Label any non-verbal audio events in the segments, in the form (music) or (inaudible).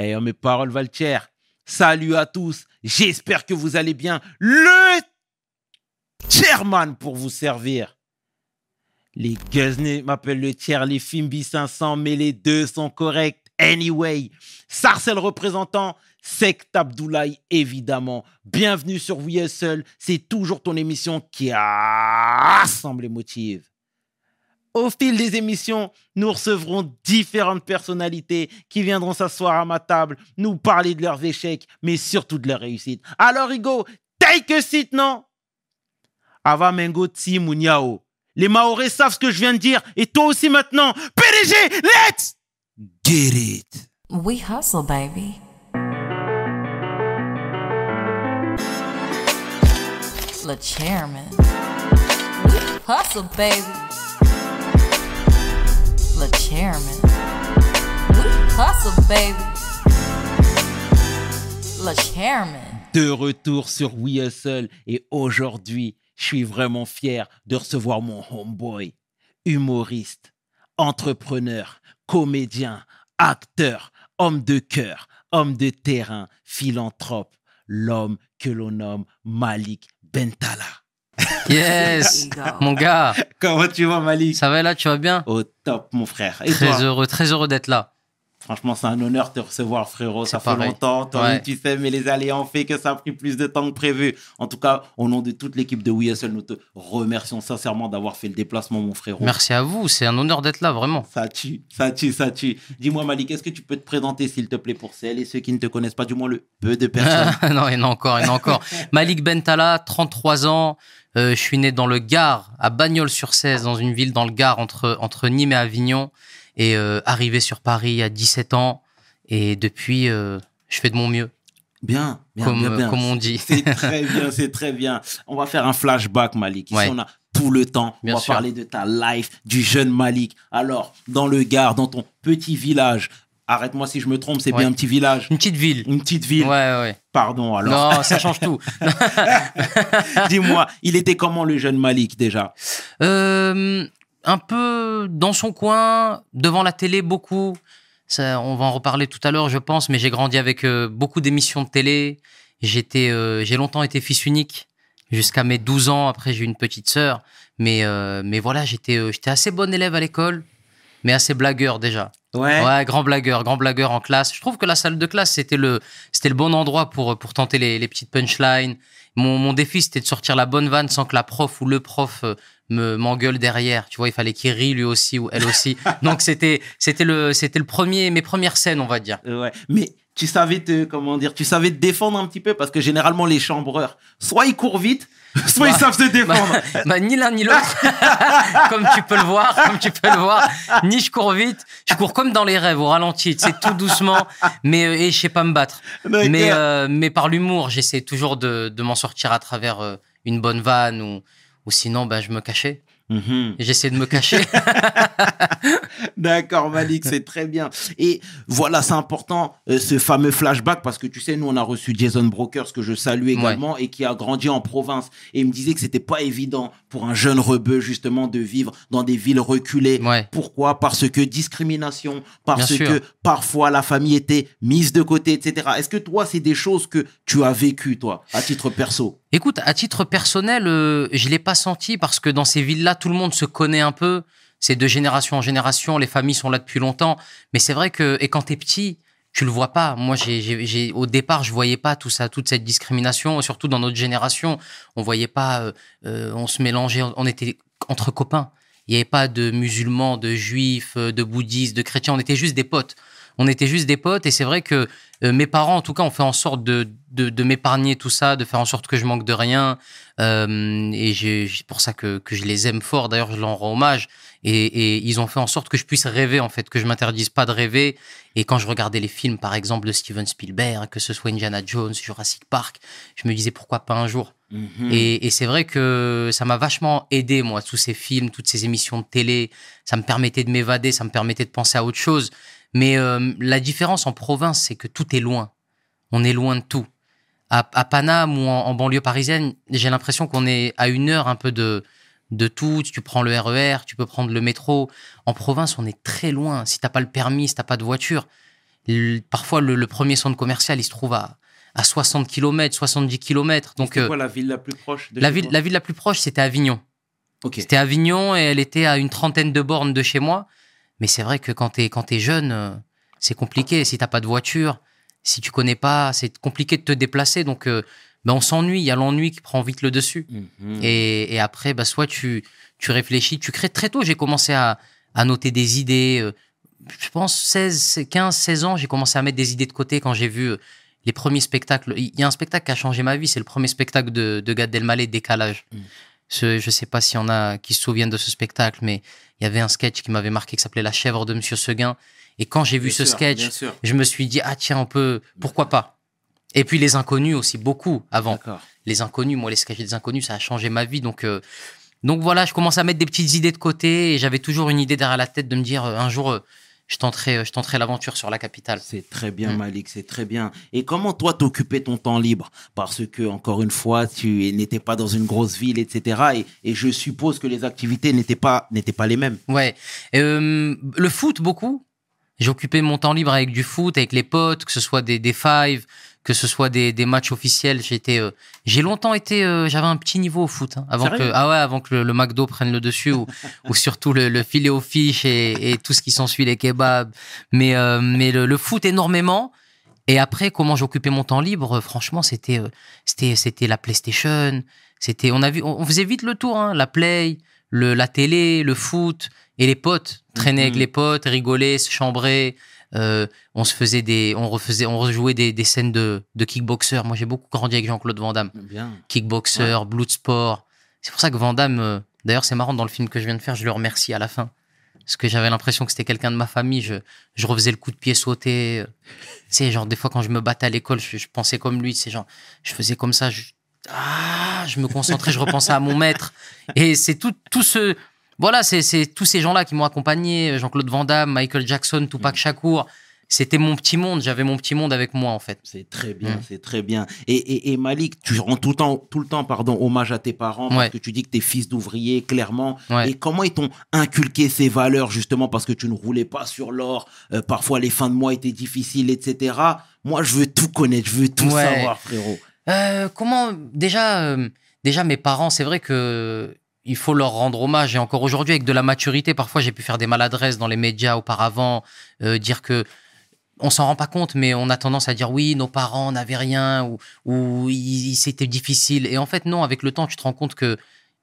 Hey, oh, mes paroles valent Salut à tous. J'espère que vous allez bien. Le chairman pour vous servir. Les Guzney m'appellent le tiers, les Fimbi 500, mais les deux sont corrects. Anyway, Sarcel représentant, Sect Abdoulaye évidemment. Bienvenue sur We Seul. C'est toujours ton émission qui rassemble les motifs. Au fil des émissions, nous recevrons différentes personnalités qui viendront s'asseoir à ma table, nous parler de leurs échecs, mais surtout de leurs réussites. Alors, Hugo, take a seat, non? Ava Mengo Tsi Les Maoris savent ce que je viens de dire, et toi aussi maintenant. PDG, let's get it We hustle, baby. Le chairman. hustle, baby. Le chairman. hustle, baby. Le chairman. De retour sur We Hustle et aujourd'hui, je suis vraiment fier de recevoir mon homeboy, humoriste, entrepreneur, comédien, acteur, homme de cœur, homme de terrain, philanthrope, l'homme que l'on nomme Malik Bentala. Yes, mon gars. Comment tu vas, Malik? Ça va là, tu vas bien? Au top, mon frère. Et très heureux, très heureux d'être là. Franchement, c'est un honneur de te recevoir, frérot. Ça fait longtemps. Toi, tu sais, mais les aléas ont fait que ça a pris plus de temps que prévu. En tout cas, au nom de toute l'équipe de WeSL, nous te remercions sincèrement d'avoir fait le déplacement, mon frérot. Merci à vous. C'est un honneur d'être là, vraiment. Ça tue, ça tue, ça tue. Dis-moi, Malik, est-ce que tu peux te présenter, s'il te plaît, pour celles et ceux qui ne te connaissent pas, du moins le peu de personnes? (laughs) Non, il y en a encore, il y en a encore. (laughs) Malik Bentala, 33 ans. Euh, je suis né dans le Gard, à Bagnols-sur-Cèze, dans une ville dans le Gard, entre, entre Nîmes et Avignon. Et euh, arrivé sur Paris à 17 ans. Et depuis, euh, je fais de mon mieux. Bien, bien, comme, bien, bien. comme on dit. C'est très bien, c'est très bien. On va faire un flashback, Malik. Ici, on a tout le temps. on va parler de ta life, du jeune Malik. Alors, dans le Gard, dans ton petit village, Arrête-moi si je me trompe, c'est bien un petit village. Une petite ville. Une petite ville. Ouais, ouais. Pardon, alors. Non, ça change tout. (laughs) Dis-moi, il était comment le jeune Malik déjà? Euh, Un peu dans son coin, devant la télé beaucoup on va en reparler tout à l'heure, je pense, mais j'ai grandi avec euh, beaucoup d'émissions de télé. J'étais, euh, j'ai longtemps été fils unique jusqu'à mes 12 ans. Après, j'ai eu une petite sœur, mais mais voilà, j'étais j'étais assez bon élève à l'école, mais assez blagueur déjà. Ouais. Ouais, grand blagueur, grand blagueur en classe. Je trouve que la salle de classe c'était le c'était le bon endroit pour pour tenter les, les petites punchlines. Mon, mon défi c'était de sortir la bonne vanne sans que la prof ou le prof me m'engueule derrière. Tu vois, il fallait qu'il rie lui aussi ou elle aussi. (laughs) Donc c'était c'était le c'était le premier mes premières scènes, on va dire. Ouais, mais tu savais te comment dire, tu savais te défendre un petit peu parce que généralement les chambreurs, soit ils courent vite, soit ils bah, savent se défendre. (laughs) Bah, bah, ni l'un ni l'autre. (laughs) comme tu peux le voir, comme tu peux le voir, ni je cours vite, je cours comme dans les rêves au ralenti, c'est tout doucement, mais euh, et je sais pas me battre. Mais euh, mais par l'humour, j'essaie toujours de de m'en sortir à travers euh, une bonne vanne ou ou sinon, ben, je me cachais. Mhm. J'essaie de me cacher. (laughs) D'accord, Malik, c'est très bien. Et voilà, c'est important, euh, ce fameux flashback, parce que tu sais, nous, on a reçu Jason Brokers, que je salue également, et qui a grandi en province. Et il me disait que c'était pas évident pour un jeune rebeu, justement, de vivre dans des villes reculées. Pourquoi? Parce que discrimination, parce que parfois la famille était mise de côté, etc. Est-ce que toi, c'est des choses que tu as vécues, toi, à titre perso? Écoute, à titre personnel, euh, je l'ai pas senti parce que dans ces villes-là, tout le monde se connaît un peu. C'est de génération en génération, les familles sont là depuis longtemps. Mais c'est vrai que, et quand t'es petit, tu le vois pas. Moi, j'ai, au départ, je voyais pas tout ça, toute cette discrimination, surtout dans notre génération. On voyait pas, euh, euh, on se mélangeait, on était entre copains. Il n'y avait pas de musulmans, de juifs, de bouddhistes, de chrétiens. On était juste des potes. On était juste des potes. Et c'est vrai que euh, mes parents, en tout cas, ont fait en sorte de, de, de m'épargner tout ça, de faire en sorte que je manque de rien. Euh, et c'est pour ça que, que je les aime fort. D'ailleurs, je leur rends hommage. Et, et, ils ont fait en sorte que je puisse rêver, en fait, que je m'interdise pas de rêver. Et quand je regardais les films, par exemple, de Steven Spielberg, que ce soit Indiana Jones, Jurassic Park, je me disais pourquoi pas un jour? Mhm. Et, et c'est vrai que ça m'a vachement aidé, moi, tous ces films, toutes ces émissions de télé. Ça me permettait de m'évader, ça me permettait de penser à autre chose. Mais euh, la différence en province, c'est que tout est loin. On est loin de tout. À, à Paname ou en, banlieue parisienne, j'ai l'impression qu'on est à une heure un peu de, de tout. Tu prends le RER, e tu peux prendre le métro. En province, on est très loin. Si t'as pas le permis, si t'as pas de voiture, Le- parfois, le, le premier centre commercial, il se trouve à, à 60 km, 70 km. Donc, euh, quoi la ville la plus proche de la, ville, la ville la plus proche, c'était Avignon. Ok. C'était Avignon et elle était à une trentaine de bornes de chez moi. Mais c'est vrai que quand t'es quand t'es jeune, euh, c'est compliqué. Si t'as pas de voiture, si tu connais pas, c'est compliqué de te déplacer. Donc, euh, ben on s'ennuie. Il y a l'ennui qui prend vite le dessus. Mhm. Et, et après, bah, soit tu, tu réfléchis, tu crées très tôt. J'ai commencé à, à noter des idées. euh, Je pense 16, 15, 16 ans, j'ai commencé à mettre des idées de côté quand j'ai vu les premiers spectacles. Il y a un spectacle qui a changé ma vie, c'est le premier spectacle de, de Gad Elmaleh, Décalage. Mm. Ce, je sais pas s'il y en a qui se souviennent de ce spectacle, mais il y avait un sketch qui m'avait marqué qui s'appelait La chèvre de Monsieur Seguin. Et quand j'ai vu Bien ce sûr, sketch, je me suis dit, ah tiens, on peut, pourquoi pas? Et puis les inconnus aussi, beaucoup avant les inconnus, moi les sketchs des inconnus, ça a changé ma vie. Donc, euh, donc voilà, je commence à mettre des petites idées de côté et j'avais toujours une idée derrière la tête de me dire euh, un jour, euh, je tenterai, euh, je tenterai l'aventure sur la capitale. C'est très bien, Mm. Malik, c'est très bien. Et comment toi t'occupais ton temps libre? Parce que, encore une fois, tu n'étais pas dans une grosse ville, etc. Et, et je suppose que les activités n'étaient pas, n'étaient pas les mêmes. Ouais, Euh, le foot beaucoup. J'occupais mon temps libre avec du foot, avec les potes, que ce soit des, des fives, que ce soit des, des matchs officiels. J'étais, euh, j'ai longtemps été, euh, j'avais un petit niveau au foot hein, avant que, ah ouais, avant que le, le McDo prenne le dessus ou, (laughs) ou surtout le, le filet aux fiches et, et tout ce qui s'ensuit, les kebabs. Mais, euh, mais le, le foot énormément. Et après, comment j'occupais mon temps libre, euh, franchement, c'était, c'était, c'était la PlayStation. C'était, on a vu, on on faisait vite le tour, hein, la play, le, la télé, le foot et les potes. Traîner avec Mhm. les potes, rigoler, se chambrer. Euh, on se faisait des, on refaisait, on rejouait des, des scènes de, de kickboxer. Moi, j'ai beaucoup grandi avec Jean-Claude Van Damme. Bien. Kickboxer, Bloodsport. C'est pour ça que Van Damme, euh, d'ailleurs, c'est marrant dans le film que je viens de faire, je le remercie à la fin. Parce que j'avais l'impression que c'était quelqu'un de ma famille. Je, je refaisais le coup de pied sauté. Tu sais, genre, des fois, quand je me battais à l'école, je, je pensais comme lui. C'est genre, je faisais comme ça. Je, ah, je me concentrais, je repensais à mon maître. Et c'est tout, tout ce, voilà, c'est, tous ces gens-là qui m'ont accompagné. Jean-Claude Van Damme, Michael Jackson, Tupac Shakur. C'était mon petit monde. J'avais mon petit monde avec moi, en fait. C'est très bien, Mm. c'est très bien. Et, et, et Malik, tu rends tout le temps, tout le temps pardon, hommage à tes parents parce que tu dis que t'es fils d'ouvrier, clairement. Ouais. Et comment ils t'ont inculqué ces valeurs, justement, parce que tu ne roulais pas sur l'or, euh, parfois les fins de mois étaient difficiles, etc. Moi, je veux tout connaître, je veux tout Ouais. savoir, frérot. Euh, comment déjà euh, déjà mes parents c'est vrai que il faut leur rendre hommage. Et encore aujourd'hui avec de la maturité parfois j'ai pu faire des maladresses dans les médias auparavant euh, dire que on s'en rend pas compte mais on a tendance à dire oui nos parents n'avaient rien ou ou c'était difficile. Et en fait non avec le temps tu te rends compte que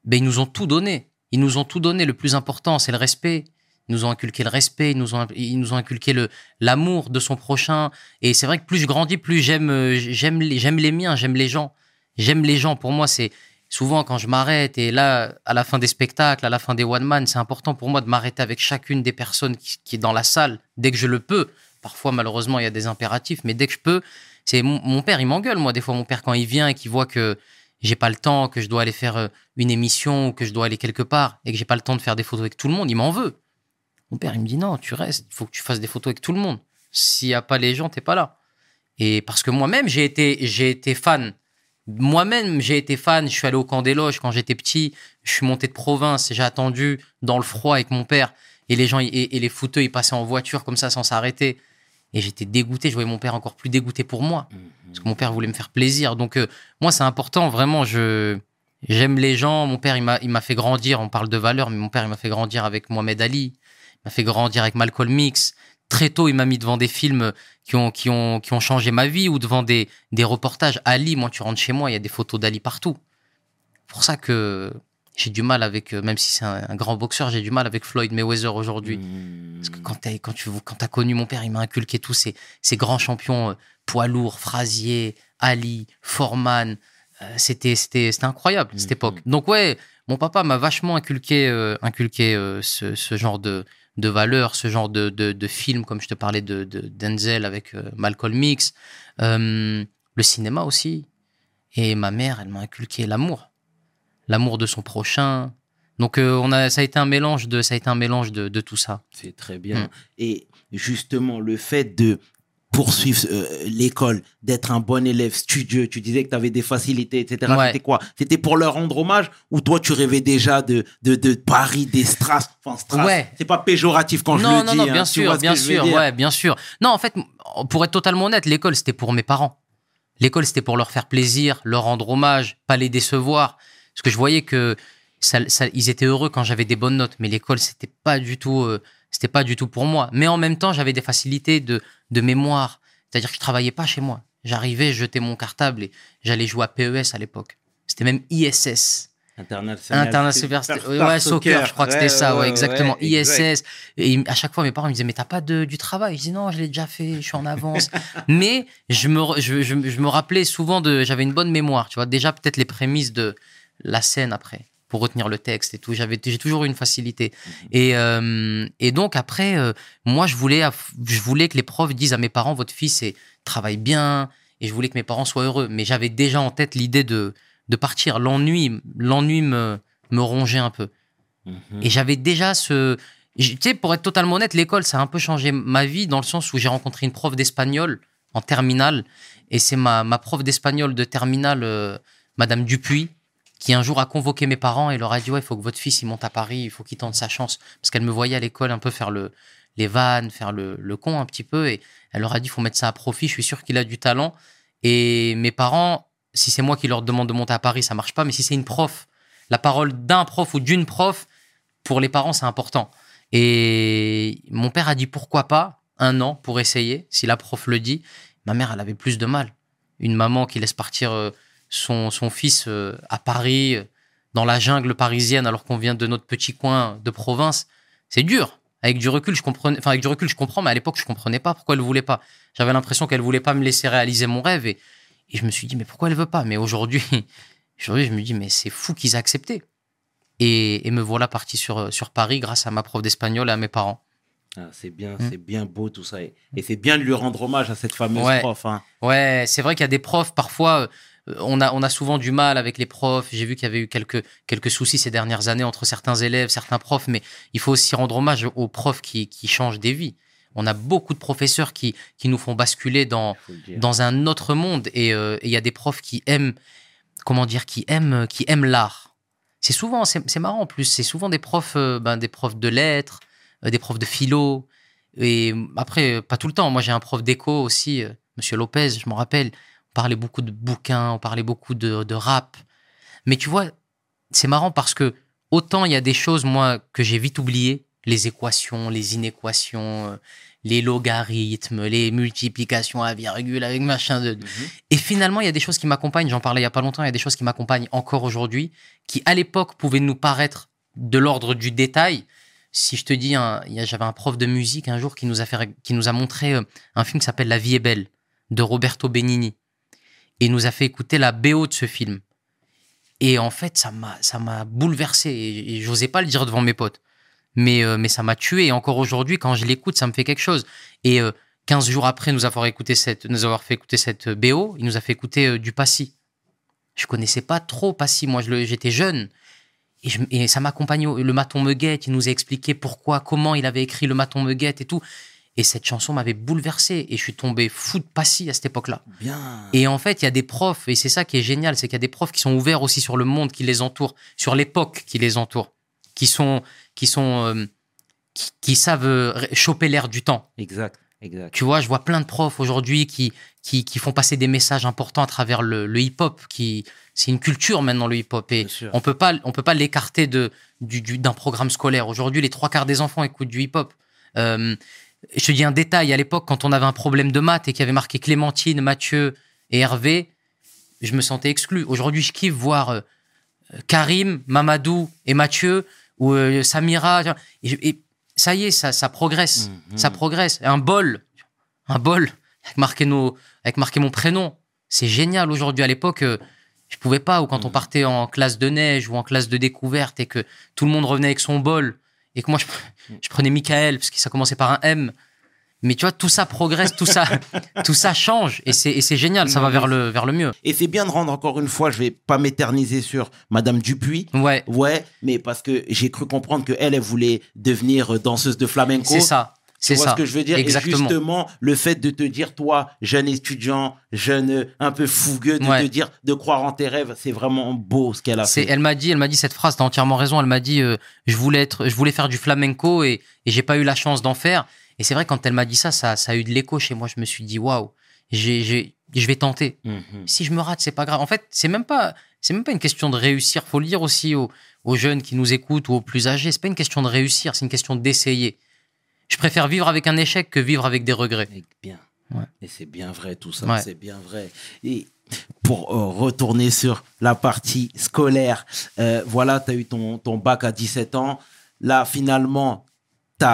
ben ils nous ont tout donné. Ils nous ont tout donné. Le plus important c'est le respect. Ils nous ont inculqué le respect. Ils nous ont ils nous ont inculqué l'amour de son prochain. Et c'est vrai que plus je grandis, plus j'aime euh, j'aime les j'aime les miens, j'aime les gens. J'aime les gens. Pour moi, c'est souvent quand je m'arrête et là à la fin des spectacles, à la fin des one man, c'est important pour moi de m'arrêter avec chacune des personnes qui, est dans la salle dès que je le peux. Parfois, malheureusement, il y a des impératifs, mais dès que je peux, c'est mon, père, il m'engueule moi des fois mon père quand il vient et qu'il voit que j'ai pas le temps, que je dois aller faire euh, une émission ou que je dois aller quelque part et que j'ai pas le temps de faire des photos avec tout le monde, il m'en veut. Mon père, il me dit non, tu restes, il faut que tu fasses des photos avec tout le monde. S'il n'y a pas les gens, t'es pas là. Et parce que moi-même, j'ai été, j'ai été fan. Moi-même, j'ai été fan. Je suis allé au camp des loges quand j'étais petit. Je suis monté de province. J'ai attendu dans le froid avec mon père. Et les gens, et, et les footeux, ils passaient en voiture comme ça sans s'arrêter. Et j'étais dégoûté. Je voyais mon père encore plus dégoûté pour moi. Parce que mon père voulait me faire plaisir. Donc, euh, moi, c'est important. Vraiment, je, j'aime les gens. Mon père, il m'a, fait grandir. On parle de valeurs, mais mon père, il m'a fait grandir avec Mohamed Ali. Il m'a fait grandir avec Malcolm X. Très tôt, il m'a mis devant des films qui ont, qui ont, qui ont changé ma vie ou devant des, des reportages. Ali, moi, tu rentres chez moi, il y a des photos d'Ali partout. pour ça que j'ai du mal avec, euh, même si c'est un, un grand boxeur, j'ai du mal avec Floyd Mayweather aujourd'hui. Mmh. Parce que quand, quand tu quand as connu mon père, il m'a inculqué tous ces, ces grands champions, euh, poids lourds, Frazier, Ali, Foreman. Euh, c'était incroyable cette Mhm. époque. Donc ouais, mon papa m'a vachement inculqué euh, inculqué ce, ce genre de de valeurs, ce genre de de, de films comme je te parlais de, de Denzel avec euh, Malcolm X, Euh, le cinéma aussi. Et ma mère, elle m'a inculqué l'amour, l'amour de son prochain. Donc euh, on a ça a été un mélange de ça a été un mélange de, de tout ça. C'est très bien. Mm. Et justement, le fait de poursuivre euh, l'école, d'être un bon élève studieux, tu disais que tu avais des facilités, etc. Ouais. C'était quoi? C'était pour leur rendre hommage? Ou toi tu rêvais déjà de, de, de Paris, des strass? Enfin, strass, Ouais. c'est pas péjoratif quand je non, le non, dis. non, hein, bien sûr, bien je sûr, ouais, bien sûr. Non, en fait, pour être totalement honnête, l'école, c'était pour mes parents. L'école, c'était pour leur faire plaisir, leur rendre hommage, pas les décevoir. Parce que je voyais que ça, ça- ils étaient heureux quand j'avais des bonnes notes, mais l'école, c'était pas du tout, euh, c'était pas du tout pour moi. Mais en même temps, j'avais des facilités de, de mémoire. C'est-à-dire que je travaillais pas chez moi. J'arrivais, je jetais mon cartable et j'allais jouer à PES à l'époque. C'était même ISS. International, International Super Super- Star ouais, soccer, je crois que c'était ça, ouais, exactement. ISS. Et à chaque fois, mes parents me disaient, mais t'as pas de, du travail? Je dis, non, je l'ai déjà fait, je suis en avance. (laughs) mais je me, je, je- je me rappelais souvent de. J'avais une bonne mémoire, tu vois. Déjà, peut-être les prémices de la scène après, pour retenir le texte et tout. J'avais, j'ai toujours eu une facilité. Et, euh, et donc, après, euh, moi, je voulais, je voulais que les profs disent à mes parents, votre fils est, travaille bien. Et je voulais que mes parents soient heureux. Mais j'avais déjà en tête l'idée de, de partir. L'ennui, l'ennui me, me rongeait un peu. Mhm. Et j'avais déjà ce. Tu sais, pour être totalement honnête, l'école, ça a un peu changé ma vie dans le sens où j'ai rencontré une prof d'espagnol en terminale. Et c'est ma, ma prof d'espagnol de terminale, euh, Madame Dupuis, qui un jour a convoqué mes parents et leur a dit Ouais, il faut que votre fils il monte à Paris, il faut qu'il tente sa chance. Parce qu'elle me voyait à l'école un peu faire le, les vannes, faire le, le con un petit peu. Et elle leur a dit faut mettre ça à profit, je suis sûr qu'il a du talent. Et mes parents, si c'est moi qui leur demande de monter à Paris, ça marche pas. Mais si c'est une prof, la parole d'un prof ou d'une prof, pour les parents, c'est important. Et mon père a dit pourquoi pas un an pour essayer, si la prof le dit. Ma mère, elle avait plus de mal. Une maman qui laisse partir euh, son, son fils euh, à Paris, euh, dans la jungle parisienne, alors qu'on vient de notre petit coin de province, c'est dur. Avec du recul, je comprenais, enfin, avec du recul, je comprends, mais à l'époque, je comprenais pas pourquoi elle voulait pas. J'avais l'impression qu'elle voulait pas me laisser réaliser mon rêve et, et je me suis dit, mais pourquoi elle veut pas? Mais aujourd'hui, (laughs) aujourd'hui, je me dis, mais c'est fou qu'ils aient accepté. Et, et me voilà parti sur, sur Paris grâce à ma prof d'espagnol et à mes parents. Ah, c'est bien, Mm. c'est bien beau tout ça. Et, et c'est bien de lui rendre hommage à cette fameuse Ouais. prof. hein. Ouais, c'est vrai qu'il y a des profs, parfois, euh, on a, on a souvent du mal avec les profs. J'ai vu qu'il y avait eu quelques, quelques soucis ces dernières années entre certains élèves, certains profs, mais il faut aussi rendre hommage aux profs qui, qui changent des vies. On a beaucoup de professeurs qui, qui nous font basculer dans, dans un autre monde. Et euh, et il y a des profs qui aiment comment dire qui aiment qui aiment l'art. C'est souvent c'est marrant en plus. C'est souvent des profs euh, ben, des profs de lettres euh, des profs de philo. Et après pas tout le temps. Moi j'ai un prof d'éco aussi monsieur Lopez je m'en rappelle parlait beaucoup de bouquins on parlait beaucoup de, de rap mais tu vois c'est marrant parce que autant il y a des choses moi que j'ai vite oubliées les équations les inéquations euh, les logarithmes, les multiplications à virgule avec machin de. Mhm. Et finalement, il y a des choses qui m'accompagnent. J'en parlais il y a pas longtemps. Il y a des choses qui m'accompagnent encore aujourd'hui, qui à l'époque pouvaient nous paraître de l'ordre du détail. Si je te dis, j'avais un prof de musique un jour qui nous a fait, qui nous a montré euh, un film qui s'appelle La vie est belle de Roberto Benigni et nous a fait écouter la BO de ce film. Et en fait, ça m'a, ça m'a bouleversé et, j'osais pas le dire devant mes potes mais, euh, mais ça m'a tué. Et encore aujourd'hui, quand je l'écoute, ça me fait quelque chose. Et euh, 15 jours après nous avoir, écouté cette, nous avoir fait écouter cette euh, BO, il nous a fait écouter euh, du Passy. Je connaissais pas trop Passy, moi j'étais jeune. Et, je- et ça m'accompagnait. au- Le Maton me guette, il nous a expliqué pourquoi, comment il avait écrit Le Maton me guette et tout. Et cette chanson m'avait bouleversé. Et je suis tombé fou de Passy à cette époque-là. Et en fait, il y a des profs, et c'est ça qui est génial, c'est qu'il y a des profs qui sont ouverts aussi sur le monde qui les entoure, sur l'époque qui les entoure, qui sont, qui sont, euh, qui, qui savent euh, choper l'air du temps. Exact, exact. Tu vois, je vois plein de profs aujourd'hui qui, qui, qui font passer des messages importants à travers le, le hip-hop, qui, c'est une culture maintenant le hip-hop, et on peut pas, on peut pas l'écarter de, du, du- d'un programme scolaire. Aujourd'hui, les trois quarts des enfants écoutent du hip-hop. Euh, je te dis un détail, à l'époque, quand on avait un problème de maths et qu'il y avait marqué Clémentine, Mathieu et Hervé, je me sentais exclu. Aujourd'hui, je kiffe voir euh, Karim, Mamadou et Mathieu ou euh, Samira. Et, ça y est, ça, ça progresse. Ça progresse. Un bol, un bol avec marqué, nos, avec marqué mon prénom. C'est génial aujourd'hui. À l'époque, euh, je pouvais pas. Ou quand on Mhm. partait en classe de neige ou en classe de découverte et que tout le monde revenait avec son bol et que moi, je, je prenais Michael parce que ça commençait par un M. Mais tu vois, tout ça progresse, tout ça, (laughs) tout ça change et c'est génial. Ça va vers le, vers le mieux. Et c'est bien de rendre encore une fois, je vais pas m'éterniser sur Madame Dupuis. Ouais, Ouais, mais parce que j'ai cru comprendre que elle, elle voulait devenir danseuse de flamenco. c'est ça. C'est ça. ce que je veux dire? Exactement. Et justement, le fait de te dire, toi, jeune étudiant, jeune un peu fougueux, de Ouais. te dire, de croire en tes rêves, c'est vraiment beau ce qu'elle a fait. elle m'a dit, elle m'a dit cette phrase, t'as entièrement raison. Elle m'a dit, euh, je voulais être, je voulais faire du flamenco et, et j'ai pas eu la chance d'en faire. Et c'est vrai quand elle m'a dit ça, ça, ça a eu de l'écho chez moi. Je me suis dit, waouh, j'ai, j'ai, je vais tenter. Mhm. Si je me rate, c'est pas grave. En fait, c'est même pas, c'est même pas une question de réussir. Faut le dire aussi aux, aux jeunes qui nous écoutent ou aux plus âgés. C'est pas une question de réussir, c'est une question d'essayer. Je préfère vivre avec un échec que vivre avec des regrets. Et bien. Ouais. Et c'est bien vrai tout ça, Ouais. c'est bien vrai. Et pour euh, retourner sur la partie scolaire, euh, voilà, tu as eu ton, ton bac à 17 ans. Là, finalement, tu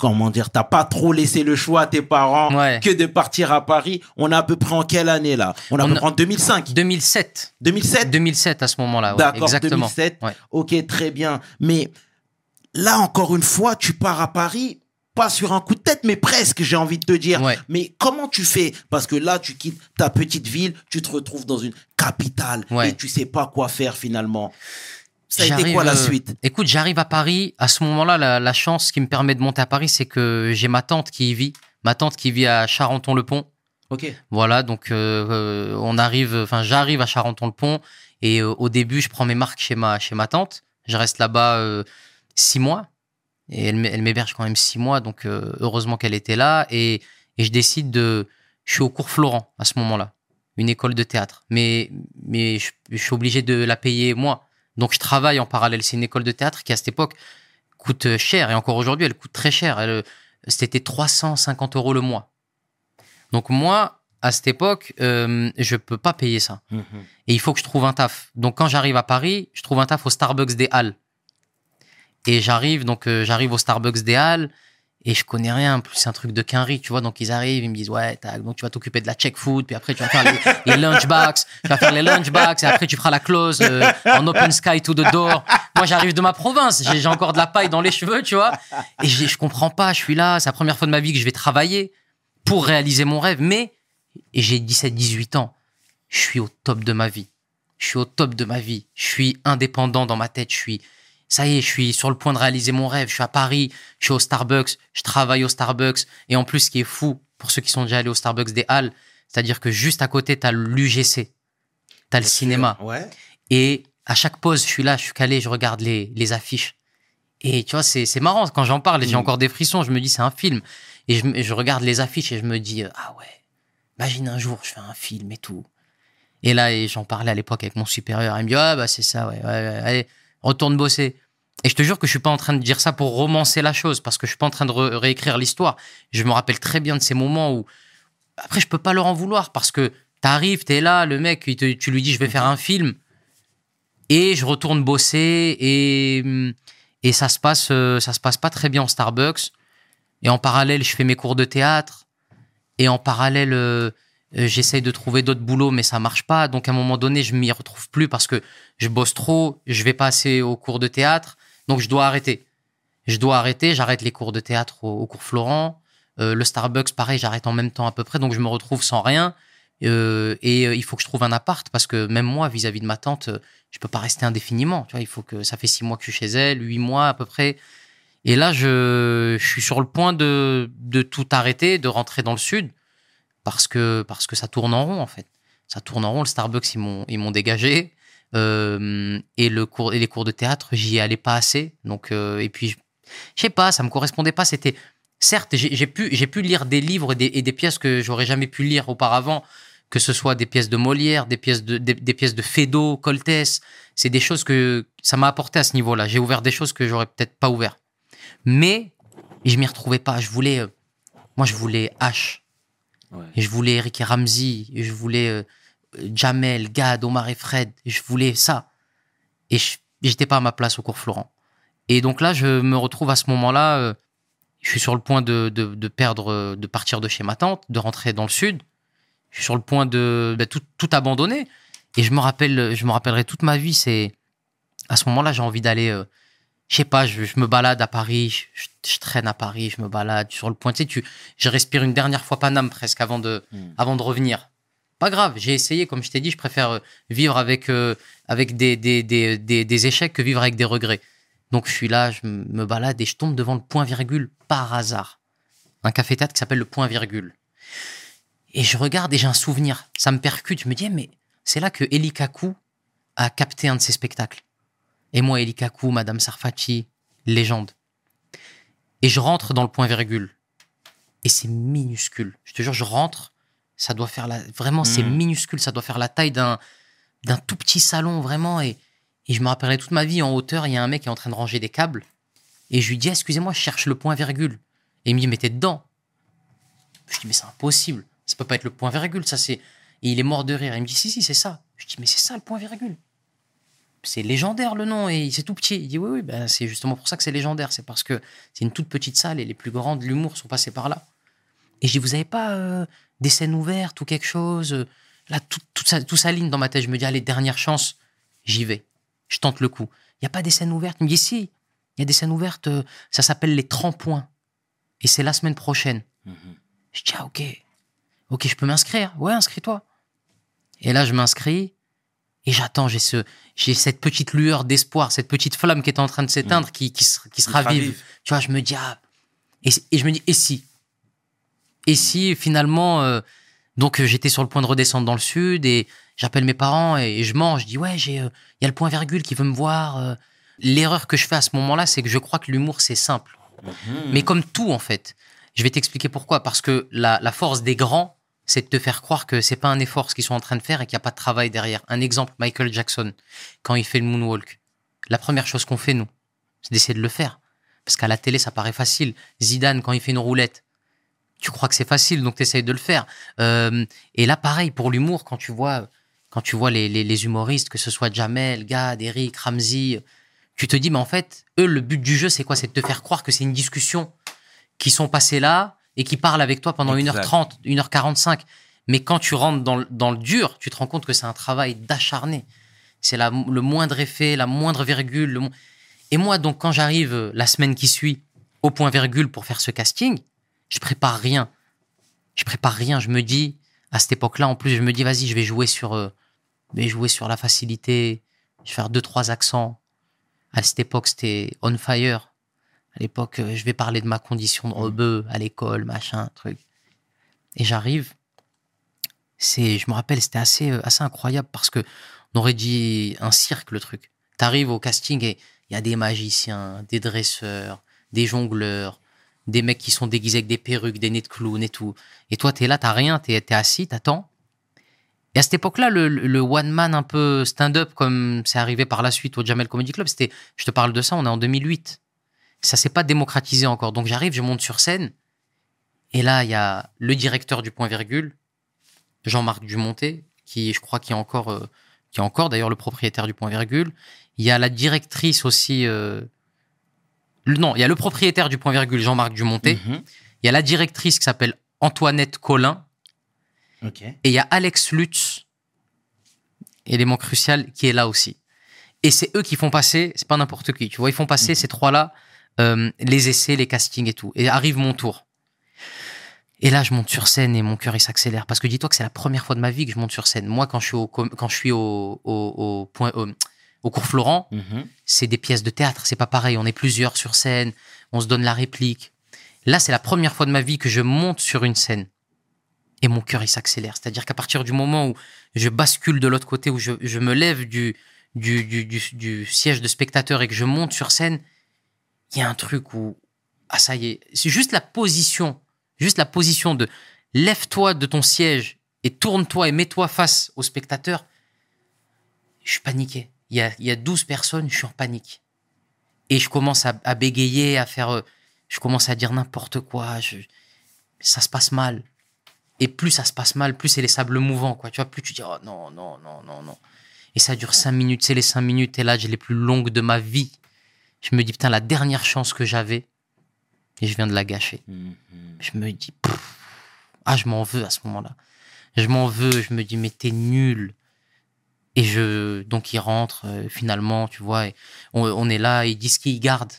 comment dire, t'as pas trop laissé le choix à tes parents Ouais. que de partir à Paris. On est à peu près en quelle année là? On est à peu a- près en 2005, 2007. 2007 2007 à ce moment-là. ouais, D'accord, exactement. 2007. Ouais. Ok, très bien. Mais là, encore une fois, tu pars à Paris, pas sur un coup de tête, mais presque, j'ai envie de te dire. Ouais. Mais comment tu fais? Parce que là, tu quittes ta petite ville, tu te retrouves dans une capitale Ouais. et tu sais pas quoi faire finalement. Ça a été quoi la euh, suite? Écoute, j'arrive à Paris. À ce moment-là, la, la chance qui me permet de monter à Paris, c'est que j'ai ma tante qui y vit. Ma tante qui vit à Charenton-le-Pont. Ok. Voilà, donc euh, euh, on arrive, enfin j'arrive à Charenton-le-Pont et euh, au début je prends mes marques chez ma chez ma tante. Je reste là-bas six mois et elle, m'hé- elle m'héberge quand même six mois, donc euh, heureusement qu'elle était là et, et je décide de, je suis au cours Florent à ce moment-là, une école de théâtre, mais mais je, je suis obligé de la payer moi, donc je travaille en parallèle. C'est une école de théâtre qui à cette époque coûte cher et encore aujourd'hui elle coûte très cher. Elle, c'était 350 euros le mois. Donc moi, à cette époque, euh, je peux pas payer ça. Mhm. Et il faut que je trouve un taf. Donc quand j'arrive à Paris, je trouve un taf au Starbucks des Halles. Et j'arrive, donc euh, j'arrive au Starbucks des Halles et je connais rien. En plus, c'est un truc de quinri, tu vois. Donc ils arrivent, ils me disent ouais, donc tu vas t'occuper de la check food, puis après tu vas faire les, les lunchbox, tu vas faire les lunchbox et après tu feras la close euh, en open sky to the door. Moi, j'arrive de ma province, j'ai encore de la paille dans les cheveux, tu vois. Et je, je comprends pas, je suis là, c'est la première fois de ma vie que je vais travailler pour réaliser mon rêve, mais et j'ai 17-18 ans, je suis au top de ma vie. Je suis au top de ma vie. Je suis indépendant dans ma tête. Je suis, ça y est, je suis sur le point de réaliser mon rêve. Je suis à Paris, je suis au Starbucks, je travaille au Starbucks. Et en plus, ce qui est fou, pour ceux qui sont déjà allés au Starbucks des Halles, c'est-à-dire que juste à côté, t'as l'UGC, t'as le Bien cinéma. Ouais. Et à chaque pause, je suis là, je suis calé, je regarde les, les affiches. Et tu vois, c'est c'est marrant quand j'en parle j'ai Mm. encore des frissons. Je me dis, c'est un film. Et je, regarde les affiches et je me dis, euh, ah ouais, imagine un jour, je fais un film et tout. Et là, j'en parlais à l'époque avec mon supérieur. Il me dit, ah bah c'est ça, ouais, ouais, ouais, allez, retourne bosser. Et je te jure que je suis pas en train de dire ça pour romancer la chose, parce que je suis pas en train de re- réécrire l'histoire. Je me rappelle très bien de ces moments où, après, je peux pas leur en vouloir, parce que t'arrives, t'es là, le mec, il te- tu lui dis, je vais faire un film, et je retourne bosser, et, et ça se passe, euh, ça se passe pas très bien en Starbucks. Et en parallèle, je fais mes cours de théâtre, et en parallèle, euh, j'essaye de trouver d'autres boulots, mais ça marche pas. Donc à un moment donné, je m'y retrouve plus parce que je bosse trop, je vais pas assez aux cours de théâtre, donc je dois arrêter. Je dois arrêter, j'arrête les cours de théâtre au, cours Florent. Euh, le Starbucks, pareil, j'arrête en même temps à peu près, donc je me retrouve sans rien. Euh, et euh, il faut que je trouve un appart parce que même moi, vis-à-vis de ma tante, euh, je peux pas rester indéfiniment. Tu vois, il faut que ça fait six mois que je suis chez elle, huit mois à peu près. Et là, je, je suis sur le point de, de tout arrêter, de rentrer dans le sud parce que parce que ça tourne en rond en fait. Ça tourne en rond. Le Starbucks ils m'ont ils m'ont dégagé Euh, et le cours et les cours de théâtre j'y allais pas assez. Donc euh, et puis je sais pas, ça me correspondait pas. C'était certes j'ai pu j'ai pu lire des livres et des, pièces que j'aurais jamais pu lire auparavant, que ce soit des pièces de Molière, des pièces de des, des pièces de Coltès. C'est des choses que ça m'a apporté à ce niveau-là. J'ai ouvert des choses que j'aurais peut-être pas ouvert. Mais je m'y retrouvais pas. Je voulais, euh, moi je voulais H. Je voulais Eric et Ramsey, et je voulais euh, Jamel, Gad, Omar et Fred, et je voulais ça. Et je j'étais pas à ma place au cours Florent. Et donc là, je me retrouve à ce moment-là, euh, je suis sur le point de, de, perdre, de partir de chez ma tante, de rentrer dans le sud. Je suis sur le point de bah, tout, tout abandonner. Et je me rappelle, je me rappellerai toute ma vie, c'est à ce moment-là, j'ai envie d'aller, euh, je sais pas, je, je me balade à Paris, je, traîne à Paris, je me balade sur le point. Tu sais, tu, je respire une dernière fois Paname presque avant de, Mm. avant de revenir. Pas grave, j'ai essayé, comme je t'ai dit, je préfère euh, vivre avec, euh, avec des, des, des, des, des échecs que vivre avec des regrets. Donc je suis là, je me balade et je tombe devant le point virgule par hasard. un café-théâtre qui s'appelle le Point Virgule. Et je regarde et j'ai un souvenir. Ça me percute. Je me dis, eh, mais c'est là que Eli Kaku a capté un de ses spectacles. Et moi, Eli Kaku, Madame Sarfati, légende. Et je rentre dans le point virgule. Et c'est minuscule. Je te jure, je rentre. Ça doit faire la. Vraiment, c'est Mhm. minuscule. Ça doit faire la taille d'un d'un tout petit salon, vraiment. Et, et je me rappellerai toute ma vie, en hauteur, il y a un mec qui est en train de ranger des câbles. Et je lui dis, excusez-moi, je cherche le point virgule. Et il me dit, mais t'es dedans. Je dis, mais c'est impossible. Ça peut pas être le point virgule, ça c'est. Et il est mort de rire. Il me dit, si, si, c'est ça. Je dis, mais c'est ça le point virgule. C'est légendaire le nom et c'est tout petit. Il dit, oui, oui, ben, c'est justement pour ça que c'est légendaire. C'est parce que c'est une toute petite salle et les plus grands de l'humour sont passés par là. Et je dis, vous avez pas euh, des scènes ouvertes ou quelque chose euh, Là, tout, tout, ça, tout s'aligne dans ma tête. Je me dis, allez, dernière chance, j'y vais. Je tente le coup. Il n'y a pas des scènes ouvertes? Il me dit, si, il y a des scènes ouvertes. euh, ça s'appelle les 30 points. Et c'est la semaine prochaine. Je dis, ah, ok. Ok, je peux m'inscrire. Ouais, inscris-toi. Et là, je m'inscris et j'attends. J'ai ce, j'ai cette petite lueur d'espoir, cette petite flamme qui est en train de s'éteindre, qui, qui, se, qui se Il ravive. ravive. Tu vois, je me dis, ah. Et, et je me dis, et si? Et si, finalement. euh, donc, euh, j'étais sur le point de redescendre dans le sud et j'appelle mes parents et, je mange. Je dis, ouais, j'ai, euh, il y a le point virgule qui veut me voir. euh. L'erreur que je fais à ce moment-là, c'est que je crois que l'humour, c'est simple. Mhm. Mais comme tout, en fait. Je vais t'expliquer pourquoi. Parce que la, la force des grands, c'est de te faire croire que c'est pas un effort ce qu'ils sont en train de faire et qu'il n'y a pas de travail derrière. Un exemple, Michael Jackson, quand il fait le moonwalk. La première chose qu'on fait, nous, c'est d'essayer de le faire. Parce qu'à la télé, ça paraît facile. Zidane, quand il fait une roulette, tu crois que c'est facile, donc tu essayes de le faire. Euh, et là, pareil, pour l'humour, quand tu vois, quand tu vois les, les, les humoristes, que ce soit Jamel, Gad, Eric, Ramsey, tu te dis, mais en fait, eux, le but du jeu, c'est quoi? C'est de te faire croire que c'est une discussion qui sont passés là et qui parlent avec toi pendant Exact. 1h30, 1h45. Mais quand tu rentres dans, le- dans le dur, tu te rends compte que c'est un travail d'acharné. C'est le moindre effet, la moindre virgule. le mo- Et moi, donc, quand j'arrive euh, la semaine qui suit au point virgule pour faire ce casting, je prépare rien. Je prépare rien. Je me dis, à cette époque-là, en plus, je me dis, vas-y, je vais jouer sur, euh, je vais jouer sur la facilité. Je vais faire deux, trois accents. À cette époque, c'était on fire. À l'époque, euh, je vais parler de ma condition de rebeu à l'école, machin, truc. Et j'arrive. C'est, je me rappelle, c'était assez, euh, assez incroyable parce que on aurait dit un cirque, le truc. T'arrives au casting et il y a des magiciens, des dresseurs, des jongleurs, des mecs qui sont déguisés avec des perruques, des nez de clown et tout. Et toi, t'es là, t'as rien, t'es, t'es assis, t'attends. Et à cette époque-là, le, le one man un peu stand-up, comme c'est arrivé par la suite au Jamel Comedy Club, c'était, je te parle de ça, on est en 2008. Ça s'est pas démocratisé encore. Donc j'arrive, je monte sur scène. Et là, il y a le directeur du point virgule, Jean-Marc Dumonté, qui je crois qui est encore, euh, qui est encore d'ailleurs le propriétaire du point virgule. Il y a la directrice aussi. euh, le- non, il y a le propriétaire du point virgule, Jean-Marc Dumonté. Mhm. Il y a la directrice qui s'appelle Antoinette Collin. Et il y a Alex Lutz, élément crucial, qui est là aussi. Et c'est eux qui font passer, c'est pas n'importe qui, tu vois, ils font passer ces trois-là, euh, les essais, les castings et tout. Et arrive mon tour. Et là, je monte sur scène et mon cœur, il s'accélère. Parce que dis-toi que c'est la première fois de ma vie que je monte sur scène. Moi, quand je suis au, quand je suis au, au, au point, au, au cours Florent, Mhm. c'est des pièces de théâtre, c'est pas pareil. On est plusieurs sur scène, on se donne la réplique. Là, c'est la première fois de ma vie que je monte sur une scène. Et mon cœur, il s'accélère. C'est-à-dire qu'à partir du moment où je bascule de l'autre côté, où je, je me lève du, du, du, du, du siège de spectateur et que je monte sur scène, il y a un truc où, ah, ça y est, c'est juste la position, juste la position de lève-toi de ton siège et tourne-toi et mets-toi face au spectateur. Je suis paniqué. Il y a, il y a 12 personnes, je suis en panique. Et je commence à, bégayer, à faire. euh, Je commence à dire n'importe quoi. Ça se passe mal. Et plus ça se passe mal, plus c'est les sables mouvants, quoi. Tu vois, plus tu dis, oh non, non, non, non, non. Et ça dure cinq minutes, c'est les cinq minutes, et là, j'ai les plus longues de ma vie. Je me dis, putain, la dernière chance que j'avais, et je viens de la gâcher. Mhm. Je me dis, pff, ah, je m'en veux à ce moment-là. Je m'en veux, je me dis, mais t'es nul. Et je, donc il rentre, euh, finalement, tu vois, et on, on est là, ils disent qu'ils gardent.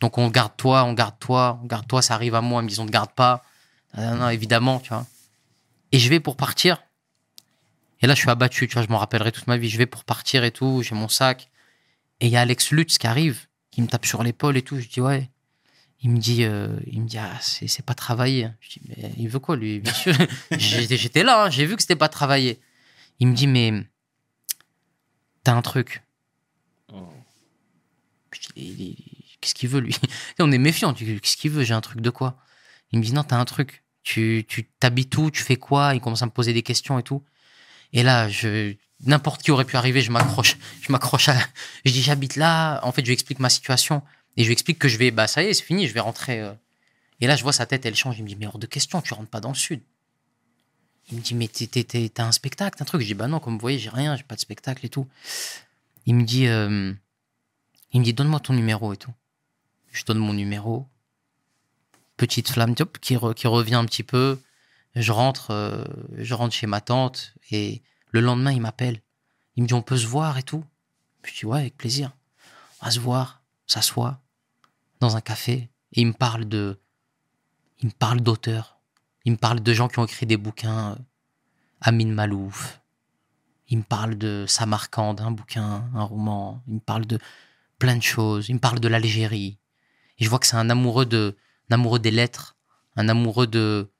Donc on garde toi, on garde toi, on garde toi, ça arrive à moi, ils me disent on ne garde pas. Ah, Non, non, évidemment, tu vois. Et je vais pour partir. Et là, je suis abattu, tu vois, je m'en rappellerai toute ma vie. Je vais pour partir et tout, j'ai mon sac. Et il y a Alex Lutz qui arrive, qui me tape sur l'épaule et tout. Je dis, ouais. Il me dit, euh, il me dit, ah, c'est pas travailler. Je dis, mais il veut quoi, lui Bien sûr. (laughs) J'étais là, hein, j'ai vu que c'était pas travailler. Il me dit, mais t'as un truc. Oh. Qu'est-ce qu'il veut, lui? (laughs) On est méfiant. Qu'est-ce qu'il veut J'ai un truc de quoi? Il me dit, non, t'as un truc. Tu tu t'habites où Tu fais quoi? Il commence à me poser des questions et tout. Et là, je n'importe qui aurait pu arriver, je m'accroche. Je m'accroche à. Je dis, j'habite là. En fait, je lui explique ma situation. Et je lui explique que je vais. Bah, ça y est, c'est fini, je vais rentrer. euh. Et là, je vois sa tête, elle change. Il me dit, mais hors de question, tu rentres pas dans le sud. Il me dit, mais t'as un spectacle, t'as un truc. Je dis, bah non, comme vous voyez, j'ai rien, j'ai pas de spectacle et tout. Il me dit, euh, il me dit, donne-moi ton numéro et tout. Je donne mon numéro. Petite flamme qui revient un petit peu. Je rentre, euh, je rentre chez ma tante et le lendemain, il m'appelle. Il me dit, on peut se voir et tout. Je dis, ouais, avec plaisir. On va se voir, s'assoit dans un café et il me parle de, il me parle d'auteurs. Il me parle de gens qui ont écrit des bouquins. euh, Amin Malouf. Il me parle de Samarcande, un bouquin, un roman. Il me parle de plein de choses. Il me parle de l'Algérie. Et je vois que c'est un amoureux de, amoureux des lettres, un amoureux de,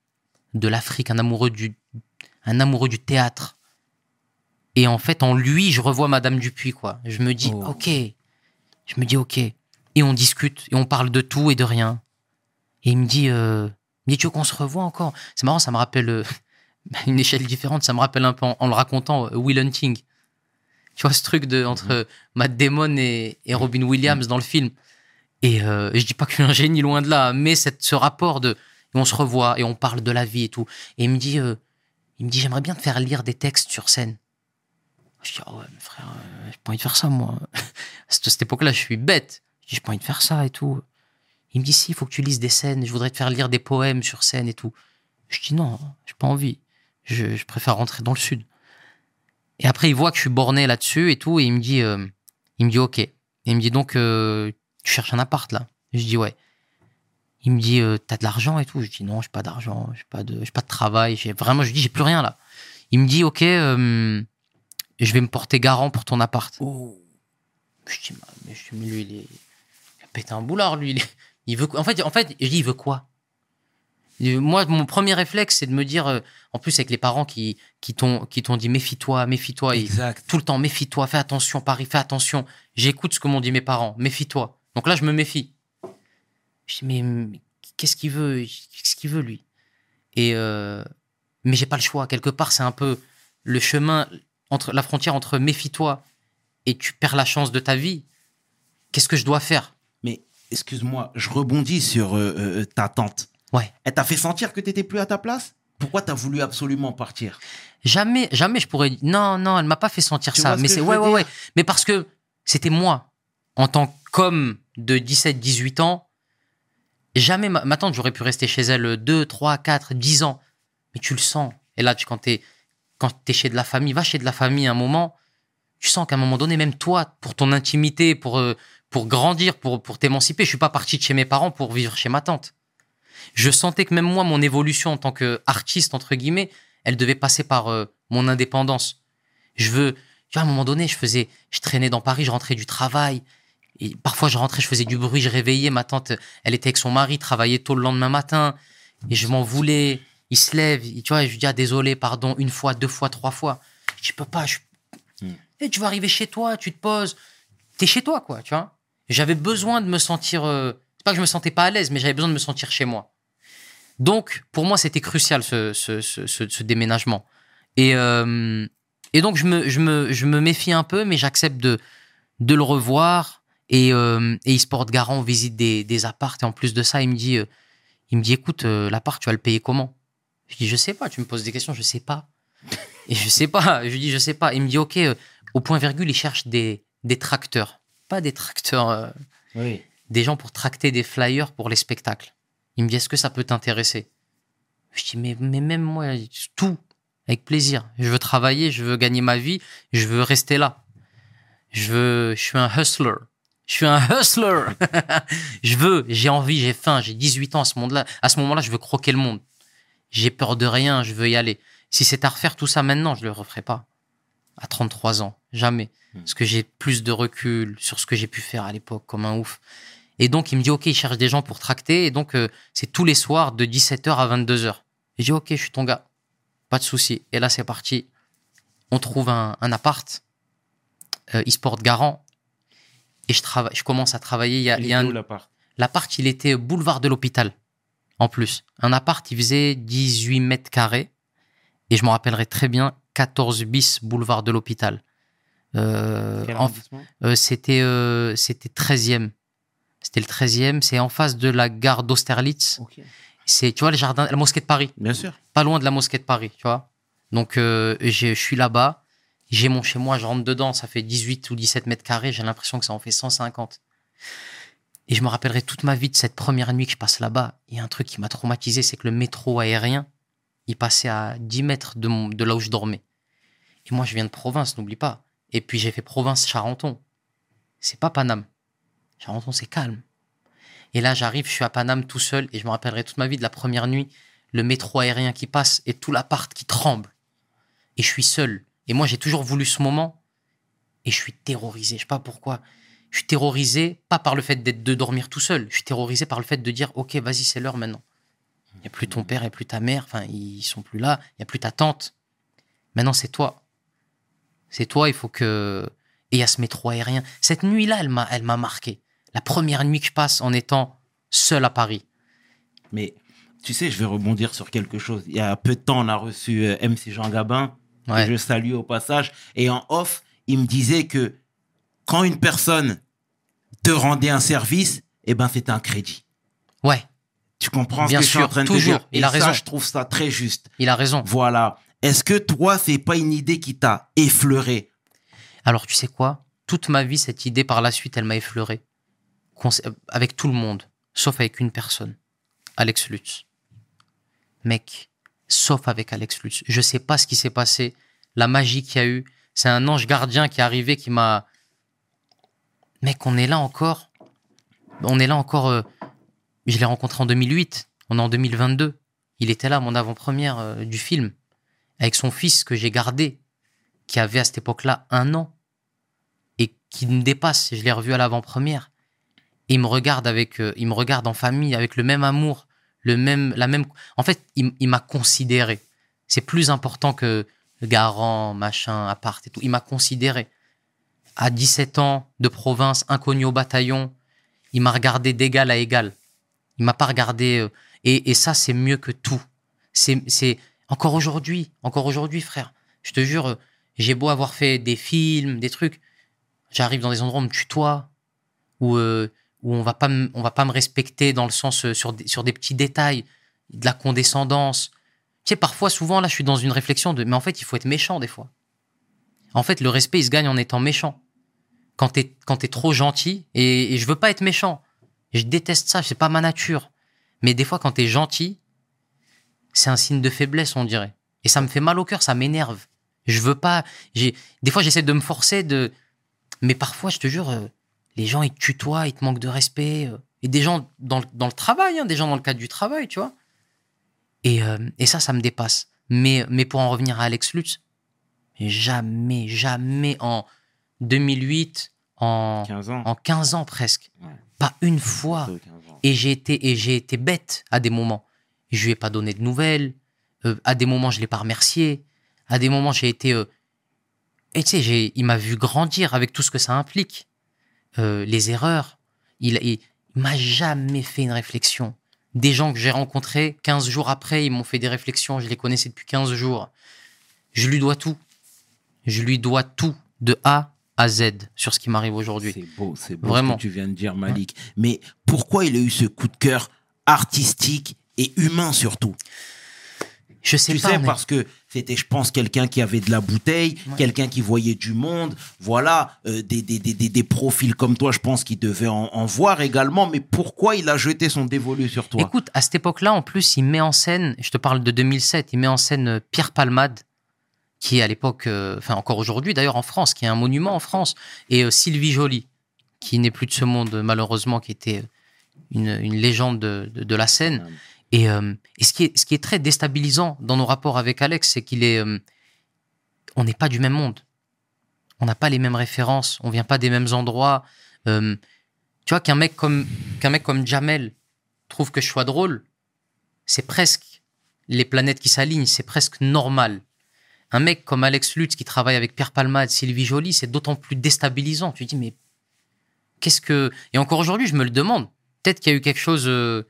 de l'Afrique, un amoureux du, un amoureux du théâtre. Et en fait, en lui, je revois Madame Dupuis, quoi. Je me dis, Oh. ok. Je me dis, ok. Et on discute, et on parle de tout et de rien. Et il me dit, euh, il me dit, tu veux qu'on se revoie encore? C'est marrant, ça me rappelle euh, (laughs) une échelle différente. Ça me rappelle un peu en, en le racontant euh, Will Hunting. Tu vois ce truc de entre euh, Matt Damon et, et Robin Williams dans le film. Et je dis pas que je suis un génie loin de là, mais cette, ce rapport de et on se revoit et on parle de la vie et tout. Et il me dit, il me dit, j'aimerais bien te faire lire des textes sur scène. Je dis, ah ouais, mais frère, euh, j'ai pas envie de faire ça, moi. (laughs) À cette, époque-là, je suis bête. Je dis, j'ai pas envie de faire ça et tout. Il me dit, si, il faut que tu lises des scènes. Je voudrais te faire lire des poèmes sur scène et tout. Je dis, non, j'ai pas envie. Je, préfère rentrer dans le sud. Et après, il voit que je suis borné là-dessus et tout. Et il me dit, euh, il me dit, ok. Et il me dit, donc, euh, tu cherches un appart là? Je dis, ouais. Il me dit, t'as de l'argent et tout? Je dis, non, j'ai pas d'argent, j'ai pas de, pas de travail. Vraiment, je dis, j'ai plus rien là. Il me dit, ok, euh, je vais me porter garant pour ton appart. Oh. Je dis, mais, je dis, mais lui, il, est... il a pété un boulard, lui. Il, est- il veut quoi? En fait, en fait, je dis, il veut quoi? Et Moi, mon premier réflexe, c'est de me dire, euh, en plus, avec les parents qui, qui t'ont qui t'ont dit, méfie-toi, méfie-toi. Et Exact. tout le temps, méfie-toi, fais attention, Paris, fais attention. J'écoute ce que m'ont dit mes parents, méfie-toi. Donc là, je me méfie. Je dis, mais, mais qu'est-ce qu'il veut? Qu'est-ce qu'il veut, lui? Et euh, Mais j'ai pas le choix. Quelque part, c'est un peu le chemin, entre la frontière entre méfie-toi et tu perds la chance de ta vie. Qu'est-ce que je dois faire? Mais excuse-moi, je rebondis sur euh, euh, ta tante. Ouais. Elle t'a fait sentir que t'étais plus à ta place? Pourquoi t'as voulu absolument partir? Jamais, jamais je pourrais. Non, non, elle m'a pas fait sentir Tu ça. Mais c'est ouais, ouais, ouais. Mais parce que c'était moi, en tant qu'homme de 17, 18 ans. Jamais ma, ma tante, j'aurais pu rester chez elle 2, 3, 4, 10 ans. Mais tu le sens. Et là, tu, quand t'es quand t'es chez de la famille, va chez de la famille un moment. Tu sens qu'à un moment donné, même toi, pour ton intimité, pour euh, pour grandir, pour pour t'émanciper, je suis pas parti de chez mes parents pour vivre chez ma tante. Je sentais que même moi, mon évolution en tant qu'artiste entre guillemets, elle devait passer par euh, mon indépendance. Je veux, tu vois, à un moment donné, je faisais, je traînais dans Paris, je rentrais du travail. Et parfois, je rentrais, je faisais du bruit, je réveillais. Ma tante, elle était avec son mari, travaillait tôt le lendemain matin. Et je m'en voulais. Il se lève, et tu vois, je lui dis, ah, désolé, pardon, une fois, deux fois, trois fois. Je peux pas. Je... Et tu vas arriver chez toi, tu te poses. T'es chez toi, quoi, tu vois. J'avais besoin de me sentir. euh, C'est pas que je me sentais pas à l'aise, mais j'avais besoin de me sentir chez moi. Donc, pour moi, c'était crucial ce, ce, ce, déménagement. Et, euh, et donc, je me, je, me, je me méfie un peu, mais j'accepte de, de le revoir. Et, euh, et il se porte garant, on visite des, des appartes. Et en plus de ça, il me dit, euh, il me dit écoute, l'appart, tu vas le payer comment? Je dis, je sais pas. Tu me poses des questions, je sais pas. Et je sais pas. Je lui dis, je sais pas. Il me dit, ok, euh, au point virgule, il cherche des, des tracteurs. Pas des tracteurs, euh, Oui. des gens pour tracter des flyers pour les spectacles. Il me dit, est-ce que ça peut t'intéresser? Je dis, mais, mais même moi, tout, avec plaisir. Je veux travailler, je veux gagner ma vie, je veux rester là. Je veux, je suis un hustler. Je suis un hustler. (laughs) je veux, j'ai envie, j'ai faim, j'ai 18 ans à ce moment-là. À ce moment-là, je veux croquer le monde. J'ai peur de rien, je veux y aller. Si c'est à refaire tout ça maintenant, je le referai pas. À 33 ans, jamais. Hmm. Parce que j'ai plus de recul sur ce que j'ai pu faire à l'époque comme un ouf. Et donc, il me dit, OK, il cherche des gens pour tracter. Et donc, euh, c'est tous les soirs de 17h à 22h. Et je dis, OK, je suis ton gars. Pas de souci. Et là, c'est parti. On trouve un, un appart. Euh, il se porte garant. Et je, je commence à travailler. Il y a, il y a un, L'appart, il était boulevard de l'hôpital, en plus. Un appart, il faisait 18 mètres carrés. Et je me rappellerai très bien, 14 bis boulevard de l'hôpital. Euh, euh, c'était euh, c'était 13e. C'était le 13e. C'est en face de la gare d'Austerlitz. C'est, tu vois, le jardin, la mosquée de Paris. Bien sûr. Pas loin de la mosquée de Paris, tu vois. Donc, euh, j'ai- je suis là-bas. J'ai mon chez moi, je rentre dedans. Ça fait 18 ou 17 mètres carrés. J'ai l'impression que ça en fait 150. Et je me rappellerai toute ma vie de cette première nuit que je passe là-bas. Il y a un truc qui m'a traumatisé, c'est que le métro aérien, il passait à 10 mètres de, de là où je dormais. Et moi, je viens de province, n'oublie pas. Et puis, j'ai fait province-Charenton. C'est pas Paname. Charenton, c'est calme. Et là, j'arrive, je suis à Paname tout seul, et je me rappellerai toute ma vie de la première nuit, le métro aérien qui passe et tout l'appart qui tremble. Et je suis seul. Et moi, j'ai toujours voulu ce moment, et je suis terrorisé. Je sais pas pourquoi. Je suis terrorisé, pas par le fait d'être de dormir tout seul. Je suis terrorisé par le fait de dire, OK, vas-y, c'est l'heure maintenant. Il n'y a plus ton père, il n'y a plus ta mère, enfin, ils sont plus là, il n'y a plus ta tante. Maintenant, c'est toi. C'est toi, il faut que. Et il y a ce métro aérien. Cette nuit-là, elle m'a, elle m'a marqué. La première nuit que je passe en étant seul à Paris. Mais tu sais, je vais rebondir sur quelque chose. Il y a peu de temps, on a reçu euh, MC Jean Gabin, Ouais. que je salue au passage. Et en off, il me disait que quand une personne te rendait un service, eh ben, c'était un crédit. Ouais, Tu comprends Bien ce que je suis sûr, en train de toujours. te dire? Il Et a ça, raison. je trouve ça très juste. il a raison. Voilà. Est-ce que toi, c'est pas une idée qui t'a effleuré? Alors, tu sais quoi? Toute ma vie, cette idée, par la suite, elle m'a effleuré. Euh, Avec tout le monde, sauf avec une personne. Alex Lutz. Mec, sauf avec Alex Lutz. Je sais pas ce qui s'est passé, la magie qu'il y a eu. C'est un ange gardien qui est arrivé, qui m'a... Mec, on est là encore. On est là encore... euh, Je l'ai rencontré en 2008. On est en 2022. Il était là, mon avant-première euh, du film. Avec son fils que j'ai gardé qui avait à cette époque-là un an et qui me dépasse. Je l'ai revu à l'avant-première. Et il me regarde avec, euh, il me regarde en famille avec le même amour, le même, la même. En fait, il, il m'a considéré. C'est plus important que garant, machin, appart et tout. Il m'a considéré. À 17 ans, de province, inconnu au bataillon, il m'a regardé d'égal à égal. Il m'a pas regardé. euh, et, ça, c'est mieux que tout. C'est, encore aujourd'hui, encore aujourd'hui, frère. Je te jure, euh, j'ai beau avoir fait des films, des trucs, j'arrive dans des endroits où on me tutoie, où, euh, où on va pas on va pas me respecter dans le sens sur sur des petits détails, de la condescendance. Tu sais, parfois, souvent, là, je suis dans une réflexion de, mais en fait, il faut être méchant des fois. En fait, le respect, il se gagne en étant méchant. Quand t'es, quand trop gentil, et, et je veux pas être méchant. Je déteste ça, c'est pas ma nature. Mais des fois, quand t'es gentil, c'est un signe de faiblesse, on dirait. Et ça me fait mal au cœur, ça m'énerve. Je veux pas. J'ai des fois j'essaie de me forcer de. Mais parfois, je te jure, euh, les gens ils te tutoient, ils te manquent de respect. euh, et des gens dans le, dans le travail, hein, des gens dans le cadre du travail, tu vois. Et, euh, et ça, ça me dépasse. Mais, mais pour en revenir à Alex Lutz, jamais, jamais en 2008, en, 15 ans. en 15 ans presque, Ouais. pas une fois. Bientôt 15 ans. Et j'ai été, et j'ai été bête à des moments. Je lui ai pas donné de nouvelles. Euh, à des moments, je l'ai pas remercié. À des moments, j'ai été. euh, Et tu sais, j'ai- il m'a vu grandir avec tout ce que ça implique. Euh, les erreurs. Il, il, il m'a jamais fait une réflexion. Des gens que j'ai rencontrés, 15 jours après, ils m'ont fait des réflexions. Je les connaissais depuis 15 jours. Je lui dois tout. Je lui dois tout, de A à Z, sur ce qui m'arrive aujourd'hui. C'est beau, c'est beau Vraiment. ce que tu viens de dire, Malik. Mais pourquoi il a eu ce coup de cœur artistique et humain surtout? Je sais Tu pas. sais, mais- parce que c'était, je pense, quelqu'un qui avait de la bouteille, Ouais. quelqu'un qui voyait du monde. Voilà, euh, des, des, des, des, des profils comme toi, je pense qu'il devait en, en voir également. Mais pourquoi il a jeté son dévolu sur toi? Écoute, à cette époque-là, en plus, il met en scène, je te parle de 2007, il met en scène euh, Pierre Palmade, qui est à l'époque, euh, enfin encore aujourd'hui d'ailleurs en France, qui est un monument en France, et euh, Sylvie Joly, qui n'est plus de ce monde malheureusement, qui était euh, une, une légende de, de- de la scène. Et, et ce, qui est, ce qui est très déstabilisant dans nos rapports avec Alex, c'est qu'il est, on n'est pas du même monde. On n'a pas les mêmes références, on vient pas des mêmes endroits. Euh, Tu vois, qu'un mec comme, qu'un mec comme Jamel trouve que je sois drôle, c'est presque les planètes qui s'alignent, c'est presque normal. Un mec comme Alex Lutz qui travaille avec Pierre Palmade, Sylvie Joly, c'est d'autant plus déstabilisant. Tu dis, mais qu'est-ce que. Et encore aujourd'hui, je me le demande. Peut-être qu'il y a eu quelque chose. euh,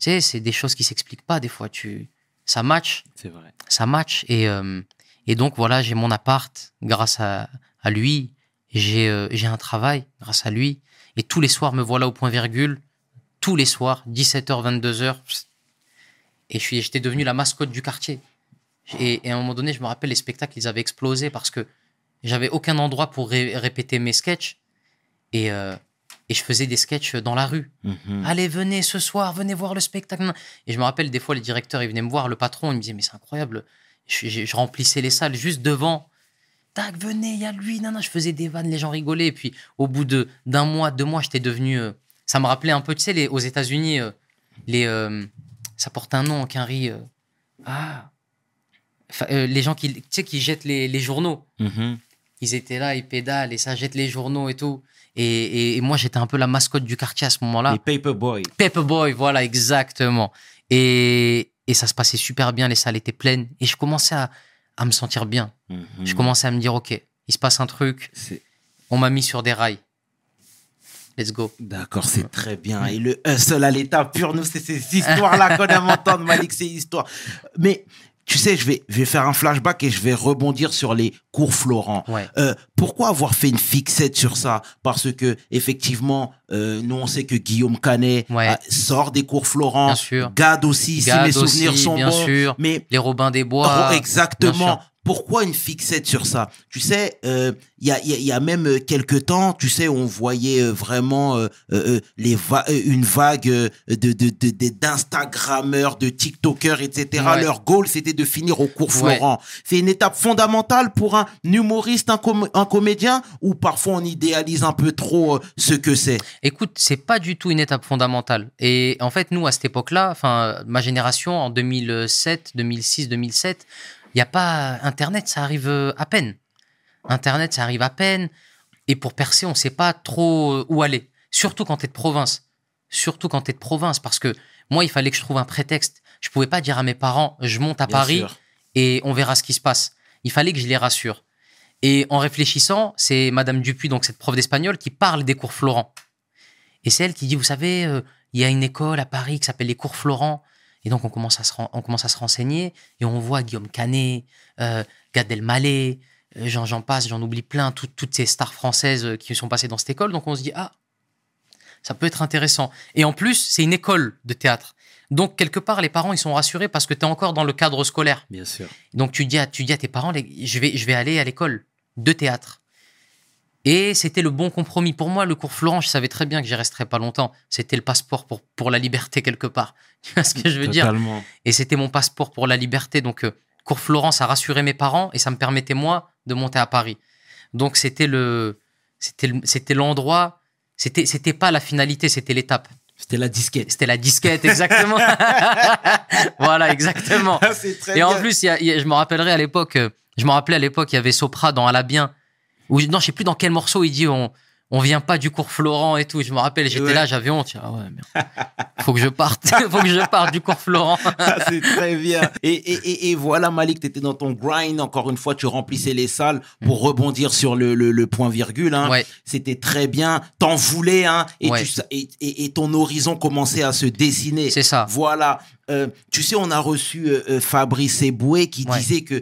Tu sais, c'est des choses qui s'expliquent pas des fois. Tu... Ça match C'est vrai. ça match et euh, et donc voilà j'ai mon appart grâce à, à lui j'ai euh, j'ai un travail grâce à lui et tous les soirs me voilà au point virgule tous les soirs 17h 22h et j'étais devenu la mascotte du quartier et, et à un moment donné je me rappelle les spectacles ils avaient explosé parce que j'avais aucun endroit pour ré- répéter mes sketchs et euh, et je faisais des sketchs dans la rue Mhm. Allez, venez ce soir, venez voir le spectacle. Et je me rappelle, des fois, les directeurs, ils venaient me voir, le patron, il me disait, mais c'est incroyable. Je, je- je remplissais les salles juste devant. Tac, venez, il y a lui. Non, non, je faisais des vannes, les gens rigolaient. Et puis, au bout de d'un mois, deux mois, j'étais devenu. euh, ça me rappelait un peu, tu sais, les, aux États-Unis, euh, les. ça porte un nom, Quinry. euh, ah. Euh, les gens qui, tu sais, qui jettent les, les journaux Mhm. ils étaient là, ils pédalent et ça jette les journaux et tout. Et, et- et moi, j'étais un peu la mascotte du quartier à ce moment-là. Les Paperboy. Paperboy, voilà, exactement. Et, et ça se passait super bien, les salles étaient pleines. Et je commençais à, à me sentir bien. Mhm. Je commençais à me dire, OK, il se passe un truc, on m'a mis sur des rails. Let's go. D'accord, c'est très bien. Et le hustle à l'état pur, nous, c'est ces histoires-là qu'on aime entendre, Malik, ces histoires. Mais tu sais, je vais, je vais faire un flashback et je vais rebondir sur les cours Florent. Ouais. Euh, pourquoi avoir fait une fixette sur ça? Parce que effectivement, euh, nous on sait que Guillaume Canet Ouais. euh, sort des cours Florent. Bien sûr. Gad aussi, si mes souvenirs aussi, sont bien bons. sûr. Mais Les Robins des Bois. Oh, exactement. Pourquoi une fixette sur ça? Tu sais, euh, il y, a, il y a- il y a même euh, quelques temps, tu sais, on voyait euh, vraiment euh, euh, les va- euh, une vague de de- de- de- d'Instagrammeurs, de, TikTokers, etc. Ouais. Leur goal, c'était de finir au cours Ouais. Florent. C'est une étape fondamentale pour un humoriste, un, com- un comédien, ou parfois on idéalise un peu trop ce que c'est? Écoute, c'est pas du tout une étape fondamentale. Et en fait, nous, à cette époque-là, enfin, ma génération, en 2007, 2006, 2007, il n'y a pas Internet, ça arrive euh, à peine. Internet, ça arrive à peine. Et pour percer, on ne sait pas trop euh, où aller. Surtout quand tu es de province. Surtout quand tu es de province. Parce que moi, il fallait que je trouve un prétexte. Je pouvais pas dire à mes parents, je monte à Bien Paris sûr. et on verra ce qui se passe. Il fallait que je les rassure. Et en réfléchissant, c'est Madame Dupuis, donc cette prof d'espagnol, qui parle des cours Florent. Et c'est elle qui dit, vous savez, euh, il y a une école à Paris qui s'appelle les cours Florent. Et donc on commence à se, on commence à se renseigner et on voit Guillaume Canet, euh, Gad Elmaleh, euh, j'en, j'en passe, j'en oublie plein, tout- toutes ces stars françaises euh, qui sont passées dans cette école. Donc on se dit, ah, ça peut être intéressant. Et en plus, c'est une école de théâtre. Donc quelque part, les parents, ils sont rassurés parce que tu es encore dans le cadre scolaire. Bien sûr. Donc tu dis à, tu dis à tes parents, les- je vais, je vais aller à l'école de théâtre. Et c'était le bon compromis. Pour moi, le cours Florent, je savais très bien que j'y resterais pas longtemps. C'était le passeport pour, pour la liberté quelque part. (laughs) Tu vois ce que je veux dire? Totalement. Et c'était mon passeport pour la liberté. Donc, euh, cours Florent, ça rassurait mes parents et ça me permettait, moi, de monter à Paris. Donc, c'était le, c'était c'était l'endroit, c'était, c'était pas la finalité, c'était l'étape. C'était la disquette. C'était la disquette, exactement. (laughs) (laughs) voilà, exactement. très Et en plus, il y a- il y a- je me rappellerai à l'époque, euh, je me rappelais à l'époque, il y avait Sopra dans Alabien. Ou non, je sais plus dans quel morceau il dit on, on vient pas du cours Florent et tout. Je me rappelle, j'étais Ouais. là, j'avais honte. Ah ouais, merde. Faut que je parte, (laughs) faut que je parte du cours Florent. (laughs) Ah, c'est très bien. Et, et, et, et voilà, Malik, tu étais dans ton grind. Encore une fois, tu remplissais les salles pour rebondir sur le, le, le point virgule. Hein. Mm. Ouais. C'était très bien. T'en voulais, hein. Et, Ouais. tu ton horizon commençait à se dessiner. C'est ça. Voilà. Euh, tu sais, on a reçu euh, euh, Fabrice Eboué qui disait que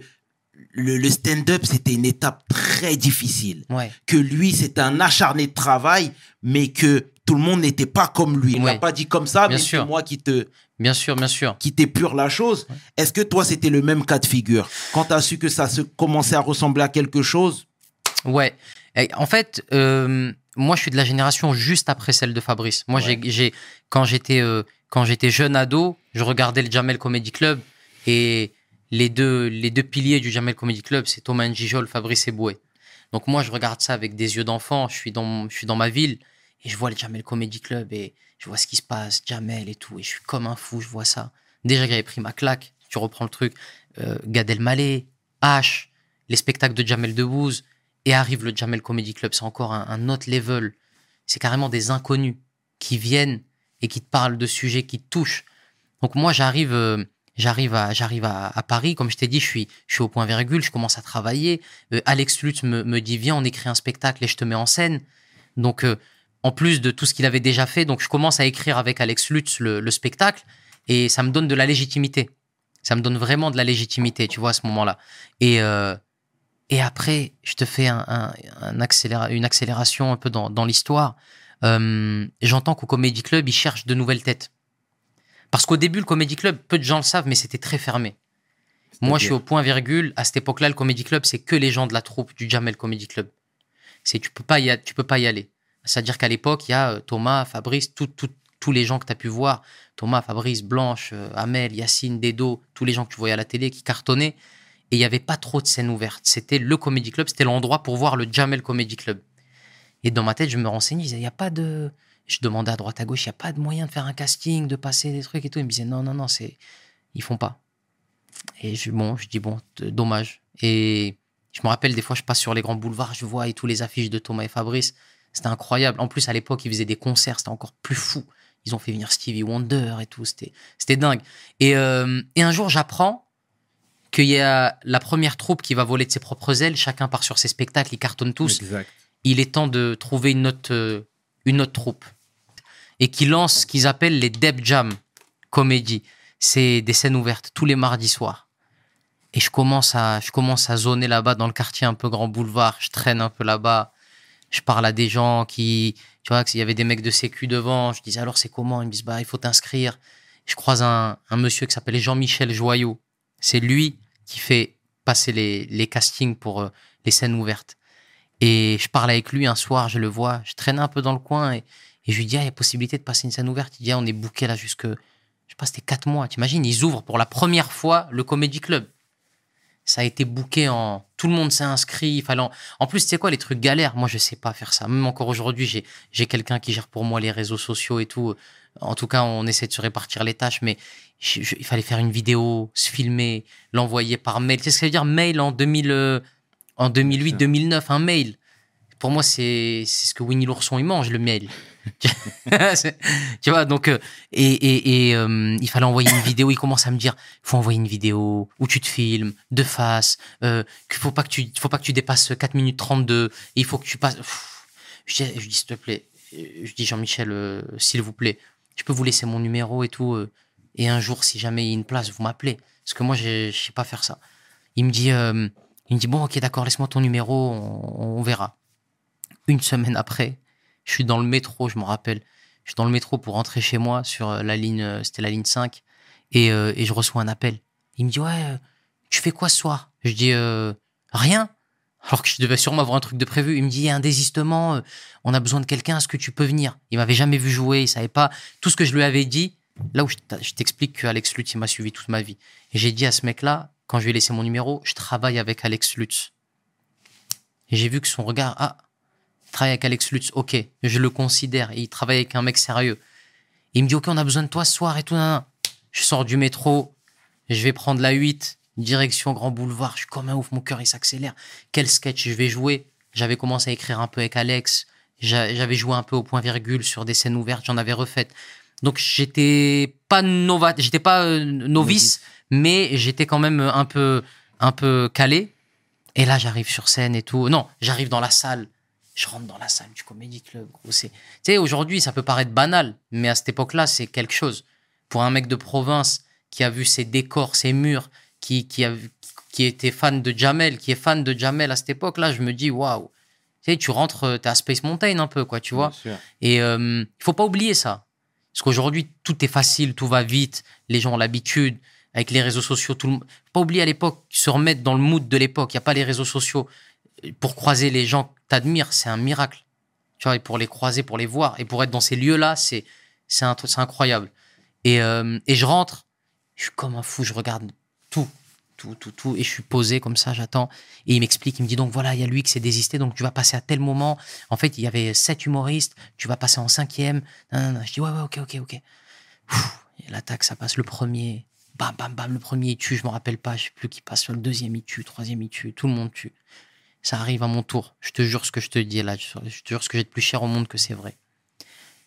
le, le stand-up, c'était une étape très difficile. Ouais. Que lui, c'était un acharné de travail, mais que tout le monde n'était pas comme lui. Il Ouais. l'a pas dit comme ça, Bien mais c'est moi qui te, Bien sûr, bien sûr. qui t'épure la chose. Est-ce que toi, c'était le même cas de figure? Quand tu as su que ça se commençait à ressembler à quelque chose? Ouais. Et en fait, euh, moi, je suis de la génération juste après celle de Fabrice. Moi, j'ai, quand j'étais, euh, quand j'étais jeune ado, je regardais le Jamel Comedy Club et les deux, les deux piliers du Jamel Comedy Club, c'est Thomas Njijol, Fabrice Eboué. Donc moi, je regarde ça avec des yeux d'enfant. Je suis dans, je suis dans ma ville et je vois le Jamel Comedy Club et je vois ce qui se passe, Jamel et tout. Et je suis comme un fou, je vois ça. Déjà j'avais pris ma claque, tu reprends le truc, euh, Gad Elmaleh, H, les spectacles de Jamel Debbouze, et arrive le Jamel Comedy Club. C'est encore un, un autre level. C'est carrément des inconnus. qui viennent et qui te parlent de sujets qui te touchent. Donc moi, j'arrive, euh, j'arrive à, j'arrive à, Paris. Comme je t'ai dit, je suis, je suis au point virgule. Je commence à travailler. Euh, Alex Lutz me, me dit viens, on écrit un spectacle et je te mets en scène. Donc euh, en plus de tout ce qu'il avait déjà fait, donc je commence à écrire avec Alex Lutz le, le spectacle et ça me donne de la légitimité. Ça me donne vraiment de la légitimité, tu vois, à ce moment-là. Et euh, et après, je te fais un, une accélération un peu dans, dans l'histoire. J'entends qu'au Comedy Club, ils cherchent de nouvelles têtes. Parce qu'au début, le Comedy Club, peu de gens le savent, mais c'était très fermé. Moi, je suis au point virgule. À cette époque-là, le Comedy Club, c'est que les gens de la troupe du Jamel Comedy Club. C'est tu peux pas y tu peux pas y aller. C'est-à-dire qu'à l'époque, il y a euh, Thomas, Fabrice, tout- tout- tous les gens que tu as pu voir, Thomas, Fabrice, Blanche, euh, Amel, Yacine, Dedo, tous les gens que tu voyais à la télé qui cartonnaient. Et il n'y avait pas trop de scènes ouvertes. C'était le Comedy Club, c'était l'endroit pour voir le Jamel Comedy Club. Et dans ma tête, je me renseignais, il n'y a pas de. Je demandais à droite à gauche, il n'y a pas de moyen de faire un casting, de passer des trucs et tout. Ils me disaient, non, non, non, c'est. Ils font pas. Et je, bon, je dis, bon, dommage. Et je me rappelle, des fois, je passe sur les grands boulevards, je vois et tous les affiches de Thomas et Fabrice. C'était incroyable. En plus, à l'époque, ils faisaient des concerts, c'était encore plus fou. Ils ont fait venir Stevie Wonder et tout, c'était dingue. Et, euh, et un jour, j'apprends qu'il y a la première troupe qui va voler de ses propres ailes. Chacun part sur ses spectacles, ils cartonnent tous Exact. il est temps de trouver une autre, euh, une autre troupe. Et qui lance ce qu'ils appellent les Deb Jam Comedy. C'est des scènes ouvertes tous les mardis soirs. Et je commence à, je commence à zoner là-bas dans le quartier un peu grand boulevard. Je traîne un peu là-bas. Je parle à des gens qui, tu vois, qu'il y avait des mecs de sécu devant. Je disais alors c'est comment? Ils me disent bah il faut t'inscrire. Je croise un, un monsieur qui s'appelle Jean-Michel Joyot. C'est lui qui fait passer les, les castings pour euh, les scènes ouvertes. Et je parle avec lui un soir, je le vois, je traîne un peu dans le coin et, je lui dis, ah, il y a possibilité de passer une scène ouverte. Il dit, ah, on est booké là jusque, je sais pas, c'était quatre mois. T'imagines, ils ouvrent pour la première fois le Comedy Club. Ça a été booké en, tout le monde s'est inscrit. En, plus, tu sais quoi, les trucs galères. Moi, je sais pas faire ça. Même encore aujourd'hui, j'ai, j'ai quelqu'un qui gère pour moi les réseaux sociaux et tout. En tout cas, on essaie de se répartir les tâches, mais il fallait faire une vidéo, se filmer, l'envoyer par mail. Tu sais ce que ça veut dire, mail en 2000, euh, en 2008, 2009, un mail. Pour moi, c'est ce que Winnie l'ourson il mange le mail. (laughs) Tu vois donc euh, et et, et euh, il fallait envoyer une vidéo. Il commence à me dire, faut envoyer une vidéo où tu te filmes de face. Euh, qu'il faut pas que tu faut pas que tu dépasses 4 minutes 32. Et il faut que tu passes. Pff. Je dis, je dis s'il te plaît. Je dis Jean-Michel, euh, s'il vous plaît, je peux vous laisser mon numéro et tout. euh, et un jour, si jamais il y a une place, vous m'appelez. Parce que moi, j'ai- je sais pas faire ça. Il me dit, il me dit bon, ok, d'accord, laisse-moi ton numéro, on, verra. Une semaine après, je suis dans le métro, je me rappelle. Je suis dans le métro pour rentrer chez moi sur euh, la ligne, euh, c'était la ligne 5, et, euh, et je reçois un appel. Il me dit ouais, tu fais quoi ce soir? Je dis rien. Alors que je devais sûrement avoir un truc de prévu. Il me dit il y a un désistement, on a besoin de quelqu'un, est-ce que tu peux venir? Il m'avait jamais vu jouer, il savait pas tout ce que je lui avais dit. Là où je t'explique que Alex Lutz m'a suivi toute ma vie. Et j'ai dit à ce mec-là, quand je lui ai laissé mon numéro, je travaille avec Alex Lutz. J'ai vu que son regard, ah, il travaille avec Alex Lutz, ok, je le considère, et il travaille avec un mec sérieux. Il me dit, ok, on a besoin de toi ce soir et tout. nan, nan. Je sors du métro, je vais prendre la 8, direction Grand Boulevard, je suis comme un ouf, mon cœur il s'accélère. Quel sketch je vais jouer J'avais commencé à écrire un peu avec Alex, j'a- j'avais joué un peu au point virgule sur des scènes ouvertes, j'en avais refait. Donc j'étais pas nova, j'étais pas euh, novice, mais j'étais quand même un peu un peu calé. Et là j'arrive sur scène et tout. Non, j'arrive dans la salle. Je rentre dans la salle du Comedy Club. Tu sais, aujourd'hui, ça peut paraître banal, mais à cette époque-là, c'est quelque chose. Pour un mec de province qui a vu ses décors, ses murs, qui, qui, a, qui était fan de Jamel, qui est fan de Jamel à cette époque-là, je me dis, waouh. Tu sais, tu rentres, euh, t'es à Space Mountain un peu, quoi, tu vois. Et euh, il faut pas oublier ça. Parce qu'aujourd'hui, tout est facile, tout va vite, les gens ont l'habitude, avec les réseaux sociaux, tout le pas oublier à l'époque, se remettre dans le mood de l'époque. Il n'y a pas les réseaux sociaux. Pour croiser les gens que t'admires, c'est un miracle. Tu vois, et pour les croiser, pour les voir, et pour être dans ces lieux-là, c'est c'est incroyable. Et, euh, et je rentre, je suis comme un fou, je regarde tout, tout, tout, tout, et je suis posé comme ça, j'attends. Et il m'explique, il me dit donc voilà, il y a lui qui s'est désisté, donc tu vas passer à tel moment. En fait, il y avait sept humoristes, tu vas passer en cinquième. Non, non, non. Je dis ouais, ouais, ok, ok, ok. Pfff, Et l'attaque, ça passe le premier. Bam, bam, bam, le premier il tue, je me rappelle pas, je sais plus qui passe sur le deuxième, il tue, troisième, il tue, tout le monde tue. Ça arrive à mon tour. Je te jure ce que je te dis là, je te jure ce que j'ai de plus cher au monde que c'est vrai.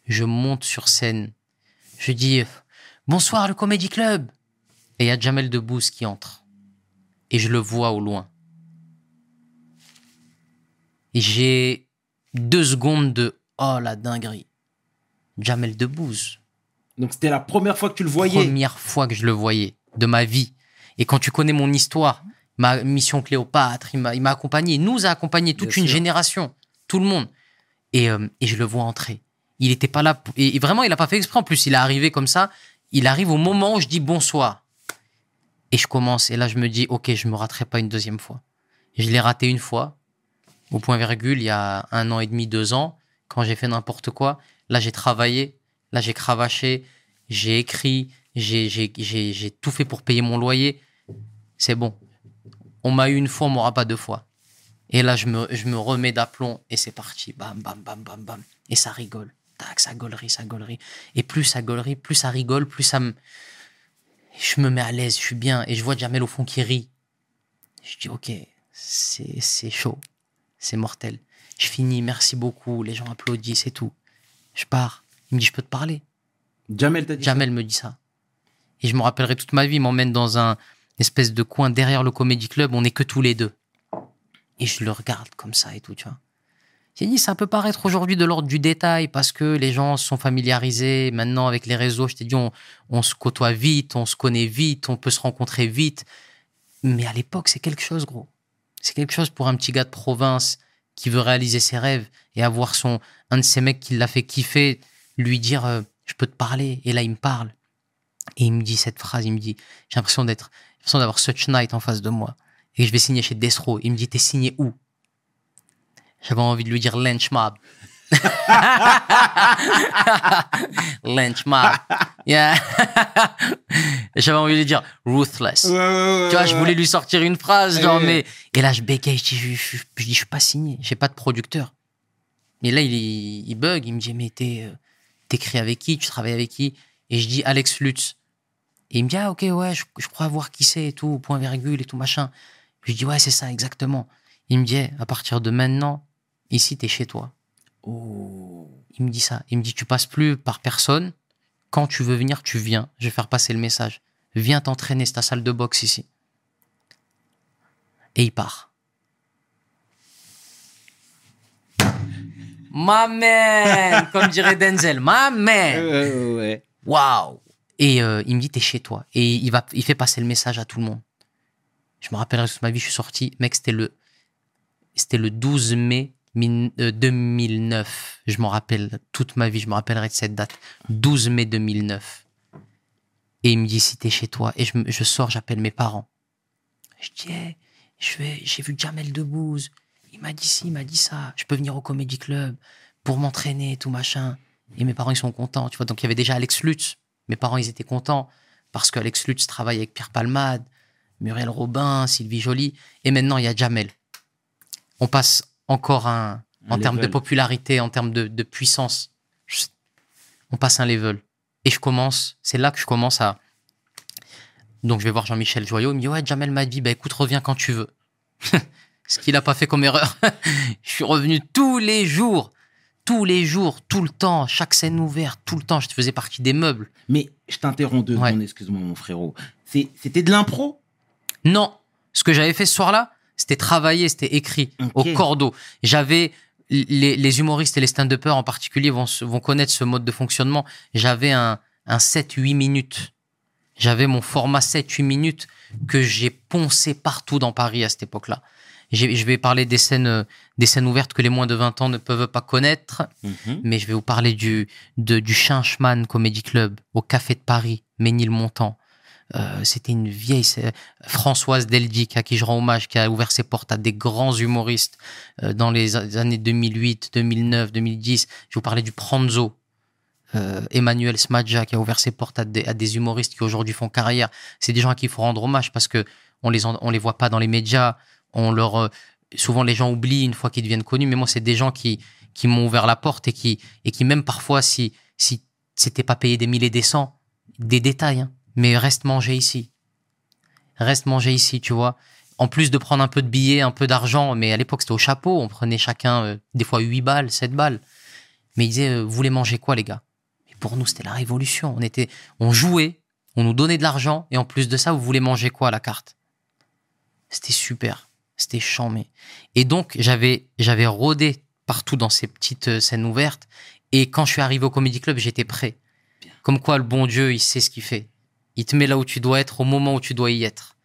Je monte sur scène. Je dis bonsoir le Comedy Club. Et il y a Jamel Debbouze qui entre. Et je le vois au loin. Et j'ai deux secondes de oh la dinguerie. Jamel Debbouze. Donc c'était la première fois que tu le voyais. Première fois que je le voyais de ma vie. Et quand tu connais mon histoire, ma mission Cléopâtre, il m'a accompagné, il nous a accompagné toute Bien une sûr. génération, tout le monde. Et, euh, et je le vois entrer. Il n'était pas là. pour- Et, et vraiment, il n'a pas fait exprès. En plus, il est arrivé comme ça. Il arrive au moment où je dis bonsoir. Et je commence. Et là, je me dis, OK, je me raterai pas une deuxième fois. Je l'ai raté une fois, au point virgule, il y a un an et demi, deux ans, quand j'ai fait n'importe quoi. Là, j'ai travaillé. Là, j'ai cravaché. J'ai écrit. J'ai tout fait pour payer mon loyer. C'est bon. On m'a eu une fois, on m'aura pas deux fois. Et là, je me, je me remets d'aplomb et c'est parti. Bam, bam, bam, bam, bam. Et ça rigole. Tac, ça gaulerie, ça gaulerie. Et plus ça gaulerie, plus ça rigole, plus ça me. Je me mets à l'aise, je suis bien. Et je vois Jamel au fond qui rit. Je dis, OK, c'est chaud. C'est mortel. Je finis, merci beaucoup. Les gens applaudissent et tout. Je pars. Il me dit, je peux te parler. Jamel t'a dit ça Jamel me dit ça. Et je me rappellerai toute ma vie. Il m'emmène dans un espèce de coin derrière le Comedy Club. On n'est que tous les deux. Et je le regarde comme ça et tout, tu vois. J'ai dit, ça peut paraître aujourd'hui de l'ordre du détail parce que les gens sont familiarisés. Maintenant, avec les réseaux, je t'ai dit, on, on se côtoie vite, on se connaît vite, on peut se rencontrer vite. Mais à l'époque, c'est quelque chose, gros. C'est quelque chose pour un petit gars de province qui veut réaliser ses rêves et avoir son, un de ses mecs qui l'a fait kiffer, lui dire, euh, je peux te parler. Et là, il me parle. Et il me dit cette phrase, il me dit, j'ai l'impression d'être, l'impression d'avoir Such Knight en face de moi. Et je vais signer chez Destro. Il me dit, t'es signé où? J'avais envie de lui dire Lynch Mob. (laughs) Lynch Mob. Yeah. (laughs) J'avais envie de lui dire Ruthless. Ouais, ouais, ouais, Tu vois, je voulais lui sortir une phrase, genre, Ouais. mais. Et là, je bégaye, je dis, je, je- je dis, je suis pas signé, j'ai pas de producteur. Et là, il, il bug, il me dit, mais t'es, euh, t'écris avec qui, tu travailles avec qui Et je dis, Alex Lutz. Et il me dit, ah, ok, ouais, je, je crois voir qui c'est et tout, point virgule et tout, machin. Je dis, ouais, c'est ça, exactement. Il me dit, eh, à partir de maintenant, ici, t'es chez toi. Oh. Il me dit ça. Il me dit, tu passes plus par personne. Quand tu veux venir, tu viens. Je vais faire passer le message. Viens t'entraîner, c'est ta salle de boxe ici. Et il part. Ma man, comme dirait Denzel, ma man. Ouais, ouais. Waouh Et euh, il me dit, t'es chez toi. Et il, va, il fait passer le message à tout le monde. Je me rappellerai toute ma vie, je suis sorti. Mec, c'était le, c'était le 12 mai min- euh, 2009. Je m'en rappelle toute ma vie, je me rappellerai de cette date. 12 mai 2009. Et il me dit, si t'es chez toi. Et je, je sors, j'appelle mes parents. Je dis, Hey, je vais, j'ai vu Jamel Debbouze. Il m'a dit ci, il m'a dit ça. Je peux venir au Comedy Club pour m'entraîner, tout machin. Et mes parents, ils sont contents. Tu vois, donc il y avait déjà Alex Lutz. Mes parents, ils étaient contents parce qu'Alex Lutz travaille avec Pierre Palmade, Muriel Robin, Sylvie Joly. Et maintenant, il y a Jamel. On passe encore un, Un en termes de popularité, en termes de, de puissance. On passe un level. Et je commence, c'est là que je commence à. Donc je vais voir Jean-Michel Joyot. Il me dit Ouais, Jamel m'a dit Bah écoute, reviens quand tu veux. (laughs) Ce qu'il a pas fait comme erreur. (laughs) je suis revenu tous les jours. Tous les jours, tout le temps, chaque scène ouverte, tout le temps. Je faisais partie des meubles. Mais je t'interromps deux Ouais. secondes, excuse-moi, mon frérot. C'était de l'impro? Non, ce que j'avais fait ce soir-là, c'était travailler, c'était écrit au cordeau. J'avais les, les humoristes et les stand-uppers en particulier vont, vont connaître ce mode de fonctionnement. J'avais un, un 7-8 minutes. J'avais mon format 7-8 minutes que j'ai poncé partout dans Paris à cette époque-là. Je vais parler des scènes, des scènes ouvertes que les moins de 20 ans ne peuvent pas connaître Mhm. mais je vais vous parler du, de, du Chinchman Comedy Club au Café de Paris, Ménilmontant. Euh, C'était une vieille Françoise Deldic à qui je rends hommage, qui a ouvert ses portes à des grands humoristes euh, dans les années 2008, 2009, 2010. Je vais vous parler du Pranzo. Euh, Emmanuel Smadja qui a ouvert ses portes à des, à des humoristes qui aujourd'hui font carrière. C'est des gens à qui il faut rendre hommage parce que on les en- on les voit pas dans les médias. On leur euh, souvent les gens oublient une fois qu'ils deviennent connus. Mais moi c'est des gens qui qui m'ont ouvert la porte et qui et qui même parfois si si c'était pas payé des mille et des cents des détails hein, mais reste manger ici. Reste manger ici tu vois. En plus de prendre un peu de billets un peu d'argent mais à l'époque c'était au chapeau. On prenait chacun euh, des fois 8 balles 7 balles. Mais il disait, euh, vous voulez manger quoi, les gars? Et pour nous, c'était la révolution. On était, on jouait, on nous donnait de l'argent, et en plus de ça, vous voulez manger quoi à la carte? C'était super, c'était chambé. Et donc, j'avais, j'avais rôdé partout dans ces petites euh, scènes ouvertes, et quand je suis arrivé au Comedy Club, j'étais prêt. Comme quoi, le bon Dieu, il sait ce qu'il fait. Il te met là où tu dois être, au moment où tu dois y être.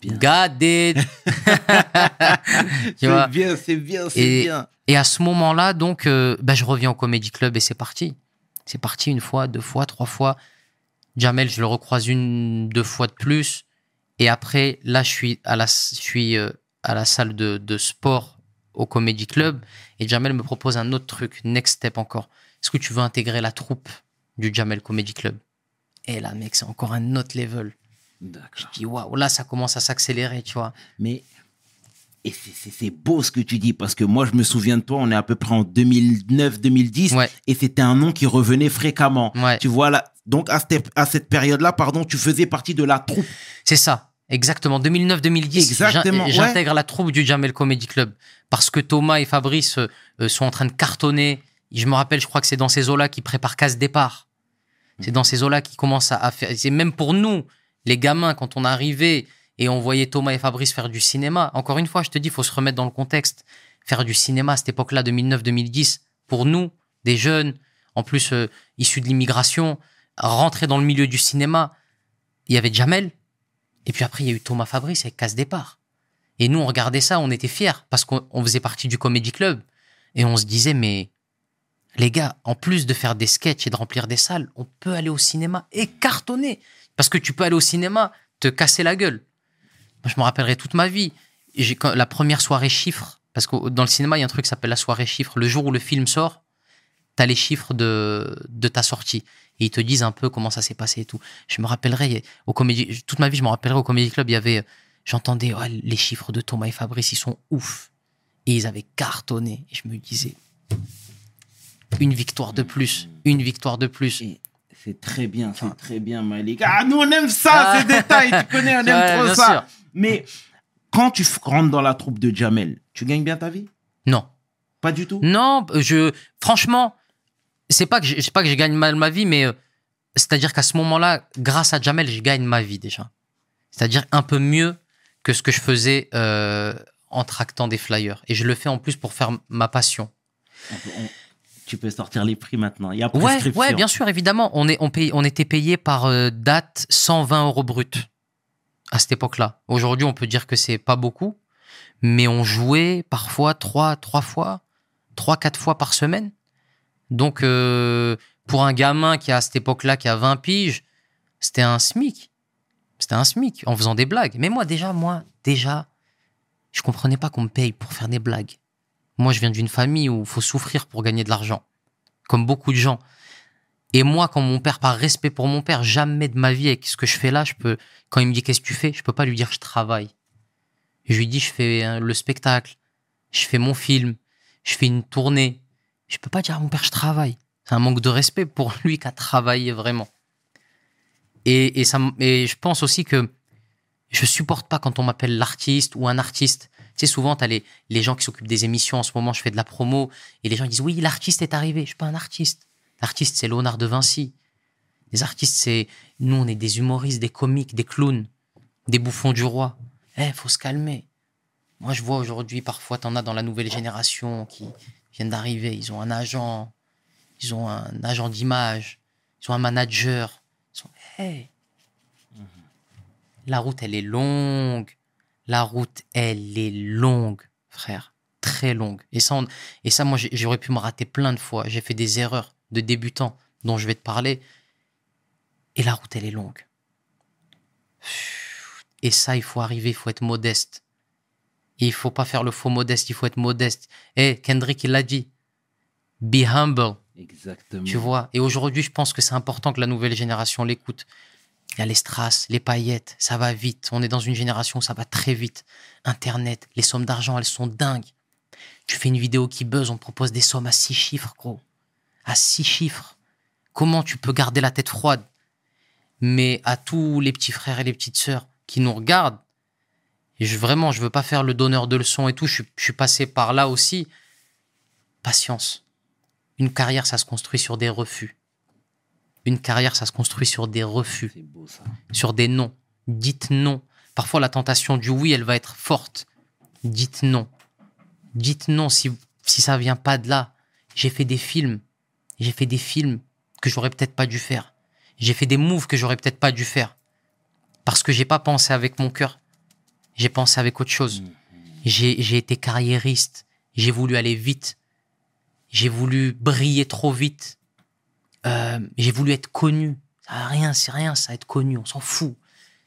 Bien. God it. (laughs) C'est bien, c'est bien, c'est bien. Et à ce moment-là, donc, euh, bah, je reviens au Comedy Club et c'est parti. C'est parti une fois, deux fois, trois fois. Jamel, je le recroise une, deux fois de plus. Et après, là, je suis à la, je suis, euh, à la salle de, de sport au Comedy Club. Et Jamel me propose un autre truc, next step encore. Est-ce que tu veux intégrer la troupe du Jamel Comedy Club? Et là, mec, c'est encore un autre level. D'accord. Puis waouh, là, ça commence à s'accélérer, tu vois. Mais et c'est- beau ce que tu dis parce que moi je me souviens de toi, on est à peu près en 2009-2010 Ouais. et c'était un nom qui revenait fréquemment. Ouais. Tu vois là, donc à cette, à cette période-là, pardon, tu faisais partie de la troupe. C'est ça, exactement. 2009-2010, Exactement, j'in- j'intègre la troupe du Jamel Comedy Club parce que Thomas et Fabrice euh, euh, sont en train de cartonner. Je me rappelle, je crois que c'est dans ces eaux-là qui préparent casse départ. C'est dans ces eaux-là qui commencent à, à faire. C'est même pour nous, les gamins, quand on arrivait et on voyait Thomas et Fabrice faire du cinéma. Encore une fois, je te dis, il faut se remettre dans le contexte. Faire du cinéma à cette époque-là, 2009-2010, pour nous, des jeunes, en plus euh, issus de l'immigration, rentrer dans le milieu du cinéma, il y avait Jamel, et puis après, il y a eu Thomas Fabrice avec Casse Départ. Et nous, on regardait ça, on était fiers parce qu'on on faisait partie du Comedy Club. Et on se disait, mais les gars, en plus de faire des sketchs et de remplir des salles, on peut aller au cinéma et cartonner. Parce que tu peux aller au cinéma, te casser la gueule. Moi, je me rappellerai toute ma vie. Quand- la première soirée chiffres, parce que dans le cinéma, il y a un truc qui s'appelle la soirée chiffres. Le jour où le film sort, tu as les chiffres de, de ta sortie. Et ils te disent un peu comment ça s'est passé et tout. Je me rappellerai, au comédie, toute ma vie, je me rappellerai au Comédie Club, il y avait, j'entendais, Ouais, les chiffres de Thomas et Fabrice, ils sont ouf. Et ils avaient cartonné. Et je me disais, une victoire de plus, une victoire de plus. Et C'est très bien, c'est très bien, Malik. Ah, nous on aime ça, Ah. ces détails, tu connais, on (laughs) aime Ouais, trop bien ça. sûr. Mais quand tu rentres dans la troupe de Jamel, tu gagnes bien ta vie? Non. Pas du tout? Non, je, franchement, c'est pas que je, pas que je gagne mal ma vie, mais euh, c'est-à-dire qu'à ce moment-là, grâce à Jamel, je gagne ma vie déjà. C'est-à-dire un peu mieux que ce que je faisais euh, en tractant des flyers. Et je le fais en plus pour faire ma passion. On peut- on- Tu peux sortir les prix maintenant. Il y a Ouais, ouais, bien sûr, évidemment. On, est, on, paye, on était payé par euh, date 120 euros brut à cette époque-là. Aujourd'hui, on peut dire que c'est pas beaucoup, mais on jouait parfois trois, trois fois, trois, quatre fois par semaine. Donc, euh, pour un gamin qui à cette époque-là, qui a 20 piges, c'était un SMIC. C'était un SMIC en faisant des blagues. Mais moi, déjà, moi, déjà, je comprenais pas qu'on me paye pour faire des blagues. Moi, je viens d'une famille où il faut souffrir pour gagner de l'argent comme beaucoup de gens. Et moi, quand mon père, par respect pour mon père, jamais de ma vie avec ce que je fais là, je peux, quand il me dit qu'est-ce que tu fais, je peux pas lui dire je travaille. Je lui dis je fais euh, le spectacle, je fais mon film, je fais une tournée. Je peux pas dire à mon père je travaille. C'est un manque de respect pour lui qui a travaillé vraiment. Et, et ça, et je pense aussi que je supporte pas quand on m'appelle l'artiste ou un artiste. Tu sais, souvent, tu as les, les gens qui s'occupent des émissions. En ce moment, je fais de la promo. Et les gens disent, oui, l'artiste est arrivé. Je suis pas un artiste. L'artiste, c'est Léonard de Vinci. Les artistes, c'est. Nous, on est des humoristes, des comiques, des clowns, des bouffons du roi. Eh, faut se calmer. Moi, je vois aujourd'hui, parfois, t'en as dans la nouvelle génération qui viennent d'arriver. Ils ont un agent, ils ont un agent d'image, ils ont un manager. Ils sont. Hey. La route, elle est longue. La route, elle est longue, frère. Très longue. Et ça, et ça moi, j'aurais pu me rater plein de fois. J'ai fait des erreurs de débutant dont je vais te parler. Et la route, elle est longue. Et ça, il faut arriver, il faut être modeste. Et il faut pas faire le faux modeste, il faut être modeste. Eh, Kendrick, il l'a dit. Be humble. Exactement. Tu vois Et aujourd'hui, je pense que c'est important que la nouvelle génération l'écoute. Il y a les strass, les paillettes, ça va vite. On est dans une génération où ça va très vite. Internet, les sommes d'argent, elles sont dingues. Tu fais une vidéo qui buzz, on te propose des sommes à six chiffres, gros. À six chiffres. Comment tu peux garder la tête froide? Mais à tous les petits frères et les petites sœurs qui nous regardent, et je, vraiment, je veux pas faire le donneur de leçons et tout, je, suis- je suis passé par là aussi. Patience Une carrière, ça se construit sur des refus. Une carrière, ça se construit sur des refus, C'est beau ça. sur des non. Dites non. Parfois, la tentation du oui, elle va être forte. Dites non. Dites non si, si ça vient pas de là. J'ai fait des films. J'ai fait des films que j'aurais peut-être pas dû faire. J'ai fait des moves que j'aurais peut-être pas dû faire. Parce que j'ai pas pensé avec mon cœur. J'ai pensé avec autre chose. J'ai j'ai été carriériste. J'ai voulu aller vite. J'ai voulu briller trop vite. Euh, j'ai voulu être connu. Ça rien, c'est rien, ça, être connu. On s'en fout.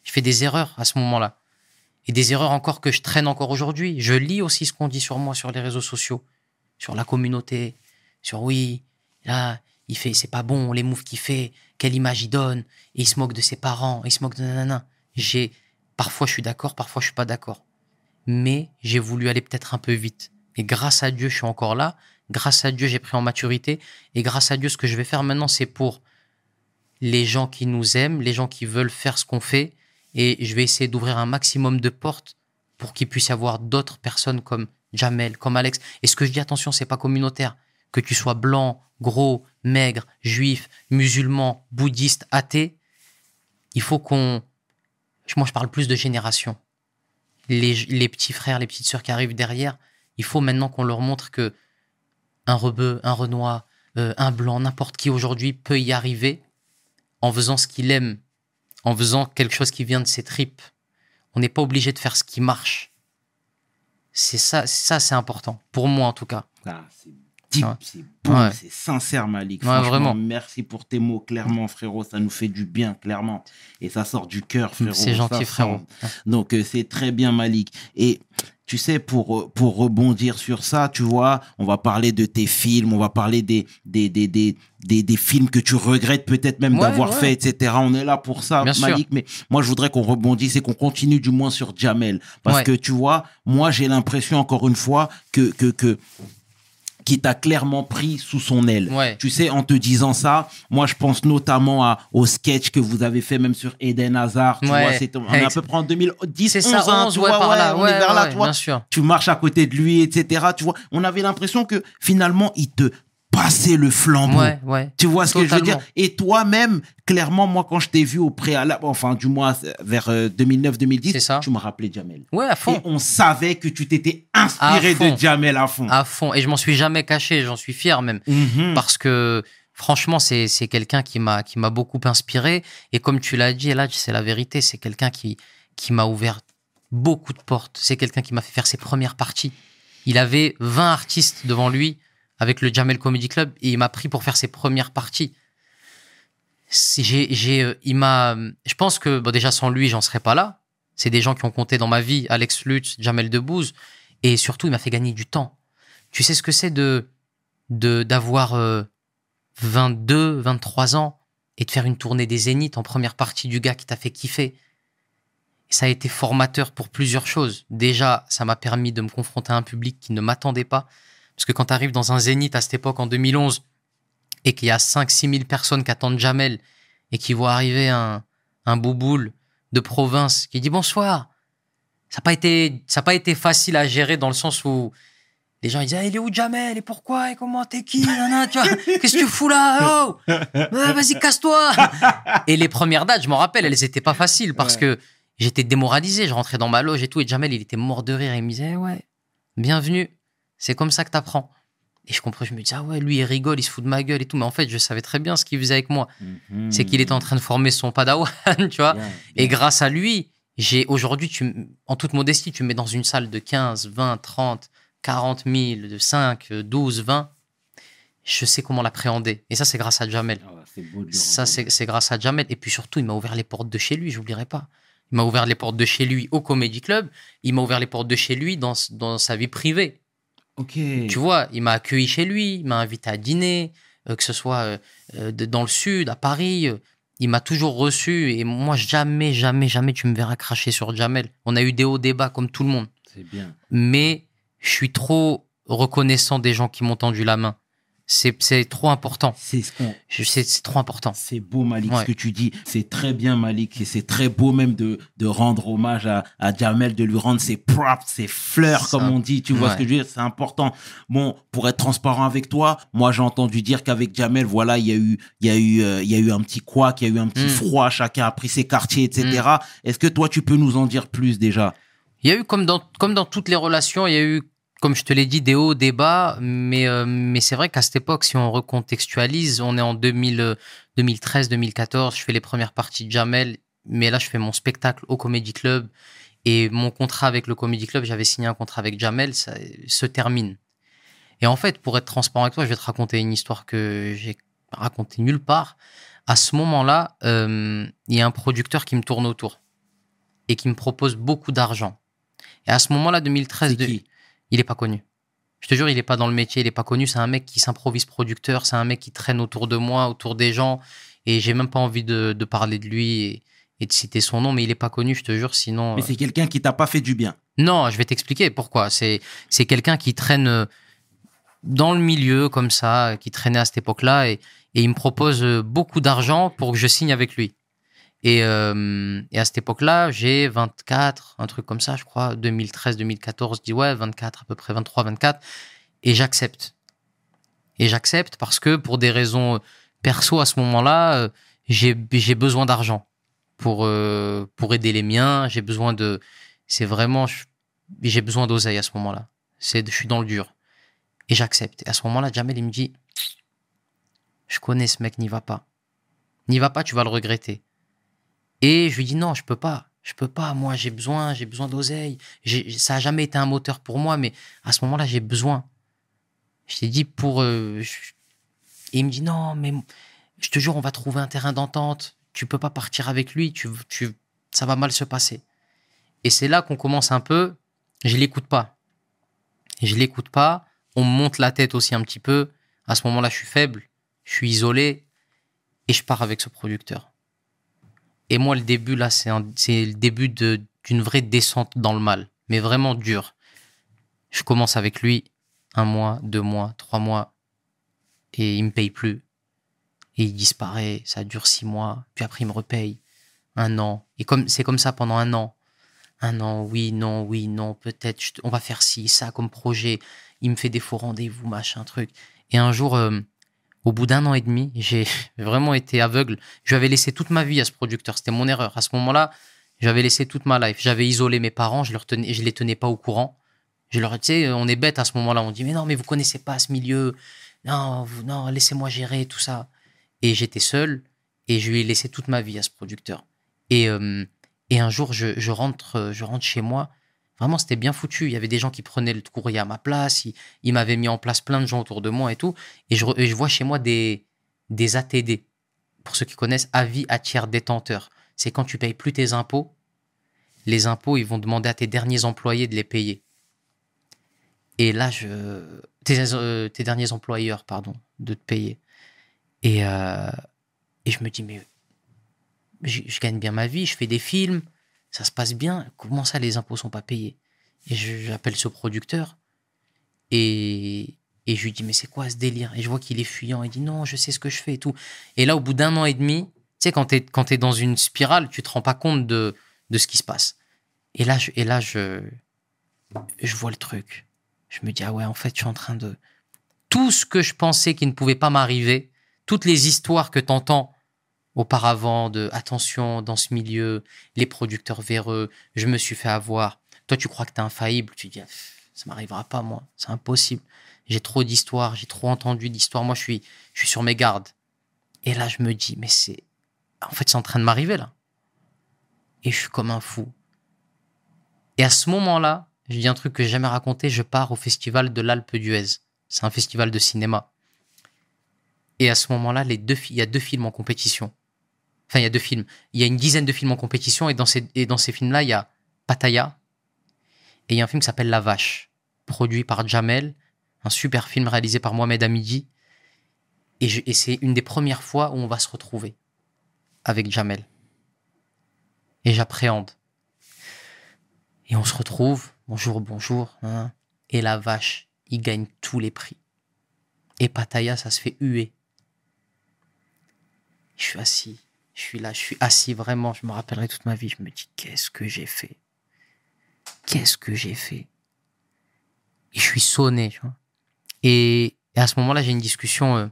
Je fais des erreurs à ce moment-là. Et des erreurs encore que je traîne encore aujourd'hui. Je lis aussi ce qu'on dit sur moi sur les réseaux sociaux, sur la communauté, sur oui, là, il fait, c'est pas bon, les moves qu'il fait, quelle image il donne, et il se moque de ses parents, il se moque de nanana. J'ai, parfois je suis d'accord, parfois je suis pas d'accord. Mais j'ai voulu aller peut-être un peu vite. Et grâce à Dieu, je suis encore là. Grâce à Dieu, j'ai pris en maturité. Et grâce à Dieu, ce que je vais faire maintenant, c'est pour les gens qui nous aiment, les gens qui veulent faire ce qu'on fait. Et je vais essayer d'ouvrir un maximum de portes pour qu'il puisse y avoir d'autres personnes comme Jamel, comme Alex. Et ce que je dis, attention, c'est pas communautaire. Que tu sois blanc, gros, maigre, juif, musulman, bouddhiste, athée, il faut qu'on. Moi, je parle plus de génération. Les, les petits frères, les petites sœurs qui arrivent derrière, il faut maintenant qu'on leur montre que un rebeu, un renoir, euh, un blanc, n'importe qui aujourd'hui peut y arriver en faisant ce qu'il aime, en faisant quelque chose qui vient de ses tripes. On n'est pas obligé de faire ce qui marche. C'est ça, ça c'est important pour moi en tout cas. Ah, deep, Ouais. c'est bon, Ouais. c'est sincère, Malik. Ouais, Franchement, vraiment. Merci pour tes mots, clairement, frérot. Ça nous fait du bien, clairement. Et ça sort du cœur, frérot. C'est gentil frérot. Donc, euh, c'est très bien, Malik. Et tu sais, pour, euh, pour rebondir sur ça, tu vois, on va parler de tes films, on va parler des, des, des, des, des, des films que tu regrettes peut-être même Ouais, d'avoir ouais. fait, etc. On est là pour ça, Bien sûr. Malik. Mais moi, je voudrais qu'on rebondisse et qu'on continue du moins sur Jamel. Parce Ouais. que, tu vois, moi, j'ai l'impression, encore une fois, que, que, que, qui t'a clairement pris sous son aile. Ouais. Tu sais, en te disant ça, moi, je pense notamment à, au sketch que vous avez fait même sur Eden Hazard. Tu Ouais. vois, c'est, on est à peu près en 2010, C'est 11, ça, hein, 11, tu ouais, vois, par là. on Ouais, est vers là, tu vois. Tu marches à côté de lui, etc. Tu vois, on avait l'impression que finalement, il te passait le flambeau. Ouais, ouais. Tu vois ce que je veux dire? Et toi-même, clairement, moi, quand je t'ai vu au préalable, enfin, du moins vers euh, 2009-2010, C'est ça. tu m'as rappelé Jamel. Ouais, à Et fond. on savait que tu t'étais inspiré de Jamel à fond. À fond. Et je m'en suis jamais caché, j'en suis fier même. Mhm. Parce que franchement, c'est c'est quelqu'un qui m'a qui m'a beaucoup inspiré. Et comme tu l'as dit, là, c'est la vérité. C'est quelqu'un qui, qui m'a ouvert beaucoup de portes. C'est quelqu'un qui m'a fait faire ses premières parties. Il avait 20 artistes devant lui avec le Jamel Comedy Club et il m'a pris pour faire ses premières parties. J'ai, j'ai, euh, il m'a, je pense que déjà sans lui, j'en serais pas là. C'est des gens qui ont compté dans ma vie, Alex Lutz, Jamel Debbouze, et surtout, il m'a fait gagner du temps. Tu sais ce que c'est de, de d'avoir euh, 22, 23 ans et de faire une tournée des Zéniths en première partie du gars qui t'a fait kiffer? Ça a été formateur pour plusieurs choses. Déjà, ça m'a permis de me confronter à un public qui ne m'attendait pas. Parce que quand tu arrives dans un Zénith à cette époque, en 2011, et qu'il y a 5-6 000 personnes qui attendent Jamel et qui voient arriver un, un bouboule de province qui dit bonsoir, ça n'a pas, été- ça a pas été facile à gérer dans le sens où les gens ils disent Ah, il est où Jamel et pourquoi et comment t'es qui (laughs) qu'est-ce que tu fous là oh? Ouais, vas-y casse-toi. Et les premières dates je m'en rappelle elles étaient pas faciles parce Ouais. que j'étais démoralisé. Je rentrais dans ma loge et tout et Jamel il était mort de rire. Il me disait ouais bienvenue c'est comme ça que t'apprends et je comprenais je me disais ah ouais lui il rigole il se fout de ma gueule et tout mais en fait je savais très bien ce qu'il faisait avec moi Mhm. c'est qu'il était en train de former son padawan (laughs) tu vois et grâce à lui, j'ai aujourd'hui, en toute modestie, tu me mets dans une salle de 15, 20, 30, 40 000, de 5, 12, 20. Je sais comment l'appréhender. Et ça, c'est grâce à Jamel. Ah beau de Ça, c'est grâce à Jamel. Et puis surtout, il m'a ouvert les portes de chez lui, j'oublierai pas. Il m'a ouvert les portes de chez lui au Comedy Club. Il m'a ouvert les portes de chez lui dans, dans sa vie privée. Tu vois, il m'a accueilli chez lui, il m'a invité à dîner, euh, que ce soit euh, euh, de- dans le sud, à Paris. euh, il m'a toujours reçu et moi, jamais, jamais, jamais tu me verras cracher sur Jamel. On a eu des hauts débats comme tout le monde. C'est bien. Mais je suis trop reconnaissant des gens qui m'ont tendu la main. C'est c'est trop important. C'est ce trop important. C'est beau, Malik, Ouais. ce que tu dis. C'est très bien, Malik. Et c'est très beau même de, de rendre hommage à, à Jamel, de lui rendre ses props, ses fleurs, comme on dit. Tu vois Ouais. ce que je veux dire? C'est important. Bon, pour être transparent avec toi, moi, j'ai entendu dire qu'avec Jamel, voilà, il y a eu, il y a eu, euh, il y a eu un petit couac, il y a eu un petit Mm. froid, chacun a pris ses quartiers, etc. Est-ce que toi, tu peux nous en dire plus déjà? Il y a eu, comme dans, comme dans toutes les relations, il y a eu, comme je te l'ai dit, des hauts, des bas. Mais, euh, mais c'est vrai qu'à cette époque, si on recontextualise, on est en 2000, euh, 2013, 2014. Je fais les premières parties de Jamel. Mais là, je fais mon spectacle au Comedy Club. Et mon contrat avec le Comedy Club, j'avais signé un contrat avec Jamel, ça se termine. Et en fait, pour être transparent avec toi, je vais te raconter une histoire que j'ai racontée nulle part. À ce moment-là, euh, il y a un producteur qui me tourne autour et qui me propose beaucoup d'argent. Et à ce moment-là, 2013, C'est de- qui? Il est pas connu. Je te jure, il est pas dans le métier, il est pas connu. C'est un mec qui s'improvise producteur, c'est un mec qui traîne autour de moi, autour des gens. Et j'ai même pas envie de, de parler de lui et, et de citer son nom, mais il est pas connu, je te jure. Sinon, Mais c'est quelqu'un qui t'a pas fait du bien. non, je vais t'expliquer pourquoi. C'est c'est quelqu'un qui traîne euh, dans le milieu comme ça, qui traînait à cette époque-là, et, et il me propose euh, beaucoup d'argent pour que je signe avec lui. Et, euh, et à cette époque-là, j'ai 24, un truc comme ça, je crois, 2013, 2014, je dis ouais, 24 à peu près, 23, 24, et j'accepte. Et j'accepte parce que pour des raisons perso à ce moment-là, euh, j'ai besoin d'argent pour euh, pour aider les miens. J'ai besoin de, c'est vraiment, j'ai besoin d'oseille à ce moment-là. Je suis dans le dur et j'accepte. Et à ce moment-là, Jamel il me dit, je connais ce mec, n'y va pas, n'y va pas, tu vas le regretter. Et je lui dis non, je peux pas. Je peux pas, moi j'ai besoin, j'ai besoin d'oseille. Ça a jamais été un moteur pour moi, mais à ce moment-là, j'ai besoin. Je t'ai dit pour. euh, Et il me dit non, mais je te jure, on va trouver un terrain d'entente. Tu peux pas partir avec lui, tu, tu, ça va mal se passer. Et c'est là qu'on commence un peu. Je l'écoute pas. Je l'écoute pas. On monte la tête aussi un petit peu. À ce moment-là, je suis faible, je suis isolé et je pars avec ce producteur. Et moi, le début là, c'est le début d'une vraie descente dans le mal, mais vraiment dur. Je commence avec lui un mois, deux mois, trois mois, et il me paye plus. Et il disparaît, ça dure six mois, puis après il me repaye un an. Et comme c'est comme ça pendant un an. Un an, oui, non, oui, non, peut-être, on va faire ci, ça comme projet. Il me fait des faux rendez-vous, machin, truc. Et un jour, euh, au bout d'un an et demi, j'ai (laughs) vraiment été aveugle. Je lui avais laissé toute ma vie à ce producteur. C'était mon erreur. À ce moment-là, j'avais laissé toute ma life. J'avais isolé mes parents, je, leur tenais, je les tenais pas au courant. Je leur disais, on est bête à ce moment-là. On dit, mais non, mais vous connaissez pas ce milieu. Non, vous, non, laissez-moi gérer tout ça. Et j'étais seul et je lui ai laissé toute ma vie à ce producteur. Et, euh, et un jour, je, rentre, je rentre chez moi. Vraiment, c'était bien foutu. Il y avait des gens qui prenaient le courrier à ma place. Ils, m'avaient mis en place plein de gens autour de moi et tout. Et je, vois chez moi des, ATD. Pour ceux qui connaissent, avis à tiers détenteur. C'est quand tu payes plus tes impôts. Les impôts, ils vont demander à tes derniers employés de les payer. Et là, je, tes, euh, derniers employeurs, pardon, de te payer. Et, euh, et je me dis, mais je gagne bien ma vie, je fais des films, ça se passe bien. Comment ça, les impôts sont pas payés? Et j'appelle ce producteur et, et je lui dis, mais c'est quoi ce délire? Et je vois qu'il est fuyant. Il dit, non, je sais ce que je fais et tout. Et là, au bout d'un an et demi, tu sais, quand tu es, dans une spirale, tu te rends pas compte de, de ce qui se passe. Et là, et là je, je vois le truc. Je me dis, ah ouais, en fait, je suis en train de. Tout ce que je pensais qui ne pouvait pas m'arriver, toutes les histoires que tu entends auparavant de attention dans ce milieu, les producteurs véreux, je me suis fait avoir. Toi, tu crois que tu es infaillible, tu dis, ça m'arrivera pas, moi, c'est impossible. J'ai trop d'histoires, j'ai trop entendu d'histoires. Moi, je suis, je suis sur mes gardes. Et là, je me dis, mais c'est. En fait, c'est en train de m'arriver, là. Et je suis comme un fou. Et à ce moment-là, je dis un truc que j'ai jamais raconté, je pars au festival de l'Alpe d'Huez. C'est un festival de cinéma. Et à ce moment-là, les deux, il y a deux films en compétition. Enfin, il y a deux films. Il y a une dizaine de films en compétition et dans ces, et dans ces films-là, il y a Pattaya et il y a un film qui s'appelle La Vache, produit par Jamel, un super film réalisé par Mohamed Hamidi. Et, et c'est une des premières fois où on va se retrouver avec Jamel. Et j'appréhende. Et on se retrouve, bonjour, bonjour, hein, et la vache, il gagne tous les prix. Et Pattaya, ça se fait huer. Je suis assis. Je suis là, je suis assis vraiment. Je me rappellerai toute ma vie. Je me dis, qu'est-ce que j'ai fait? Qu'est-ce que j'ai fait? Et je suis sonné. Et, à ce moment-là, j'ai une discussion. euh,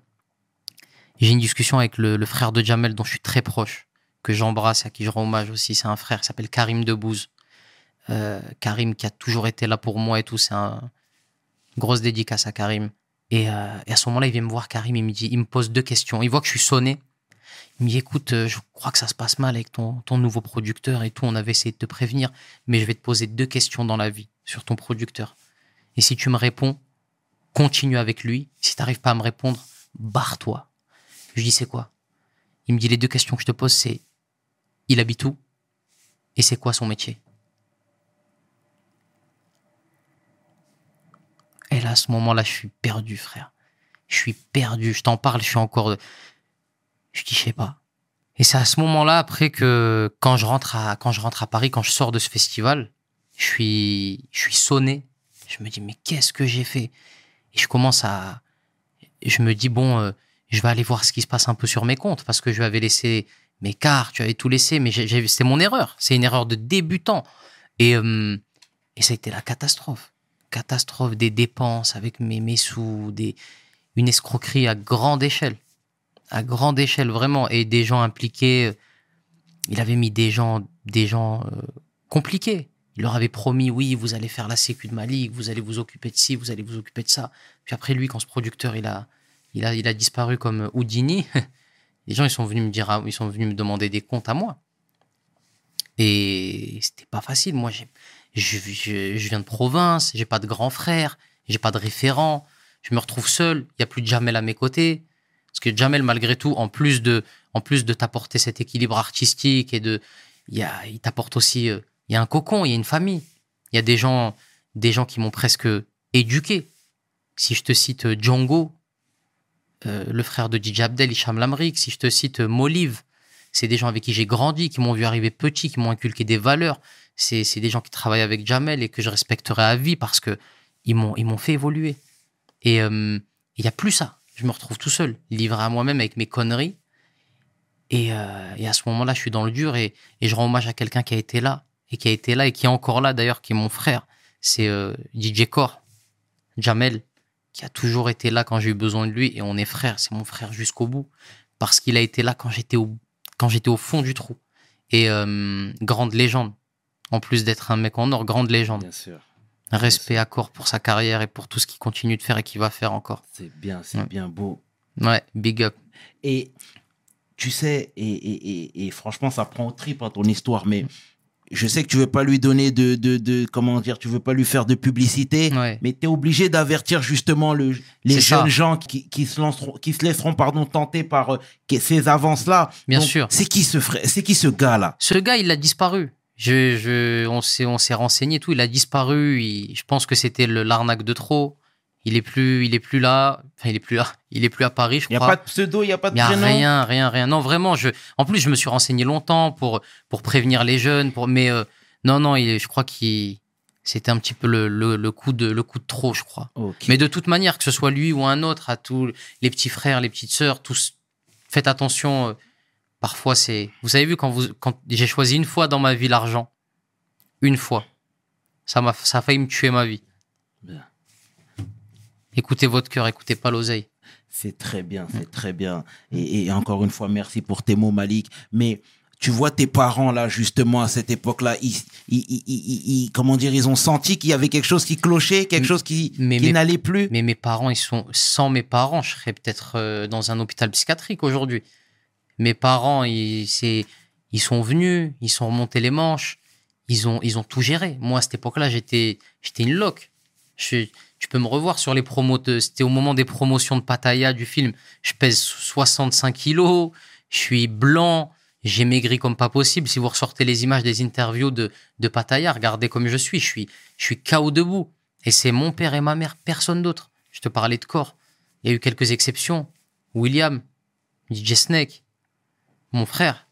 j'ai une discussion avec le, frère de Jamel, dont je suis très proche, que j'embrasse à qui je rends hommage aussi. C'est un frère qui s'appelle Karim Debouze. Euh, Karim qui a toujours été là pour moi et tout. C'est un grosse dédicace à Karim. Et, euh, et à ce moment-là, il vient me voir, Karim, il me pose deux questions. Il voit que je suis sonné. Il me dit, écoute, euh, je crois que ça se passe mal avec ton, ton nouveau producteur et tout. On avait essayé de te prévenir, mais je vais te poser deux questions dans la vie sur ton producteur. Et si tu me réponds, continue avec lui. Si tu n'arrives pas à me répondre, barre-toi. Je dis, c'est quoi? Il me dit, les deux questions que je te pose, c'est, il habite où? Et c'est quoi son métier? Et là, à ce moment-là, je suis perdu, frère. Je suis perdu. Je t'en parle, je suis encore. Je dis, je sais pas. Et c'est à ce moment-là, après que quand je rentre à quand je rentre à Paris, quand je sors de ce festival, je suis je suis sonné. Je me dis, mais qu'est-ce que j'ai fait? Et je commence à. Je me dis bon, euh, je vais aller voir ce qui se passe un peu sur mes comptes parce que je avais laissé mes cartes, tu avais tout laissé, mais c'était mon erreur. C'est une erreur de débutant. Et euh, et ça a été la catastrophe catastrophe des dépenses avec mes, mes sous, des, une escroquerie à grande échelle. À grande échelle, vraiment. Et des gens impliqués. euh, Il avait mis des gens, des gens euh, compliqués. Il leur avait promis, oui, vous allez faire la sécu de ma ligue, vous allez vous occuper de ci, vous allez vous occuper de ça. Puis après, lui, quand ce producteur, il a, il a, il a disparu comme Houdini, (laughs) les gens, ils sont venus me dire, ah, ils sont venus me demander des comptes à moi. Et c'était pas facile. Moi, je, je viens de province, j'ai pas de grand frère, j'ai pas de référent, je me retrouve seul, il y a plus de Jamel à mes côtés. Parce que Jamel, malgré tout, en plus de, t'apporter cet équilibre artistique et de, il il t'apporte aussi, euh, il y a un cocon, il y a une famille. Il y a des gens, des gens qui m'ont presque éduqué. Si je te cite euh, Django, euh, le frère de DJ Abdel, Hicham Lamrik, si je te cite Molive, c'est des gens avec qui j'ai grandi, qui m'ont vu arriver petit, qui m'ont inculqué des valeurs. C'est des gens qui travaillent avec Jamel et que je respecterai à vie parce que ils m'ont fait évoluer. Et il y a plus ça. Je me retrouve tout seul, livré à moi-même avec mes conneries. Et, euh, à ce moment-là, je suis dans le dur et, je rends hommage à quelqu'un qui a été là et qui a été là et qui est encore là d'ailleurs, qui est mon frère. C'est euh, DJ Core, Jamel, qui a toujours été là quand j'ai eu besoin de lui et on est frères. C'est mon frère jusqu'au bout parce qu'il a été là quand j'étais au au fond du trou. Et euh, grande légende. En plus d'être un mec en or, grande légende. Bien sûr. Un respect à corps pour sa carrière et pour tout ce qu'il continue de faire et qu'il va faire encore. C'est bien, c'est Ouais. bien beau. Ouais, big up. Et tu sais, et, et, et, et franchement, ça prend au trip à ton histoire, mais je sais que tu veux pas lui donner de, de, de comment dire, tu veux pas lui faire de publicité, Ouais. mais tu es obligé d'avertir justement le, les ça. jeunes gens qui, qui, se lanceront, qui se laisseront pardon, tenter par euh, ces avances-là. Bien Donc, sûr. C'est qui ce frère, c'est qui ce gars-là? Ce gars, il a disparu. Je, je, on s'est, on s'est renseigné tout. Il a disparu. Il- je pense que c'était le, l'arnaque de trop. Il est plus, il est plus là. Enfin, il est plus là. Il est plus à Paris, je Il n'y a crois. pas de pseudo, il n'y a pas de Il y a rien, rien, rien. Non, vraiment. Je, en plus, je me suis renseigné longtemps pour, pour prévenir les jeunes. Pour, mais euh, non, non, il, je crois qu'il, c'était un petit peu le, le, le coup de, le coup de trop, je crois. Mais de toute manière, que ce soit lui ou un autre, à tous les petits frères, les petites sœurs, tous, faites attention. Parfois, c'est. Vous avez vu quand vous, quand j'ai choisi une fois dans ma vie l'argent, une fois, ça m'a, ça a failli me tuer ma vie. Bien. Écoutez votre cœur, écoutez pas l'oseille. C'est très bien, c'est très bien. Et, et encore une fois, merci pour tes mots, Malik. Mais tu vois tes parents, là, justement, à cette époque-là, ils, ils, ils- ils- ils- comment dire, ils ont senti qu'il y avait quelque chose qui clochait, quelque chose qui, qui n'allait plus? Mais mes parents, ils sont sans mes parents, je serais peut-être euh, dans un hôpital psychiatrique aujourd'hui. Mes parents, ils, sont venus, ils sont remontés les manches, ils ont, tout géré. Moi, à cette époque-là, j'étais, une loque. Tu peux me revoir sur les promos. C'était au moment des promotions de Pattaya du film. Je pèse 65 kilos, je suis blanc, j'ai maigri comme pas possible. Si vous ressortez les images des interviews de, de Pattaya, regardez comme je suis. Je suis, je suis KO debout. Et c'est mon père et ma mère, personne d'autre. Je te parlais de corps. Il y a eu quelques exceptions. William, DJ Snake, mon frère.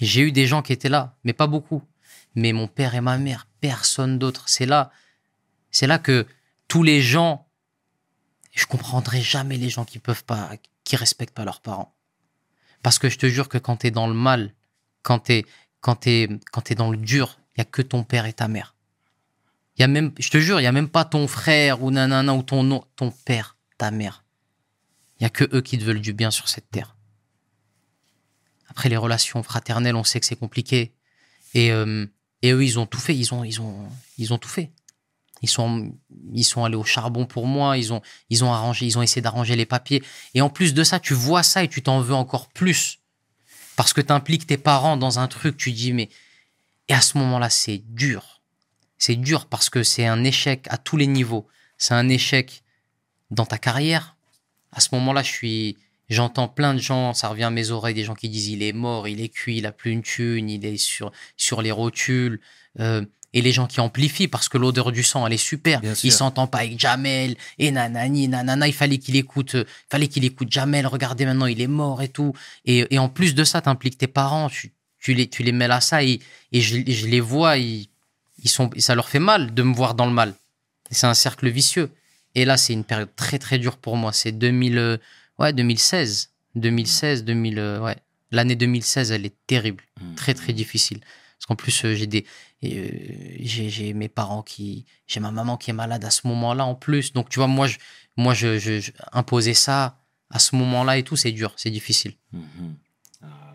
J'ai eu des gens qui étaient là, mais pas beaucoup. Mais mon père et ma mère, personne d'autre. C'est là, c'est là que tous les gens, Je comprendrai jamais les gens qui peuvent pas, qui respectent pas leurs parents. Parce que je te jure que quand t'es dans le mal, quand t'es, quand t'es, quand t'es dans le dur, il y a que ton père et ta mère. Y a même, je te jure, il y a même pas ton frère ou nanana ou ton nom, ton père, ta mère. Il y a que eux qui te veulent du bien sur cette terre. Après les relations fraternelles, on sait que c'est compliqué. Et, euh, et eux, ils ont tout fait. Ils ont, ils ont, ils ont tout fait. Ils sont, ils sont allés au charbon pour moi. Ils ont, ils ont arrangé, ils ont essayé d'arranger les papiers. Et en plus de ça, tu vois ça et tu t'en veux encore plus parce que tu impliques tes parents dans un truc. Tu dis mais et à ce moment-là, c'est dur. C'est dur parce que c'est un échec à tous les niveaux. C'est un échec dans ta carrière. À ce moment-là, je suis, j'entends plein de gens, ça revient à mes oreilles, des gens qui disent il est mort, il est cuit, il a plus une thune, il est sur, sur les rotules. Euh, et les gens qui amplifient parce que l'odeur du sang, elle est super. Bien. Il s'entend pas avec Jamel et nanani, nanana. Il fallait qu'il écoute, euh, fallait qu'il écoute Jamel. Regardez maintenant, il est mort et tout. Et, et en plus de ça, t'impliques tes parents, tu, tu les, tu les mêles à ça et, et je, je les vois, ils, ils sont, ça leur fait mal de me voir dans le mal. C'est un cercle vicieux. Et là, c'est une période très très dure pour moi. C'est 2000, euh, ouais, 2016, 2016, 2000, euh, ouais. L'année 2016, elle est terrible, Mm. très très difficile. Parce qu'en plus, euh, j'ai des, euh, j'ai mes parents qui, j'ai ma maman qui est malade à ce moment-là en plus. Donc tu vois, moi, je, moi, je, je, je- imposer ça à ce moment-là et tout, c'est dur, c'est difficile. Mhm. Ah.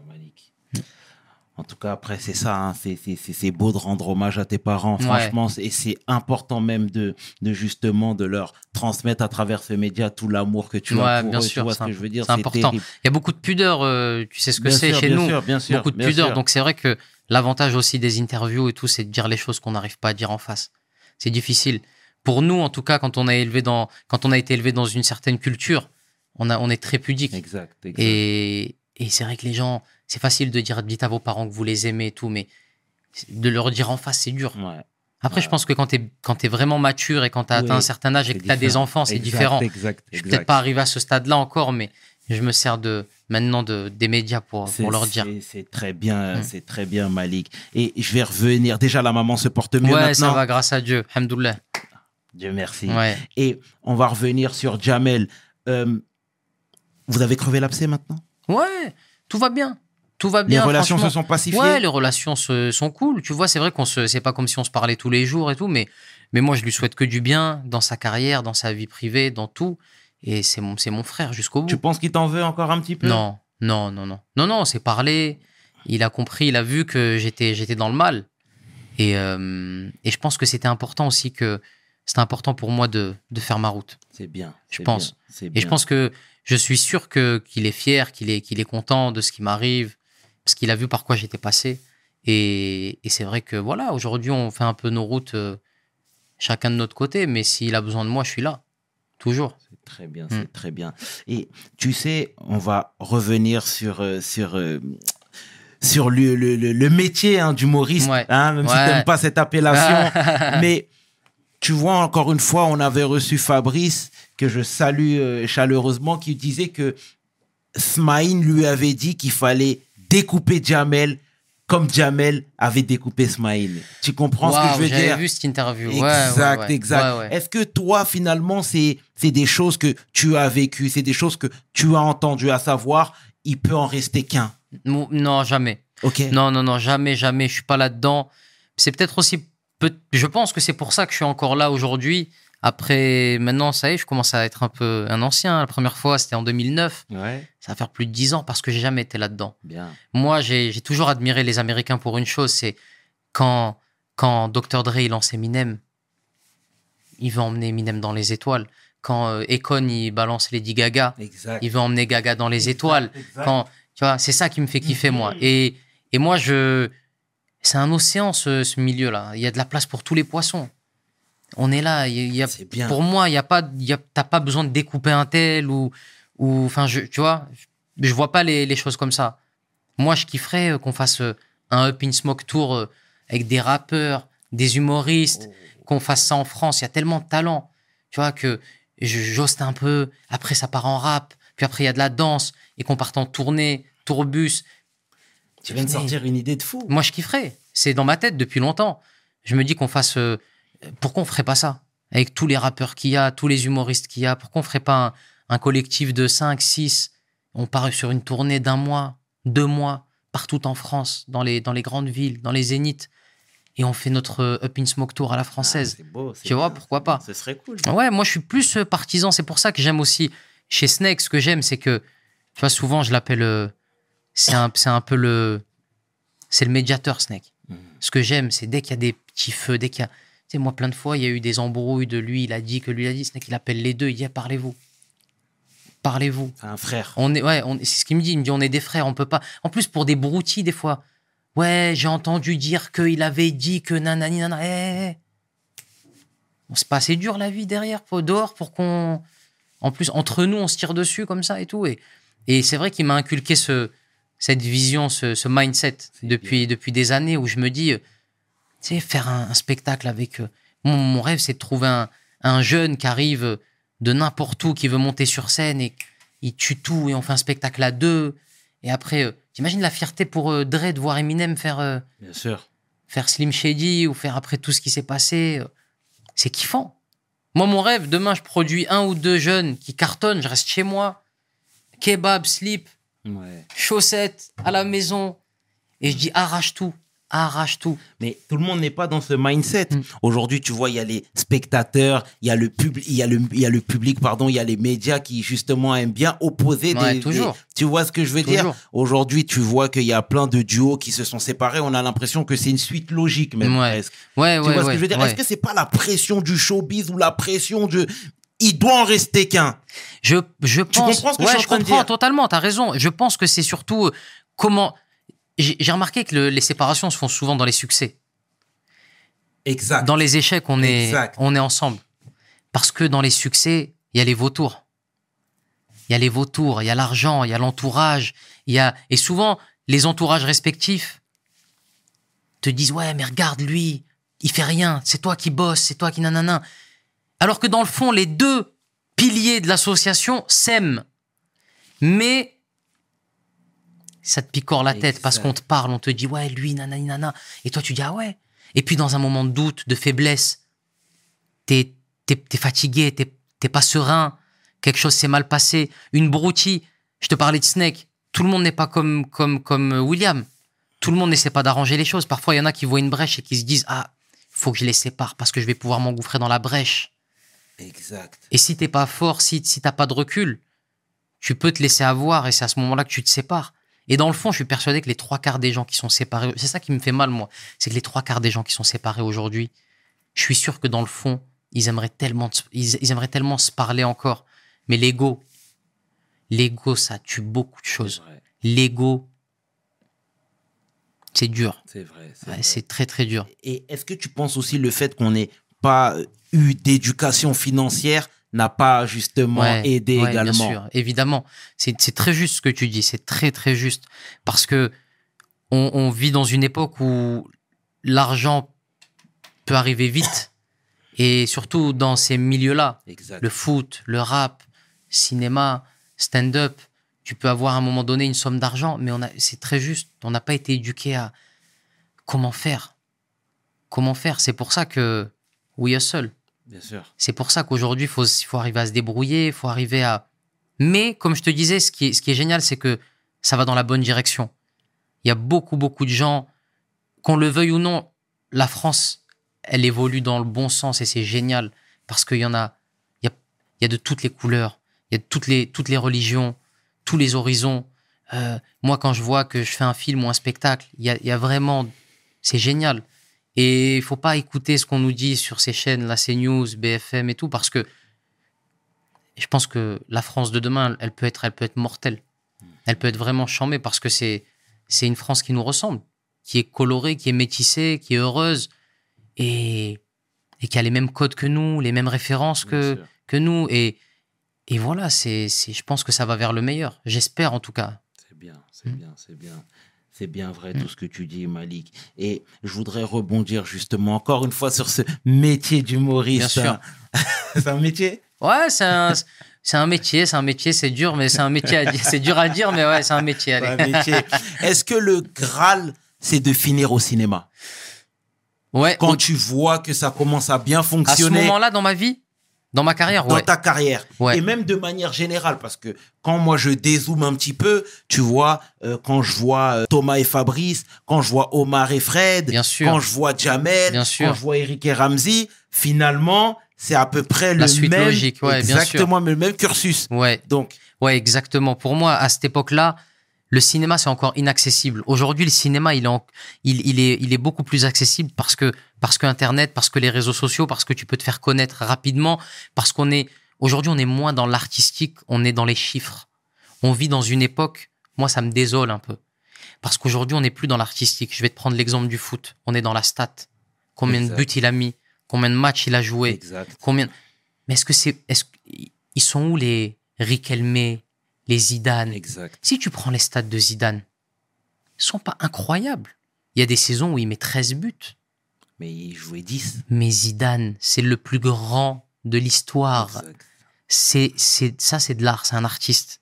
En tout cas, après, c'est ça. hein, c'est- c'est c'est- c'est beau de rendre hommage à tes parents, Ouais. franchement. c'est- Et c'est important même de, de justement de leur transmettre à travers ce média tout l'amour que tu Ouais, as pour bien eux. sûr, tu vois c'est ce que je veux dire c'est important. terrible. Il y a beaucoup de pudeur, euh, tu sais ce que c'est chez bien nous. sûr, bien sûr, beaucoup de bien pudeur. sûr. Donc c'est vrai que l'avantage aussi des interviews et tout, c'est de dire les choses qu'on n'arrive pas à dire en face. C'est difficile. Pour nous, en tout cas, quand on a élevé dans, quand on a été élevé dans une certaine culture, on a, on est très pudique. Exact. exact. Et, et c'est vrai que les gens, c'est facile de dire, dites à vos parents que vous les aimez et tout, mais de leur dire en face, c'est dur. Ouais. Après, Ouais. je pense que quand t'es, quand t'es vraiment mature et quand t'as Oui, atteint un certain âge et que t'as des différent. enfants, c'est différent. Exact. Je suis peut-être pas arrivé à ce stade-là encore, mais je me sers de, maintenant de, des médias pour, pour leur dire. c'est- très bien, Mm. c'est très bien, Malik. Et je vais revenir. Déjà, la maman se porte mieux Ouais, maintenant. ça va, grâce à Dieu. Alhamdoulilah. Dieu merci. Ouais. Et on va revenir sur Jamel. Euh, vous avez crevé l'abcès maintenant? Ouais, tout va bien. Tout va Les bien. relations se sont pacifiées Ouais, les relations se- sont cool. Tu vois, c'est vrai qu'on se, c'est pas comme si on se parlait tous les jours et tout, mais, mais moi, je lui souhaite que du bien dans sa carrière, dans sa vie privée, dans tout. Et c'est mon, c'est mon frère jusqu'au bout. Tu penses qu'il t'en veut encore un petit peu? Non, non, non, non. Non, non, on s'est parlé. Il a compris, il a vu que j'étais, j'étais dans le mal. Et, euh, et je pense que c'était important aussi que c'était important pour moi de, de faire ma route. C'est bien. Je c'est pense. bien, c'est Et bien. je pense que je suis sûr que qu'il est fier, qu'il est, qu'il est content de ce qui m'arrive, parce qu'il a vu par quoi j'étais passé. Et, et c'est vrai que voilà, aujourd'hui, on fait un peu nos routes, euh, chacun de notre côté, mais s'il a besoin de moi, je suis là. Toujours. C'est très bien, Mm. c'est très bien. Et tu sais, on va revenir sur, euh, sur, euh, sur le, le, le- le métier hein, d'humoriste, Ouais. hein, même si tu n'aimes pas cette appellation. (laughs) mais tu vois, encore une fois, on avait reçu Fabrice, que je salue euh, chaleureusement, qui disait que Smaïn lui avait dit qu'il fallait découper Jamel comme Jamel avait découpé Smaïn. Tu comprends ce que je veux j'avais dire vu cette interview. Ouais, Exact, ouais. exact. Ouais. Est-ce que toi, finalement, c'est c'est des choses que tu as vécues, c'est des choses que tu as entendues, à savoir, il peut en rester qu'un? Non, Non, jamais. Ok. Non, non, non, jamais, jamais. Je suis pas là-dedans. C'est peut-être aussi. peut- Je pense que c'est pour ça que je suis encore là aujourd'hui. Après, maintenant, ça y est, je commence à être un peu un ancien. La première fois, c'était en 2009. Ouais. Ça va faire plus de 10 ans parce que j'ai jamais été là-dedans. Moi, j'ai toujours admiré les Américains pour une chose, c'est quand, quand Dr. Dre il lance Eminem, il veut emmener Eminem dans les étoiles. Quand euh, Akon il balance Lady Gaga, Exact. il veut emmener Gaga dans les Exact, étoiles. exact. Quand, tu vois, c'est ça qui me fait kiffer, moi. Et, et moi, je, c'est un océan, ce, ce milieu-là. Il y a de la place pour tous les poissons. On est là. Il y a- bien. pour moi, il y a pas, il y a, t'as pas besoin de découper un tel ou, ou, enfin, je, tu vois, je, je vois pas les, les choses comme ça. Moi, je kifferais euh, qu'on fasse euh, un Up in Smoke Tour euh, avec des rappeurs, des humoristes, qu'on fasse ça en France. Il y a tellement de talent, tu vois, que j'oste un peu. Après, ça part en rap. Puis après, il y a de la danse et qu'on parte en tournée, tourbus. Tu viens de sortir une idée de fou. Moi, je kifferais. C'est dans ma tête depuis longtemps. Je me dis qu'on fasse. Pourquoi on ferait pas ça avec tous les rappeurs qu'il y a, tous les humoristes qu'il y a? Pourquoi on ferait pas un, un collectif de 5, 6 On part sur une tournée d'un mois, deux mois, partout en France, dans les, dans les grandes villes, dans les zéniths. Et on fait notre euh, Up in Smoke Tour à la française. Ah, beau, Tu vois, bien, pourquoi pas? Ce serait cool. Ouais, moi je suis plus euh, partisan. C'est pour ça que j'aime aussi chez Snake. Ce que j'aime, c'est que, tu vois, souvent je l'appelle. euh, c'est un, un peu le. C'est le médiateur Snake. Mhm. Ce que j'aime, c'est dès qu'il y a des petits feux, dès qu'il y a. Sais, moi, plein de fois, il y a eu des embrouilles de lui, il a dit que lui, il a dit. Snake, il appelle les deux, il dit eh, parlez-vous. Parlez-vous. C'est un frère. On est, ouais, c'est ce qu'il me dit. Il me dit, on est des frères, on peut pas. En plus, pour des broutilles, des fois. Ouais, j'ai entendu dire qu'il avait dit que nanani nanana. Eh, eh, eh. Bon, c'est pas assez dur la vie derrière, pour, dehors, pour qu'on. En plus, entre nous, on se tire dessus comme ça et tout. Et, et c'est vrai qu'il m'a inculqué ce, cette vision, ce, ce mindset depuis, depuis des années où je me dis, tu sais, faire un, un spectacle avec. euh, mon, mon rêve, c'est de trouver un, un jeune qui arrive de n'importe où, qui veut monter sur scène et il tue tout et on fait un spectacle à deux. Et après, euh, t'imagines la fierté pour euh, Dre de voir Eminem faire, euh, Bien sûr. faire Slim Shady ou faire après tout ce qui s'est passé. euh, C'est kiffant. Moi, mon rêve, demain, je produis un ou deux jeunes qui cartonnent, je reste chez moi. Kebab, slip, Ouais. chaussettes, à la maison. Et je dis arrache tout, arrache tout. Mais tout le monde n'est pas dans ce mindset. Mm. Aujourd'hui, tu vois, il y a les spectateurs, il y a le public, il y a le, il y a le public, pardon, il y a les médias qui justement aiment bien opposer Ouais, des, toujours. des- Tu vois ce que je veux dire? Aujourd'hui, tu vois qu'il y a plein de duos qui se sont séparés. On a l'impression que c'est une suite logique, même Ouais. presque. Ouais, Tu ouais, vois ce que je veux dire? Ouais. Est-ce que c'est pas la pression du showbiz ou la pression de il doit en rester qu'un? Je, je pense. comprends ce que je suis en train de dire? totalement. T'as raison. Je pense que c'est surtout euh, comment. J'ai remarqué que le- les séparations se font souvent dans les succès. Exact. Dans les échecs, on est, Exact. on est ensemble. Parce que dans les succès, il y a les vautours. Il y a les vautours, il y a l'argent, il y a l'entourage, il y a et souvent les entourages respectifs te disent ouais mais regarde lui, il fait rien, c'est toi qui bosse, c'est toi qui nanana. Alors que dans le fond, les deux piliers de l'association s'aiment, mais ça te picore la tête parce qu'on te parle, on te dit ouais lui nanani nana, et toi tu dis ah ouais. Et puis dans un moment de doute, de faiblesse, t'es t'es fatigué, t'es t'es pas serein, quelque chose s'est mal passé, une broutille. Je te parlais de Snake. Tout le monde n'est pas comme comme comme euh, William. Tout le monde n'essaie pas d'arranger les choses. Parfois, il y en a qui voient une brèche et qui se disent ah faut que je les sépare parce que je vais pouvoir m'engouffrer dans la brèche. Exact. Et si t'es pas fort, si si t'as pas de recul, tu peux te laisser avoir et c'est à ce moment-là que tu te sépares. Et dans le fond, je suis persuadé que les trois quarts des gens qui sont séparés, c'est ça qui me fait mal moi, c'est que les trois quarts des gens qui sont séparés aujourd'hui, je suis sûr que dans le fond, ils aimeraient tellement, ils, ils aimeraient tellement se parler encore. Mais l'ego, l'ego, ça tue beaucoup de choses. L'ego, c'est dur. C'est vrai. c'est Ouais, très très dur. Et est-ce que tu penses aussi le fait qu'on n'ait pas eu d'éducation financière n'a pas justement Ouais, aidé ouais, également Bien sûr, évidemment. C'est très juste ce que tu dis. C'est très, très juste. Parce que on, on vit dans une époque où l'argent peut arriver vite. Et surtout dans ces milieux-là. Le foot, le rap, cinéma, stand-up. Tu peux avoir à un moment donné une somme d'argent, mais on a, c'est très juste. On n'a pas été éduqué à comment faire. Comment faire. C'est pour ça que we hustle. C'est pour ça qu'aujourd'hui, il faut, faut arriver à se débrouiller, il faut arriver à... Mais, comme je te disais, ce qui est, ce qui est génial, c'est que ça va dans la bonne direction. Il y a beaucoup, beaucoup de gens, qu'on le veuille ou non, la France, elle évolue dans le bon sens et c'est génial parce qu'il y en a, il y a, il y a de toutes les couleurs, il y a de toutes les, toutes les religions, tous les horizons. Euh, moi, quand je vois que je fais un film ou un spectacle, il y a, il y a vraiment, c'est génial. Et il faut pas écouter ce qu'on nous dit sur ces chaînes, la CNews, BFM et tout, parce que je pense que la France de demain, elle peut être, elle peut être mortelle. Elle peut être vraiment chambée parce que c'est, c'est une France qui nous ressemble, qui est colorée, qui est métissée, qui est heureuse et, et qui a les mêmes codes que nous, les mêmes références que, que nous. Et, et voilà, c'est, c'est, je pense que ça va vers le meilleur. J'espère en tout cas. C'est bien, c'est Mm. bien, c'est bien. C'est bien vrai Mm. tout ce que tu dis, Malik. Et je voudrais rebondir justement encore une fois sur ce métier d'humoriste. Bien sûr. (laughs) c'est un métier? Ouais, c'est un, c'est un métier, c'est un métier, c'est dur, mais c'est un métier à dire. C'est dur à dire, mais ouais, c'est un métier. Est-ce que le Graal, c'est de finir au cinéma? Ouais. Quand tu vois que ça commence à bien à ce fonctionner moment-là, dans ma vie, dans ma carrière, dans ouais. ta carrière Ouais. et même de manière générale parce que quand moi je dézoome un petit peu tu vois euh, quand je vois euh, Thomas et Fabrice quand je vois Omar et Fred Bien sûr. quand je vois Jamel Bien sûr. quand je vois Eric et Ramsey finalement c'est à peu près La le suite même logique, ouais, bien sûr. exactement le même cursus Ouais. donc Ouais, exactement. Pour moi, à cette époque-là, le cinéma, c'est encore inaccessible. Aujourd'hui, le cinéma, il est, en- il, il est, il est beaucoup plus accessible parce que, parce que Internet, parce que les réseaux sociaux, parce que tu peux te faire connaître rapidement, parce qu'on est, aujourd'hui, on est moins dans l'artistique, on est dans les chiffres. On vit dans une époque, moi, ça me désole un peu. Parce qu'aujourd'hui, on n'est plus dans l'artistique. Je vais te prendre l'exemple du foot. On est dans la stat. Combien Exact. de buts il a mis? Combien de matchs il a joué? exact Combien Mais est-ce que c'est est-ce ils sont où les Riquelme, les Zidane? Exact Si tu prends les stats de Zidane, ils sont pas incroyables. Il y a des saisons où il met 13 buts. Mais il jouait 10 Mais Zidane, c'est le plus grand de l'histoire. C'est c'est ça c'est de l'art, c'est un artiste.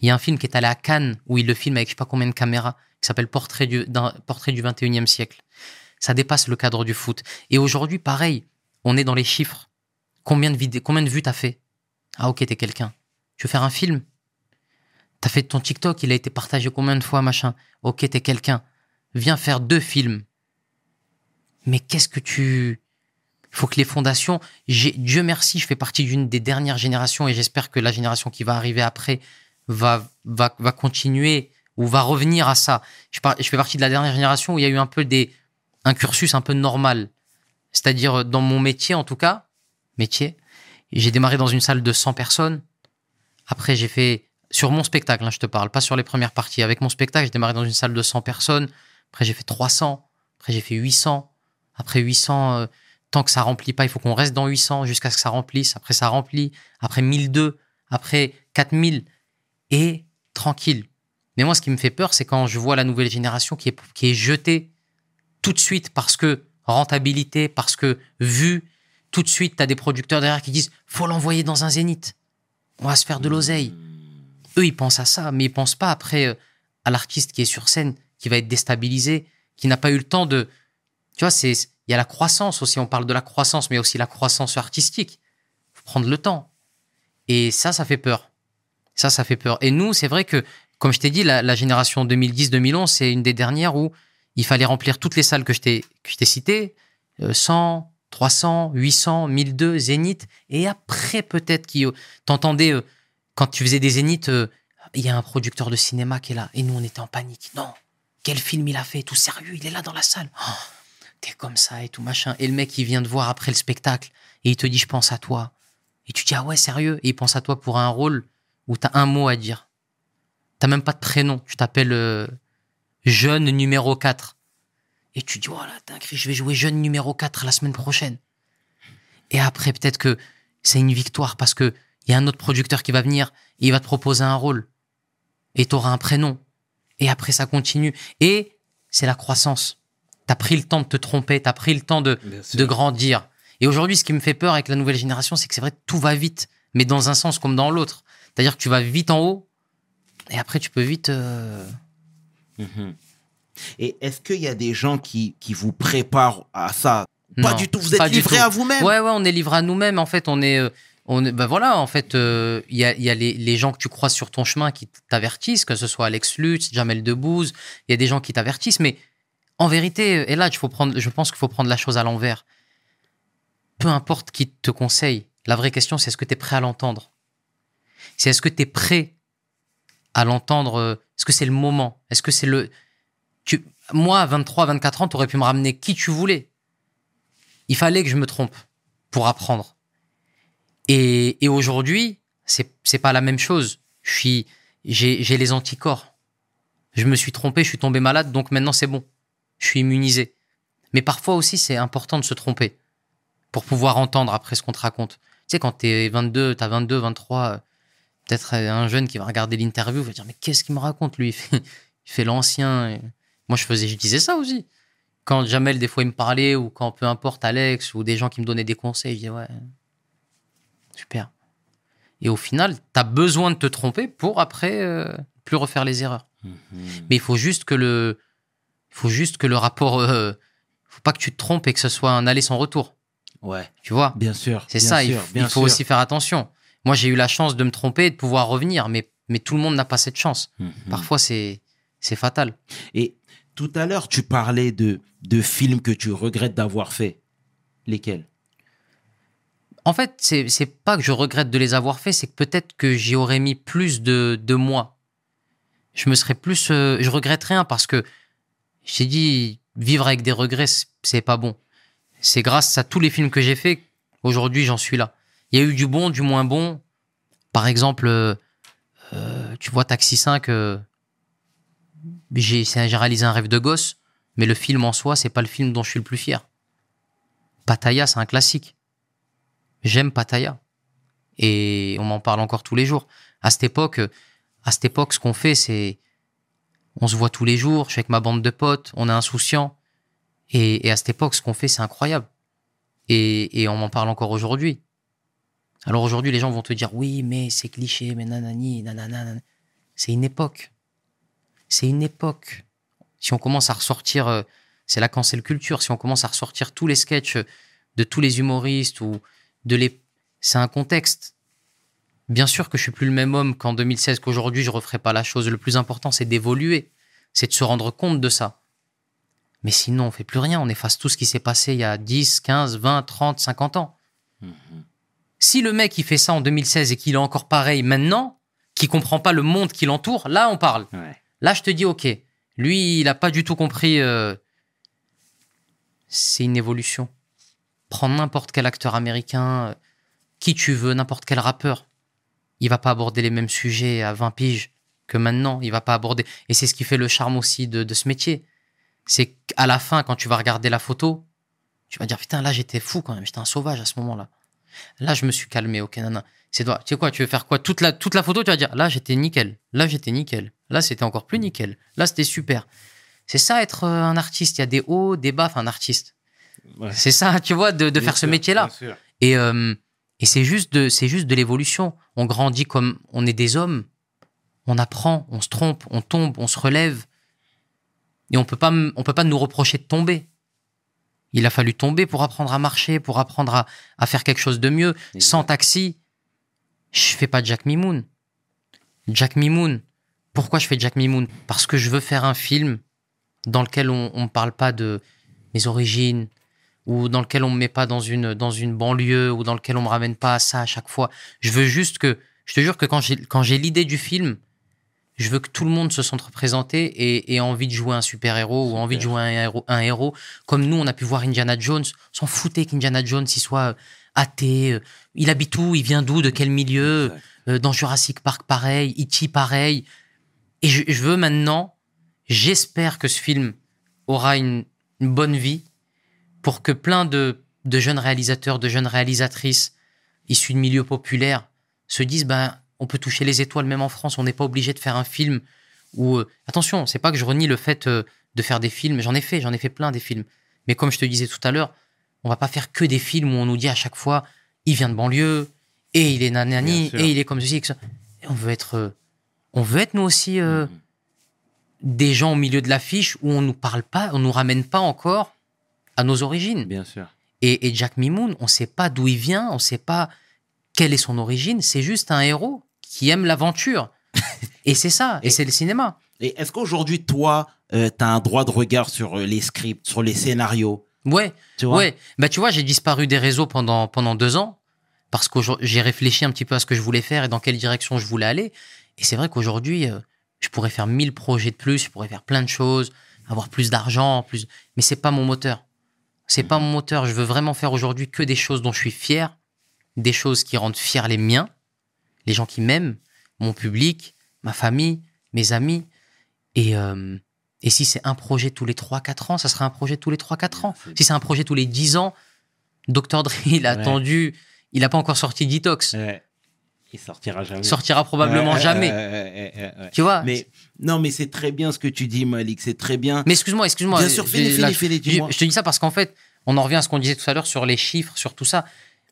Il y a un film qui est allé à Cannes où il le filme avec je sais pas combien de caméras qui s'appelle Portrait du portrait du 21e siècle. Ça dépasse le cadre du foot. Et aujourd'hui pareil, on est dans les chiffres. Combien de vidéos, combien de vues t'as fait? Ah OK, t'es quelqu'un. Tu veux faire un film? T'as fait ton TikTok, il a été partagé combien de fois, machin? Ok, t'es quelqu'un. Viens faire deux films. Mais qu'est-ce que tu... Il faut que les fondations... Dieu merci, je fais partie d'une des dernières générations et j'espère que la génération qui va arriver après va, va, va continuer ou va revenir à ça. Je, fais partie de la dernière génération où il y a eu un peu des... un cursus un peu normal. C'est-à-dire, dans mon métier, en tout cas, métier, j'ai démarré dans une salle de 100 personnes. Après, j'ai fait sur mon spectacle, hein, je te parle, pas sur les premières parties. Avec mon spectacle, j'ai démarré dans une salle de 100 personnes. Après, j'ai fait 300. Après, j'ai fait 800. Après 800, euh, tant que ça remplit pas, il faut qu'on reste dans 800 jusqu'à ce que ça remplisse. Après, ça remplit. Après 1002. Après 4000. Et tranquille. Mais moi, ce qui me fait peur, c'est quand je vois la nouvelle génération qui est, qui est jetée tout de suite parce que rentabilité, parce que vue, tout de suite, tu as des producteurs derrière qui disent faut l'envoyer dans un zénith. On va se faire de l'oseille. Eux, ils pensent à ça, mais ils pensent pas après euh, à l'artiste qui est sur scène, qui va être déstabilisé, qui n'a pas eu le temps de. Tu vois, c'est il y a la croissance aussi. On parle de la croissance, mais aussi la croissance artistique. Faut prendre le temps. Et ça, ça fait peur. Ça, ça fait peur. Et nous, c'est vrai que, comme je t'ai dit, la, génération 2010-2011, c'est une des dernières où il fallait remplir toutes les salles que je t'ai citées, euh, 100, 300, 800, 1002, Zénith. Et après, peut-être qu'il t'entendais euh, quand tu faisais des zéniths, euh, il y a un producteur de cinéma qui est là. Et nous, on était en panique. Non, quel film il a fait? Tout sérieux, il est là dans la salle. Oh, T'es comme ça et tout machin. Et le mec, il vient te voir après le spectacle et il te dit, je pense à toi. Et tu dis, ah ouais, sérieux? Et il pense à toi pour un rôle où t'as un mot à dire. T'as même pas de prénom. Tu t'appelles euh, jeune numéro 4. Et tu dis, voilà, dinguerie, je vais jouer jeune numéro 4 la semaine prochaine. Et après, peut-être que c'est une victoire parce que il y a un autre producteur qui va venir et il va te proposer un rôle. Et tu auras un prénom. Et après, ça continue. Et c'est la croissance. Tu as pris le temps de te tromper, tu as pris le temps de, de grandir. Et aujourd'hui, ce qui me fait peur avec la nouvelle génération, c'est que c'est vrai, tout va vite, mais dans un sens comme dans l'autre. C'est-à-dire que tu vas vite en haut, et après, tu peux vite. euh, Mhm. Et est-ce qu'il y a des gens qui, qui vous préparent à ça? Pas non, du tout, vous êtes livré à vous-même Ouais, ouais, on est livré à nous-mêmes. En fait, on est, euh, on est, ben voilà, en fait, euh, il y a, y a les, les gens que tu croises sur ton chemin qui t'avertissent, que ce soit Alex Lutz, Jamel Debbouze. Il y a des gens qui t'avertissent, mais en vérité, et là, faut prendre, je pense qu'il faut prendre la chose à l'envers. Peu importe qui te conseille, la vraie question, c'est est-ce que tu es prêt à l'entendre? C'est est-ce que tu es prêt à l'entendre euh, Est-ce que c'est le moment? Est-ce que c'est le. Moi, à 23, 24 ans, tu aurais pu me ramener qui tu voulais. Il fallait que je me trompe pour apprendre. Et, et aujourd'hui, c'est c'est pas la même chose. Je suis, j'ai j'ai les anticorps. Je me suis trompé, je suis tombé malade, donc maintenant c'est bon. Je suis immunisé. Mais parfois aussi, c'est important de se tromper pour pouvoir entendre après ce qu'on te raconte. Tu sais, quand t'es 22, t'as 22, 23, euh, peut-être un jeune qui va regarder l'interview va dire mais qu'est-ce qu'il me raconte lui? (laughs) Il fait, l'ancien. Moi, je faisais, je disais ça aussi. Quand Jamel des fois il me parlait ou quand peu importe Alex ou des gens qui me donnaient des conseils, je disais ouais, super. Et au final, t'as besoin de te tromper pour après euh, plus refaire les erreurs. Mhm. Mais il faut juste que le, faut juste que le rapport, euh, faut pas que tu te trompes et que ce soit un aller sans retour. Ouais, Tu vois? Bien sûr. C'est ça, il, sûr, il faut sûr. aussi faire attention. Moi, j'ai eu la chance de me tromper et de pouvoir revenir, mais, mais tout le monde n'a pas cette chance. Mhm. Parfois, c'est c'est fatal. Et tout à l'heure, tu parlais de, de films que tu regrettes d'avoir fait. Lesquels? En fait, c'est pas que je regrette de les avoir faits, c'est que peut-être que j'y aurais mis plus de, de moi. Je me serais plus. euh, je regrette rien parce que j'ai dit vivre avec des regrets, c'est pas bon. C'est grâce à tous les films que j'ai faits aujourd'hui j'en suis là. Il y a eu du bon, du moins bon. Par exemple, euh, euh, tu vois Taxi 5, euh, j'ai réalisé un rêve de gosse, mais le film en soi, c'est pas le film dont je suis le plus fier. Pattaya, c'est un classique. J'aime Pattaya. Et on m'en parle encore tous les jours. À cette époque, à cette époque, ce qu'on fait, c'est on se voit tous les jours. Je suis avec ma bande de potes, on est insouciant. Et, à cette époque, ce qu'on fait, c'est incroyable. Et, et on m'en parle encore aujourd'hui. Alors aujourd'hui, les gens vont te dire oui, mais c'est cliché, mais nanani, nanana. nanana. C'est une époque. C'est une époque. Si on commence à ressortir, euh, c'est la cancel culture. Si on commence à ressortir tous les sketchs de tous les humoristes ou de les, c'est un contexte. Bien sûr que je suis plus le même homme qu'en 2016, qu'aujourd'hui je referai pas la chose. Le plus important, c'est d'évoluer, c'est de se rendre compte de ça. Mais sinon, on fait plus rien. On efface tout ce qui s'est passé il y a 10, 15, 20, 30, 50 ans. Si le mec il fait ça en 2016 et qu'il est encore pareil maintenant, qui comprend pas le monde qui l'entoure, là on parle. Ouais. Là, je te dis, ok, lui, il n'a pas du tout compris. euh, c'est une évolution. Prends n'importe quel acteur américain, euh, qui tu veux, n'importe quel rappeur. Il va pas aborder les mêmes sujets à 20 piges que maintenant. Il va pas aborder. Et c'est ce qui fait le charme aussi de, de ce métier. C'est qu'à la fin, quand tu vas regarder la photo, tu vas dire, putain, là, j'étais fou quand même. J'étais un sauvage à ce moment-là. Là, je me suis calmé. Ok, nana. C'est toi. Tu sais quoi, tu veux faire quoi? Toute la, toute la photo, tu vas dire, là, j'étais nickel. Là, j'étais nickel. Là, c'était encore plus nickel. Là, c'était super. C'est ça, être euh, un artiste. Il y a des hauts, des bas, enfin, un artiste. Ouais. C'est ça, tu vois, de, faire ce métier-là. Et, euh, et c'est juste de, c'est juste de l'évolution. On grandit comme on est des hommes. On apprend, on se trompe, on tombe, on se relève. Et on peut pas, on peut pas nous reprocher de tomber. Il a fallu tomber pour apprendre à marcher, pour apprendre à, à faire quelque chose de mieux. Sans taxi, je fais pas Jack Mimoun. Jack Mimoun. Pourquoi je fais Jack Mimoun? Parce que je veux faire un film dans lequel on ne parle pas de mes origines, ou dans lequel on me met pas dans une dans une banlieue ou dans lequel on me ramène pas à ça à chaque fois. Je veux juste que je te jure que quand j'ai quand j'ai l'idée du film, je veux que tout le monde se sente représenté et, ait envie de jouer un super héros ou envie de jouer un héros, un héros comme nous on a pu voir Indiana Jones. On s'en foutait qu'Indiana Jones il soit euh, athée, euh, il habite où, il vient d'où, de quel milieu, euh, dans Jurassic Park pareil, E.T. pareil. Et je, je veux maintenant, j'espère que ce film aura une, une bonne vie pour que plein de, de jeunes réalisateurs, de jeunes réalisatrices issus de milieux populaires se disent ben on peut toucher les étoiles même en France, on n'est pas obligé de faire un film où euh, attention, c'est pas que je renie le fait euh, de faire des films, j'en ai fait, j'en ai fait plein des films. Mais comme je te disais tout à l'heure, on va pas faire que des films où on nous dit à chaque fois il vient de banlieue et il est nanani et il est comme ceci et que ça. Et on veut être euh, on veut être nous aussi Mhm. des gens au milieu de l'affiche où on nous parle pas, on nous ramène pas encore à nos origines. Bien sûr. Et, et Jack Mimoun, on sait pas d'où il vient, on sait pas quelle est son origine. C'est juste un héros qui aime l'aventure. (laughs) et c'est ça, et, Et- c'est le cinéma. Et est-ce qu'aujourd'hui, toi, tu as un droit de regard sur euh, les scripts, sur les scénarios? Ouais, tu vois? ouais. Bah tu vois, j'ai disparu des réseaux pendant pendant deux ans parce que j'ai réfléchi un petit peu à ce que je voulais faire et dans quelle direction je voulais aller. Et c'est vrai qu'aujourd'hui, euh, je pourrais faire mille projets de plus, je pourrais faire plein de choses, avoir plus d'argent, plus. Mais c'est pas mon moteur. C'est pas mon moteur. Je veux vraiment faire aujourd'hui que des choses dont je suis fier, des choses qui rendent fiers les miens, les gens qui m'aiment, mon public, ma famille, mes amis. Et, euh, et si c'est un projet tous les 3-4 ans, ça sera un projet tous les 3-4 ans. Si c'est un projet tous les 10 ans, Dr. Dre, il a Ouais. attendu, il n'a pas encore sorti Detox. Ouais. Il sortira jamais. Sortira probablement jamais. Tu vois Mais non, mais c'est très bien ce que tu dis, Malik. C'est très bien. Mais excuse-moi, excuse-moi. Bien sûr, là, fais-les, fais-les, je, dis-moi. je te dis ça parce qu'en fait, on en revient à ce qu'on disait tout à l'heure sur les chiffres, sur tout ça.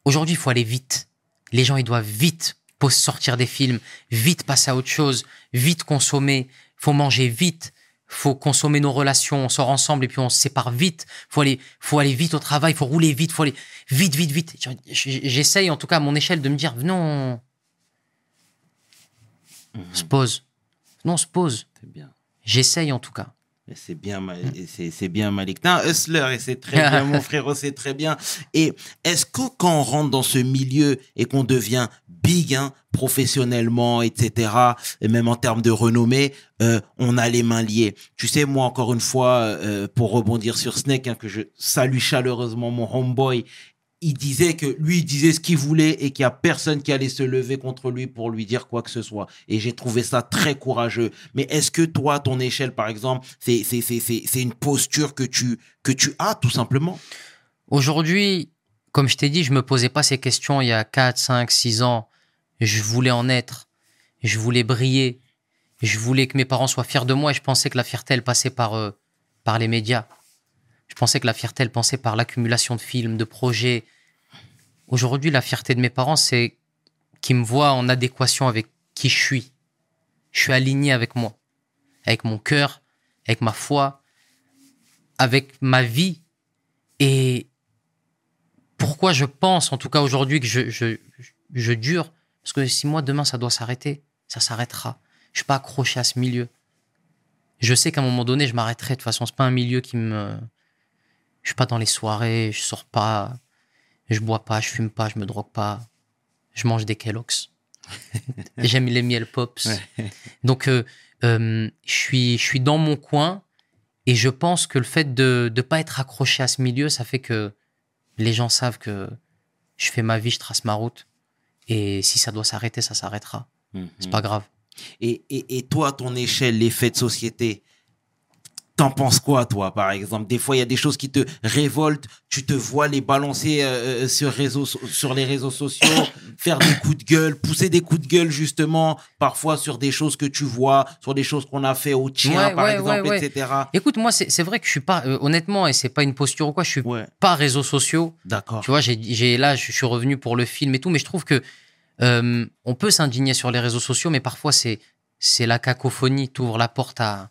Aujourd'hui, il faut aller vite. Les gens, ils doivent vite sortir des films, vite passer à autre chose, vite consommer. faut manger vite. faut consommer nos relations, on sort ensemble et puis on se sépare vite. Faut aller, faut aller vite au travail, faut rouler vite, faut aller vite, vite, vite. J'essaye, en tout cas, à mon échelle, de me dire, non, on se pose. Non, on se pose. Bien. J'essaye, en tout cas. C'est bien, c'est c'est bien Malik. Hustler et c'est très bien, (laughs) mon frérot, c'est très bien. Et est-ce que quand on rentre dans ce milieu et qu'on devient big, hein, professionnellement, etc., et même en termes de renommée, euh, on a les mains liées. Tu sais, moi, encore une fois, euh, pour rebondir sur Snake, hein, que je salue chaleureusement mon homeboy, il disait que lui, il disait ce qu'il voulait et qu'il y a personne qui allait se lever contre lui pour lui dire quoi que ce soit. Et j'ai trouvé ça très courageux. Mais est-ce que toi, ton échelle, par exemple, c'est c'est c'est c'est une posture que tu que tu as tout simplement? Aujourd'hui, comme je t'ai dit, je me posais pas ces questions il y a 4, 5, 6 ans. Je voulais en être. Je voulais briller. Je voulais que mes parents soient fiers de moi et je pensais que la fierté, elle passait par, euh, par les médias. Je pensais que la fierté, elle passait par l'accumulation de films, de projets. Aujourd'hui, la fierté de mes parents, c'est qu'ils me voient en adéquation avec qui je suis. Je suis aligné avec moi, avec mon cœur, avec ma foi, avec ma vie. Et pourquoi je pense, en tout cas aujourd'hui, que je, je, je dure? Parce que si moi, demain, ça doit s'arrêter, ça s'arrêtera. Je suis pas accroché à ce milieu. Je sais qu'à un moment donné, je m'arrêterai. De toute façon, c'est pas un milieu qui me. Je suis pas dans les soirées, je sors pas, je bois pas, je fume pas, je me drogue pas. Je mange des Kellogg's. (laughs) J'aime les miel pops. Donc, euh, euh, je suis, je suis dans mon coin et je pense que le fait de ne pas être accroché à ce milieu, ça fait que les gens savent que je fais ma vie, je trace ma route. Et si ça doit s'arrêter, ça s'arrêtera. C'est pas grave. Et, et, et toi, à ton échelle, l'effet de société, t'en penses quoi, toi, par exemple? Des fois, il y a des choses qui te révoltent, tu te vois les balancer euh, euh, sur, réseaux, sur les réseaux sociaux, (coughs) faire des coups de gueule, pousser des coups de gueule, justement, parfois sur des choses que tu vois, sur des choses qu'on a fait au tien, Ouais, par ouais, exemple, ouais, etc. Écoute, moi, c'est vrai que je suis pas, euh, honnêtement, et c'est pas une posture ou quoi, je suis pas réseaux sociaux. d'accord. Tu vois, j'ai, là, je suis revenu pour le film et tout, mais je trouve que euh, on peut s'indigner sur les réseaux sociaux, mais parfois c'est la cacophonie. T'ouvres la porte à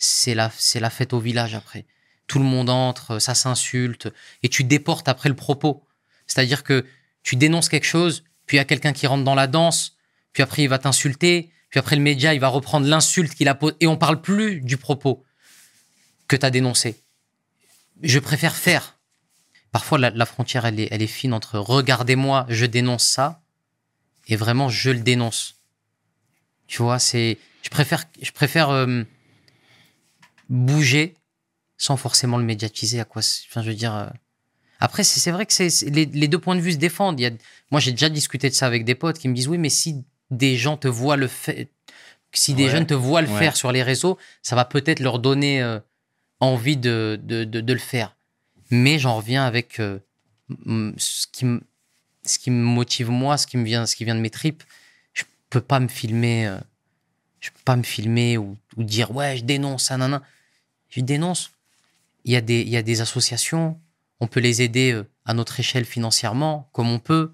c'est la c'est la fête au village après. Tout le monde entre, ça s'insulte et tu déportes après le propos. C'est-à-dire que tu dénonces quelque chose, puis il y a quelqu'un qui rentre dans la danse, puis après il va t'insulter, puis après le média il va reprendre l'insulte qu'il a posée et on parle plus du propos que tu as dénoncé. Je préfère faire parfois la, frontière elle est, elle est fine entre regardez-moi, je dénonce ça et vraiment je le dénonce. Tu vois, c'est je préfère je préfère euh, bouger sans forcément le médiatiser à quoi enfin je veux dire euh, après c'est vrai que c'est les, les deux points de vue se défendent, il y a moi j'ai déjà discuté de ça avec des potes qui me disent oui mais si des gens te voient le fait si des Ouais, jeunes te voient le ouais. faire sur les réseaux, ça va peut-être leur donner euh, envie de, de, de, de le faire. Mais j'en reviens avec euh, ce, qui me, ce qui me motive moi, ce qui me vient, ce qui vient de mes tripes. Je peux pas me filmer, euh, je peux pas me filmer ou, ou dire ouais je dénonce ça, nanana. Je dénonce. Il y a des, il y a des associations, on peut les aider euh, à notre échelle financièrement, comme on peut.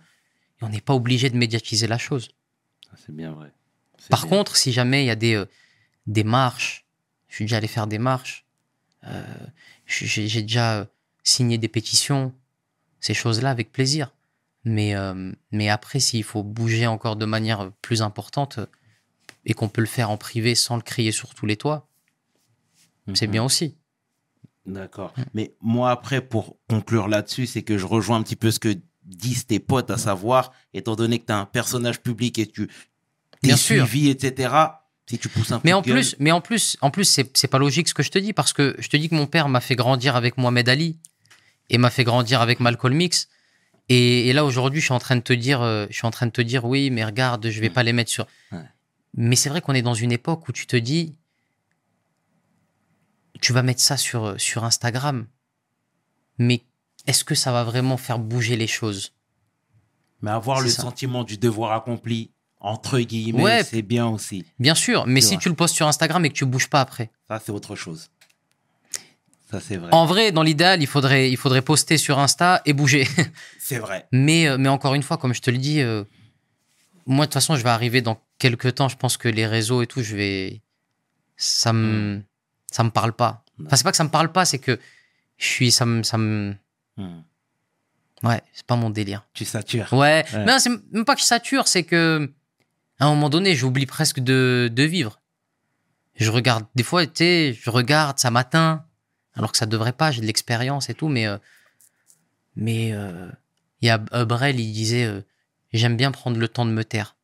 Et on n'est pas obligé de médiatiser la chose. C'est bien vrai. Par bien. contre, si jamais il y a des, euh, des marches, je suis déjà allé faire des marches, euh, j'ai déjà euh, signé des pétitions, ces choses-là avec plaisir. Mais, mais après, s'il faut bouger encore de manière plus importante et qu'on peut le faire en privé sans le crier sur tous les toits, c'est Mhm. bien aussi. D'accord. Mais moi, après, pour conclure là-dessus, c'est que je rejoins un petit peu ce que disent tes potes, à savoir, étant donné que tu es un personnage public et tu Bien sûr. suivi, etc., si tu pousses un Mais en gueule- plus, mais en plus, en plus, c'est pas logique ce que je te dis parce que je te dis que mon père m'a fait grandir avec Mohamed Ali et m'a fait grandir avec Malcolm X. Et, et là aujourd'hui, je suis en train de te dire, euh, je suis en train de te dire, oui, mais regarde, je vais pas les mettre sur. Ouais. Mais c'est vrai qu'on est dans une époque où tu te dis, tu vas mettre ça sur sur Instagram, mais est-ce que ça va vraiment faire bouger les choses? Mais avoir le ça. sentiment du devoir accompli, entre guillemets, Ouais. c'est bien aussi. Bien sûr, mais si vrai. tu le postes sur Instagram et que tu bouges pas après. Ça, c'est autre chose. Ça, c'est vrai. En vrai, dans l'idéal, il faudrait, il faudrait poster sur Insta et bouger. (laughs) C'est vrai. Mais, euh, mais encore une fois, comme je te le dis, euh, moi, de toute façon, je vais arriver dans quelques temps. Je pense que les réseaux et tout, je vais. Ça me. Ça me parle pas. Enfin, c'est pas que ça me parle pas, c'est que je suis, ça me, ça me, Hmm. ouais, c'est pas mon délire. Tu satures. Ouais, Ouais. mais c'est même pas que je sature, c'est que à un moment donné, j'oublie presque de, de vivre. Je regarde, des fois, tu sais, je regarde, ça m'atteint, alors que ça devrait pas, j'ai de l'expérience et tout, mais euh, mais euh, il y a Brel, il disait, euh, j'aime bien prendre le temps de me taire.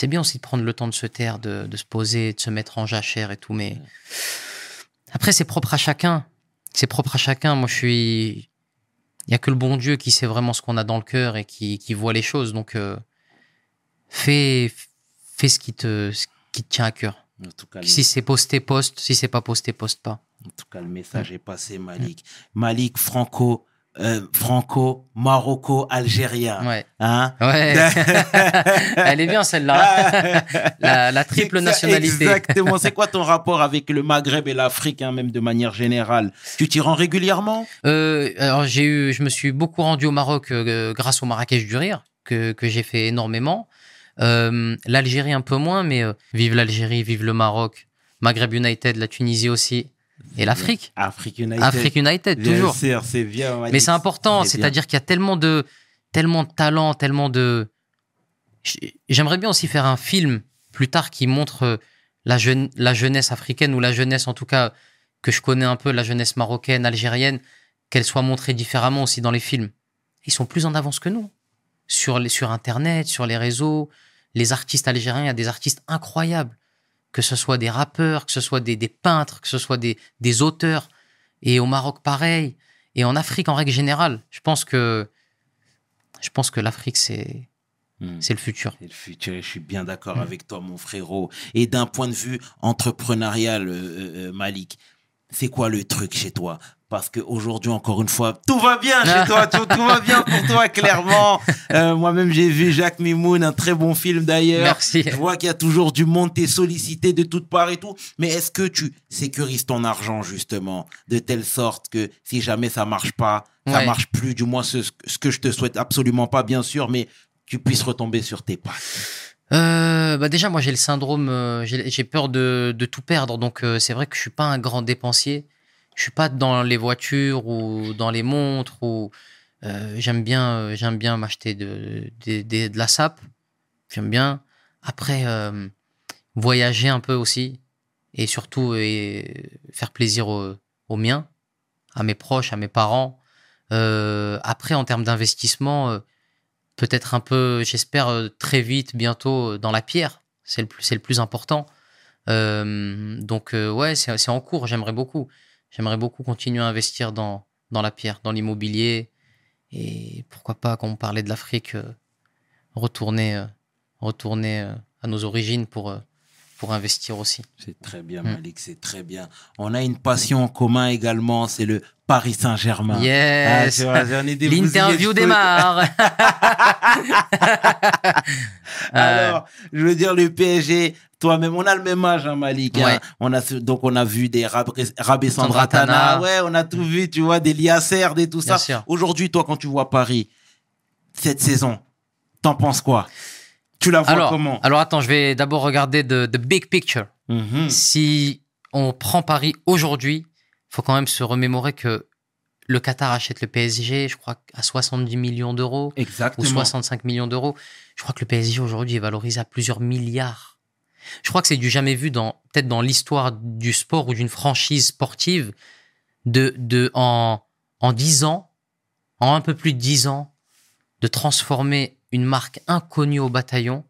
C'est bien aussi de prendre le temps de se taire, de, de se poser, de se mettre en jachère et tout, mais après, c'est propre à chacun. C'est propre à chacun. Moi, je suis, il y a que le bon Dieu qui sait vraiment ce qu'on a dans le cœur et qui, qui voit les choses. Donc, euh, fais, fais ce qui te, ce qui te tient à cœur. En tout cas, le- Si c'est posté, poste. Si c'est pas posté, poste pas. En tout cas, le message est passé, Malik. Malik franco, euh, franco, maroco, algérien. Ouais. Hein? Ouais. (laughs) Elle est bien celle-là. (laughs) la, la triple nationalité. Exactement. C'est quoi ton rapport avec le Maghreb et l'Afrique, hein, même de manière générale? Tu t'y rends régulièrement? Euh, alors j'ai eu, je me suis beaucoup rendu au Maroc euh, grâce au Marrakech du rire que, que j'ai fait énormément. L'Algérie un peu moins, mais vive l'Algérie, vive le Maroc, Maghreb United, la Tunisie aussi et l'Afrique. Afrique United. Afrique United toujours. Mais c'est important, c'est-à-dire qu'il y a tellement de, tellement de talent, tellement de. J'aimerais bien aussi faire un film plus tard qui montre euh, la, jeune, la jeunesse africaine ou la jeunesse en tout cas que je connais un peu, la jeunesse marocaine, algérienne, qu'elle soit montrée différemment aussi dans les films. Ils sont plus en avance que nous sur les, sur Internet, sur les réseaux. Les artistes algériens, il y a des artistes incroyables, que ce soit des rappeurs, que ce soit des, des peintres, que ce soit des, des auteurs. Et au Maroc, pareil. Et en Afrique, en règle générale, je pense que, je pense que l'Afrique, c'est, Hmm. c'est le futur. C'est le futur je suis bien d'accord avec toi, mon frérot. Et d'un point de vue entrepreneurial, euh, euh, Malik, c'est quoi le truc chez toi? Parce qu'aujourd'hui, encore une fois, tout va bien chez toi, tout, tout va bien pour toi, (laughs) clairement. Euh, Moi-même, j'ai vu Jacques Mimoun, un très bon film d'ailleurs. Merci. Je vois qu'il y a toujours du monde, t'es sollicité de toutes parts et tout. Mais est-ce que tu sécurises ton argent, justement, de telle sorte que si jamais ça marche pas, ça Ouais. marche plus, du moins ce, ce que je te souhaite absolument pas, bien sûr, mais tu puisses retomber sur tes pattes. Euh, bah déjà, moi, j'ai le syndrome, euh, j'ai peur de, de tout perdre. Donc, c'est vrai que je suis pas un grand dépensier. Je suis pas dans les voitures ou dans les montres ou euh, j'aime bien, euh, j'aime bien m'acheter de, de, de, la sape. J'aime bien. Après, euh, voyager un peu aussi et surtout et faire plaisir aux, aux miens, à mes proches, à mes parents. Après, en termes d'investissement, peut-être un peu, j'espère très vite, bientôt dans la pierre. C'est le plus, c'est le plus important. Donc ouais, c'est en cours. J'aimerais beaucoup, j'aimerais beaucoup continuer à investir dans dans la pierre, dans l'immobilier et pourquoi pas, quand on parlait de l'Afrique, euh, retourner euh, retourner euh, à nos origines pour pour investir aussi. C'est très bien, Mm. Malik, c'est très bien. On a une passion en commun également, c'est le Paris Saint-Germain. Ah, Yes. des L'interview démarre. (laughs) Euh, Alors, je veux dire, le PSG, toi-même, on a le même âge, hein, Malik. hein. On a, donc, on a vu des Rabé Rabé Sandra Sandratana. Tana. Ouais, on a tout vu, tu vois, des Liasser, des tout Bien ça. Aujourd'hui, toi, quand tu vois Paris, cette saison, t'en penses quoi? Tu la vois alors, comment? alors attends, je vais d'abord regarder the, the big picture. Mhm. Si on prend Paris aujourd'hui, faut quand même se remémorer que le Qatar achète le PSG, je crois, à 70 millions d'euros ou Exactement. 65 millions d'euros. Je crois que le PSG aujourd'hui est valorisé à plusieurs milliards. Je crois que c'est du jamais vu dans peut-être dans l'histoire du sport ou d'une franchise sportive de de en en 10 ans, en un peu plus de 10 ans, de transformer une marque inconnue au bataillon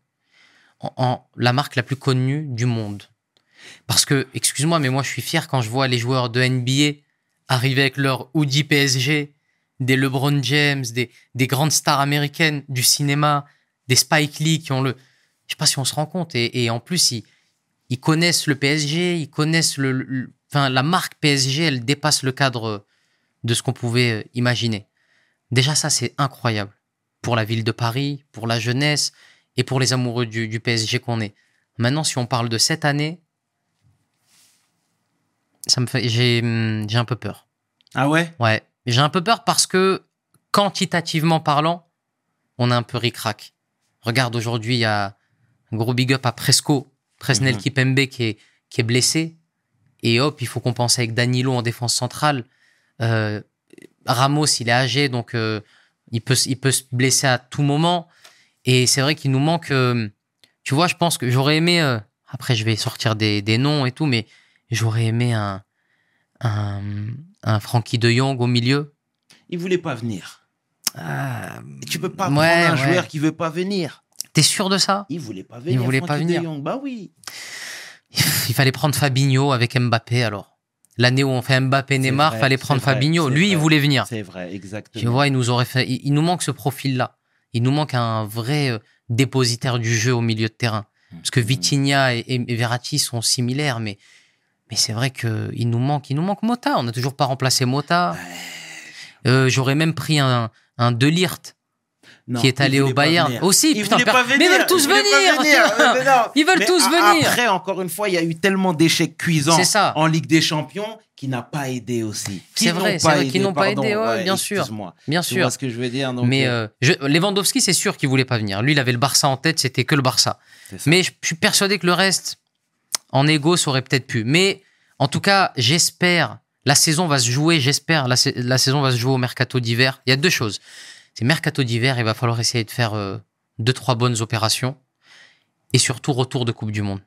en, en la marque la plus connue du monde. Parce que, excuse-moi, mais moi je suis fier quand je vois les joueurs de NBA arriver avec leur hoodie PSG, des LeBron James, des, des grandes stars américaines du cinéma, des Spike Lee qui ont le. Je sais pas si on se rend compte. Et, et en plus, ils, ils connaissent le PSG, ils connaissent le. le- Enfin, la marque PSG, elle dépasse le cadre de ce qu'on pouvait euh, imaginer. Déjà, ça, c'est incroyable. Pour la ville de Paris, pour la jeunesse et pour les amoureux du, du PSG qu'on est. Maintenant, si on parle de cette année, ça me fait. J'ai hum, j'ai un peu peur. Ah ouais? Ouais, j'ai un peu peur parce que quantitativement parlant, on a un peu ric-rac. Regarde, aujourd'hui, il y a un gros big up à Presco, Presnel Mhm. Kipembe qui est, qui est blessé. Et hop, il faut compenser avec Danilo en défense centrale. Euh, Ramos, il est âgé, donc euh, il, peut, il peut se blesser à tout moment. Et c'est vrai qu'il nous manque. euh, tu vois, je pense que j'aurais aimé. après, je vais sortir des, des noms et tout, mais j'aurais aimé un, un, un Frankie de Jong au milieu. Il voulait pas venir. Et tu peux pas Ouais, prendre un ouais. joueur qui veut pas venir. T'es sûr de ça? Il voulait pas venir. voulait pas de venir. Jong. Bah oui. Il fallait prendre Fabinho avec Mbappé alors. L'année où on fait Mbappé Neymar, vrai, fallait prendre vrai, Fabinho. Lui, il voulait venir. C'est vrai, exactement. Tu vois, il nous aurait fait. Il, il nous manque ce profil-là. Il nous manque un vrai euh, dépositaire du jeu au milieu de terrain. Parce que Mhm. Vitinha et, et Verratti sont similaires, mais mais c'est vrai que il nous manque. Il nous manque Mota. On n'a toujours pas remplacé Mota. Euh, J'aurais même pris un un Delirte Non, qui est allé au Bayern. Aussi, il putain, voulait per- pas mais venir. ils veulent tous venir. venir. (laughs) Mais non. Ils veulent Mais tous venir. Après, encore une fois, il y a eu tellement d'échecs cuisants en Ligue des Champions qui n'a pas aidé aussi. C'est vrai, c'est vrai, qui aidé, n'ont pas aidé, ouais, bien sûr. Bien Tu sûr. vois ce que je veux dire donc, Mais euh, euh, je- Lewandowski, c'est sûr qu'il voulait pas venir. Lui, il avait le Barça en tête, c'était que le Barça. Mais je, je suis persuadé que le reste, en égo, ça aurait peut-être pu. Mais en tout cas, j'espère, la saison va se jouer, j'espère, la, sa- la saison va se jouer au mercato d'hiver. Il y a deux choses. C'est mercato d'hiver, il va falloir essayer de faire euh, deux, trois bonnes opérations. Et surtout, retour de Coupe du Monde.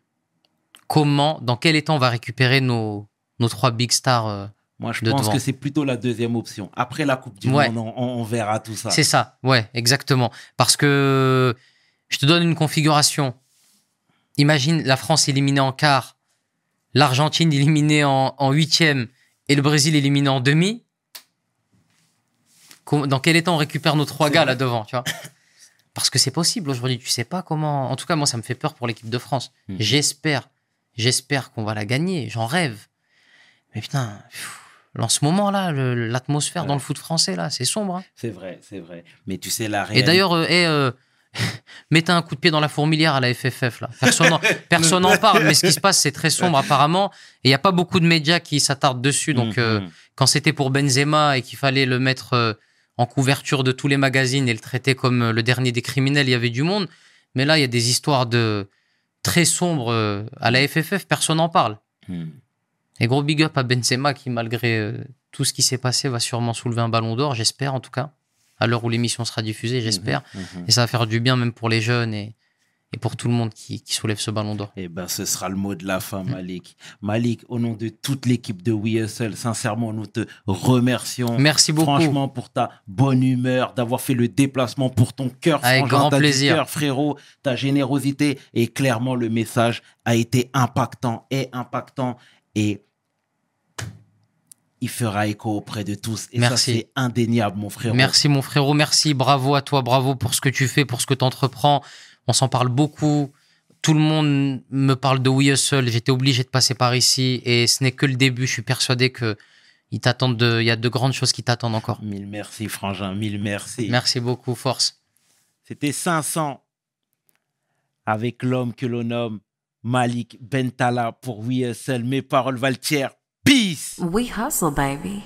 Comment, dans quel état on va récupérer nos, nos trois big stars euh, Moi, je pense devant. que c'est plutôt la deuxième option. Après la Coupe du Ouais. Monde, on, on- on verra tout ça. C'est ça, ouais, exactement. Parce que je te donne une configuration. Imagine la France éliminée en quart, l'Argentine éliminée en, en huitième et le Brésil éliminé en demi. Dans quel état on récupère nos trois gars là devant, tu vois? Parce que c'est possible aujourd'hui. Tu sais pas comment. En tout cas, moi, ça me fait peur pour l'équipe de France. Mhm. J'espère, j'espère qu'on va la gagner. J'en rêve. Mais putain, en ce moment-là, l'atmosphère dans le foot français là, c'est sombre. hein. C'est vrai, c'est vrai. Mais tu sais, la Et réalité. d'ailleurs, euh, euh, (laughs) mettez un coup de pied dans la fourmilière à la FFF. Là. (laughs) Personne n'en parle, mais ce qui se passe, c'est très sombre apparemment. Et il n'y a pas beaucoup de médias qui s'attardent dessus. Donc, euh, Mhm. quand c'était pour Benzema et qu'il fallait le mettre euh, en couverture de tous les magazines et le traiter comme euh, le dernier des criminels, il y avait du monde. Mais là, il y a des histoires de très sombres à la FFF. Personne n'en parle. Mhm. Et gros big up à Benzema qui, malgré tout ce qui s'est passé, va sûrement soulever un ballon d'or, j'espère en tout cas. À l'heure où l'émission sera diffusée, j'espère. Mhm. Et ça va faire du bien même pour les jeunes et, et pour tout le monde qui, qui soulève ce ballon d'or. Eh ben, ce sera le mot de la fin. Malik. Malik, au nom de toute l'équipe de We Hustle, sincèrement, nous te remercions. Merci beaucoup. Franchement, pour ta bonne humeur, d'avoir fait le déplacement pour ton cœur, Avec grand plaisir. cœur, frérot, ta générosité. Et clairement, le message a été impactant et impactant. Et il fera écho auprès de tous. Et ça, Merci. c'est indéniable, mon frérot. Merci mon frérot, merci, bravo à toi, bravo pour ce que tu fais, pour ce que tu entreprends. On s'en parle beaucoup. Tout le monde me parle de We Hustle. J'étais obligé de passer par ici et ce n'est que le début. Je suis persuadé que il y a de grandes choses qui t'attendent encore. Mille merci, frangin, mille merci. Merci beaucoup, force. C'était 500 avec l'homme que l'on nomme Malik Bentala pour We Hustle. Mes paroles valent. Peace! We hustle, baby.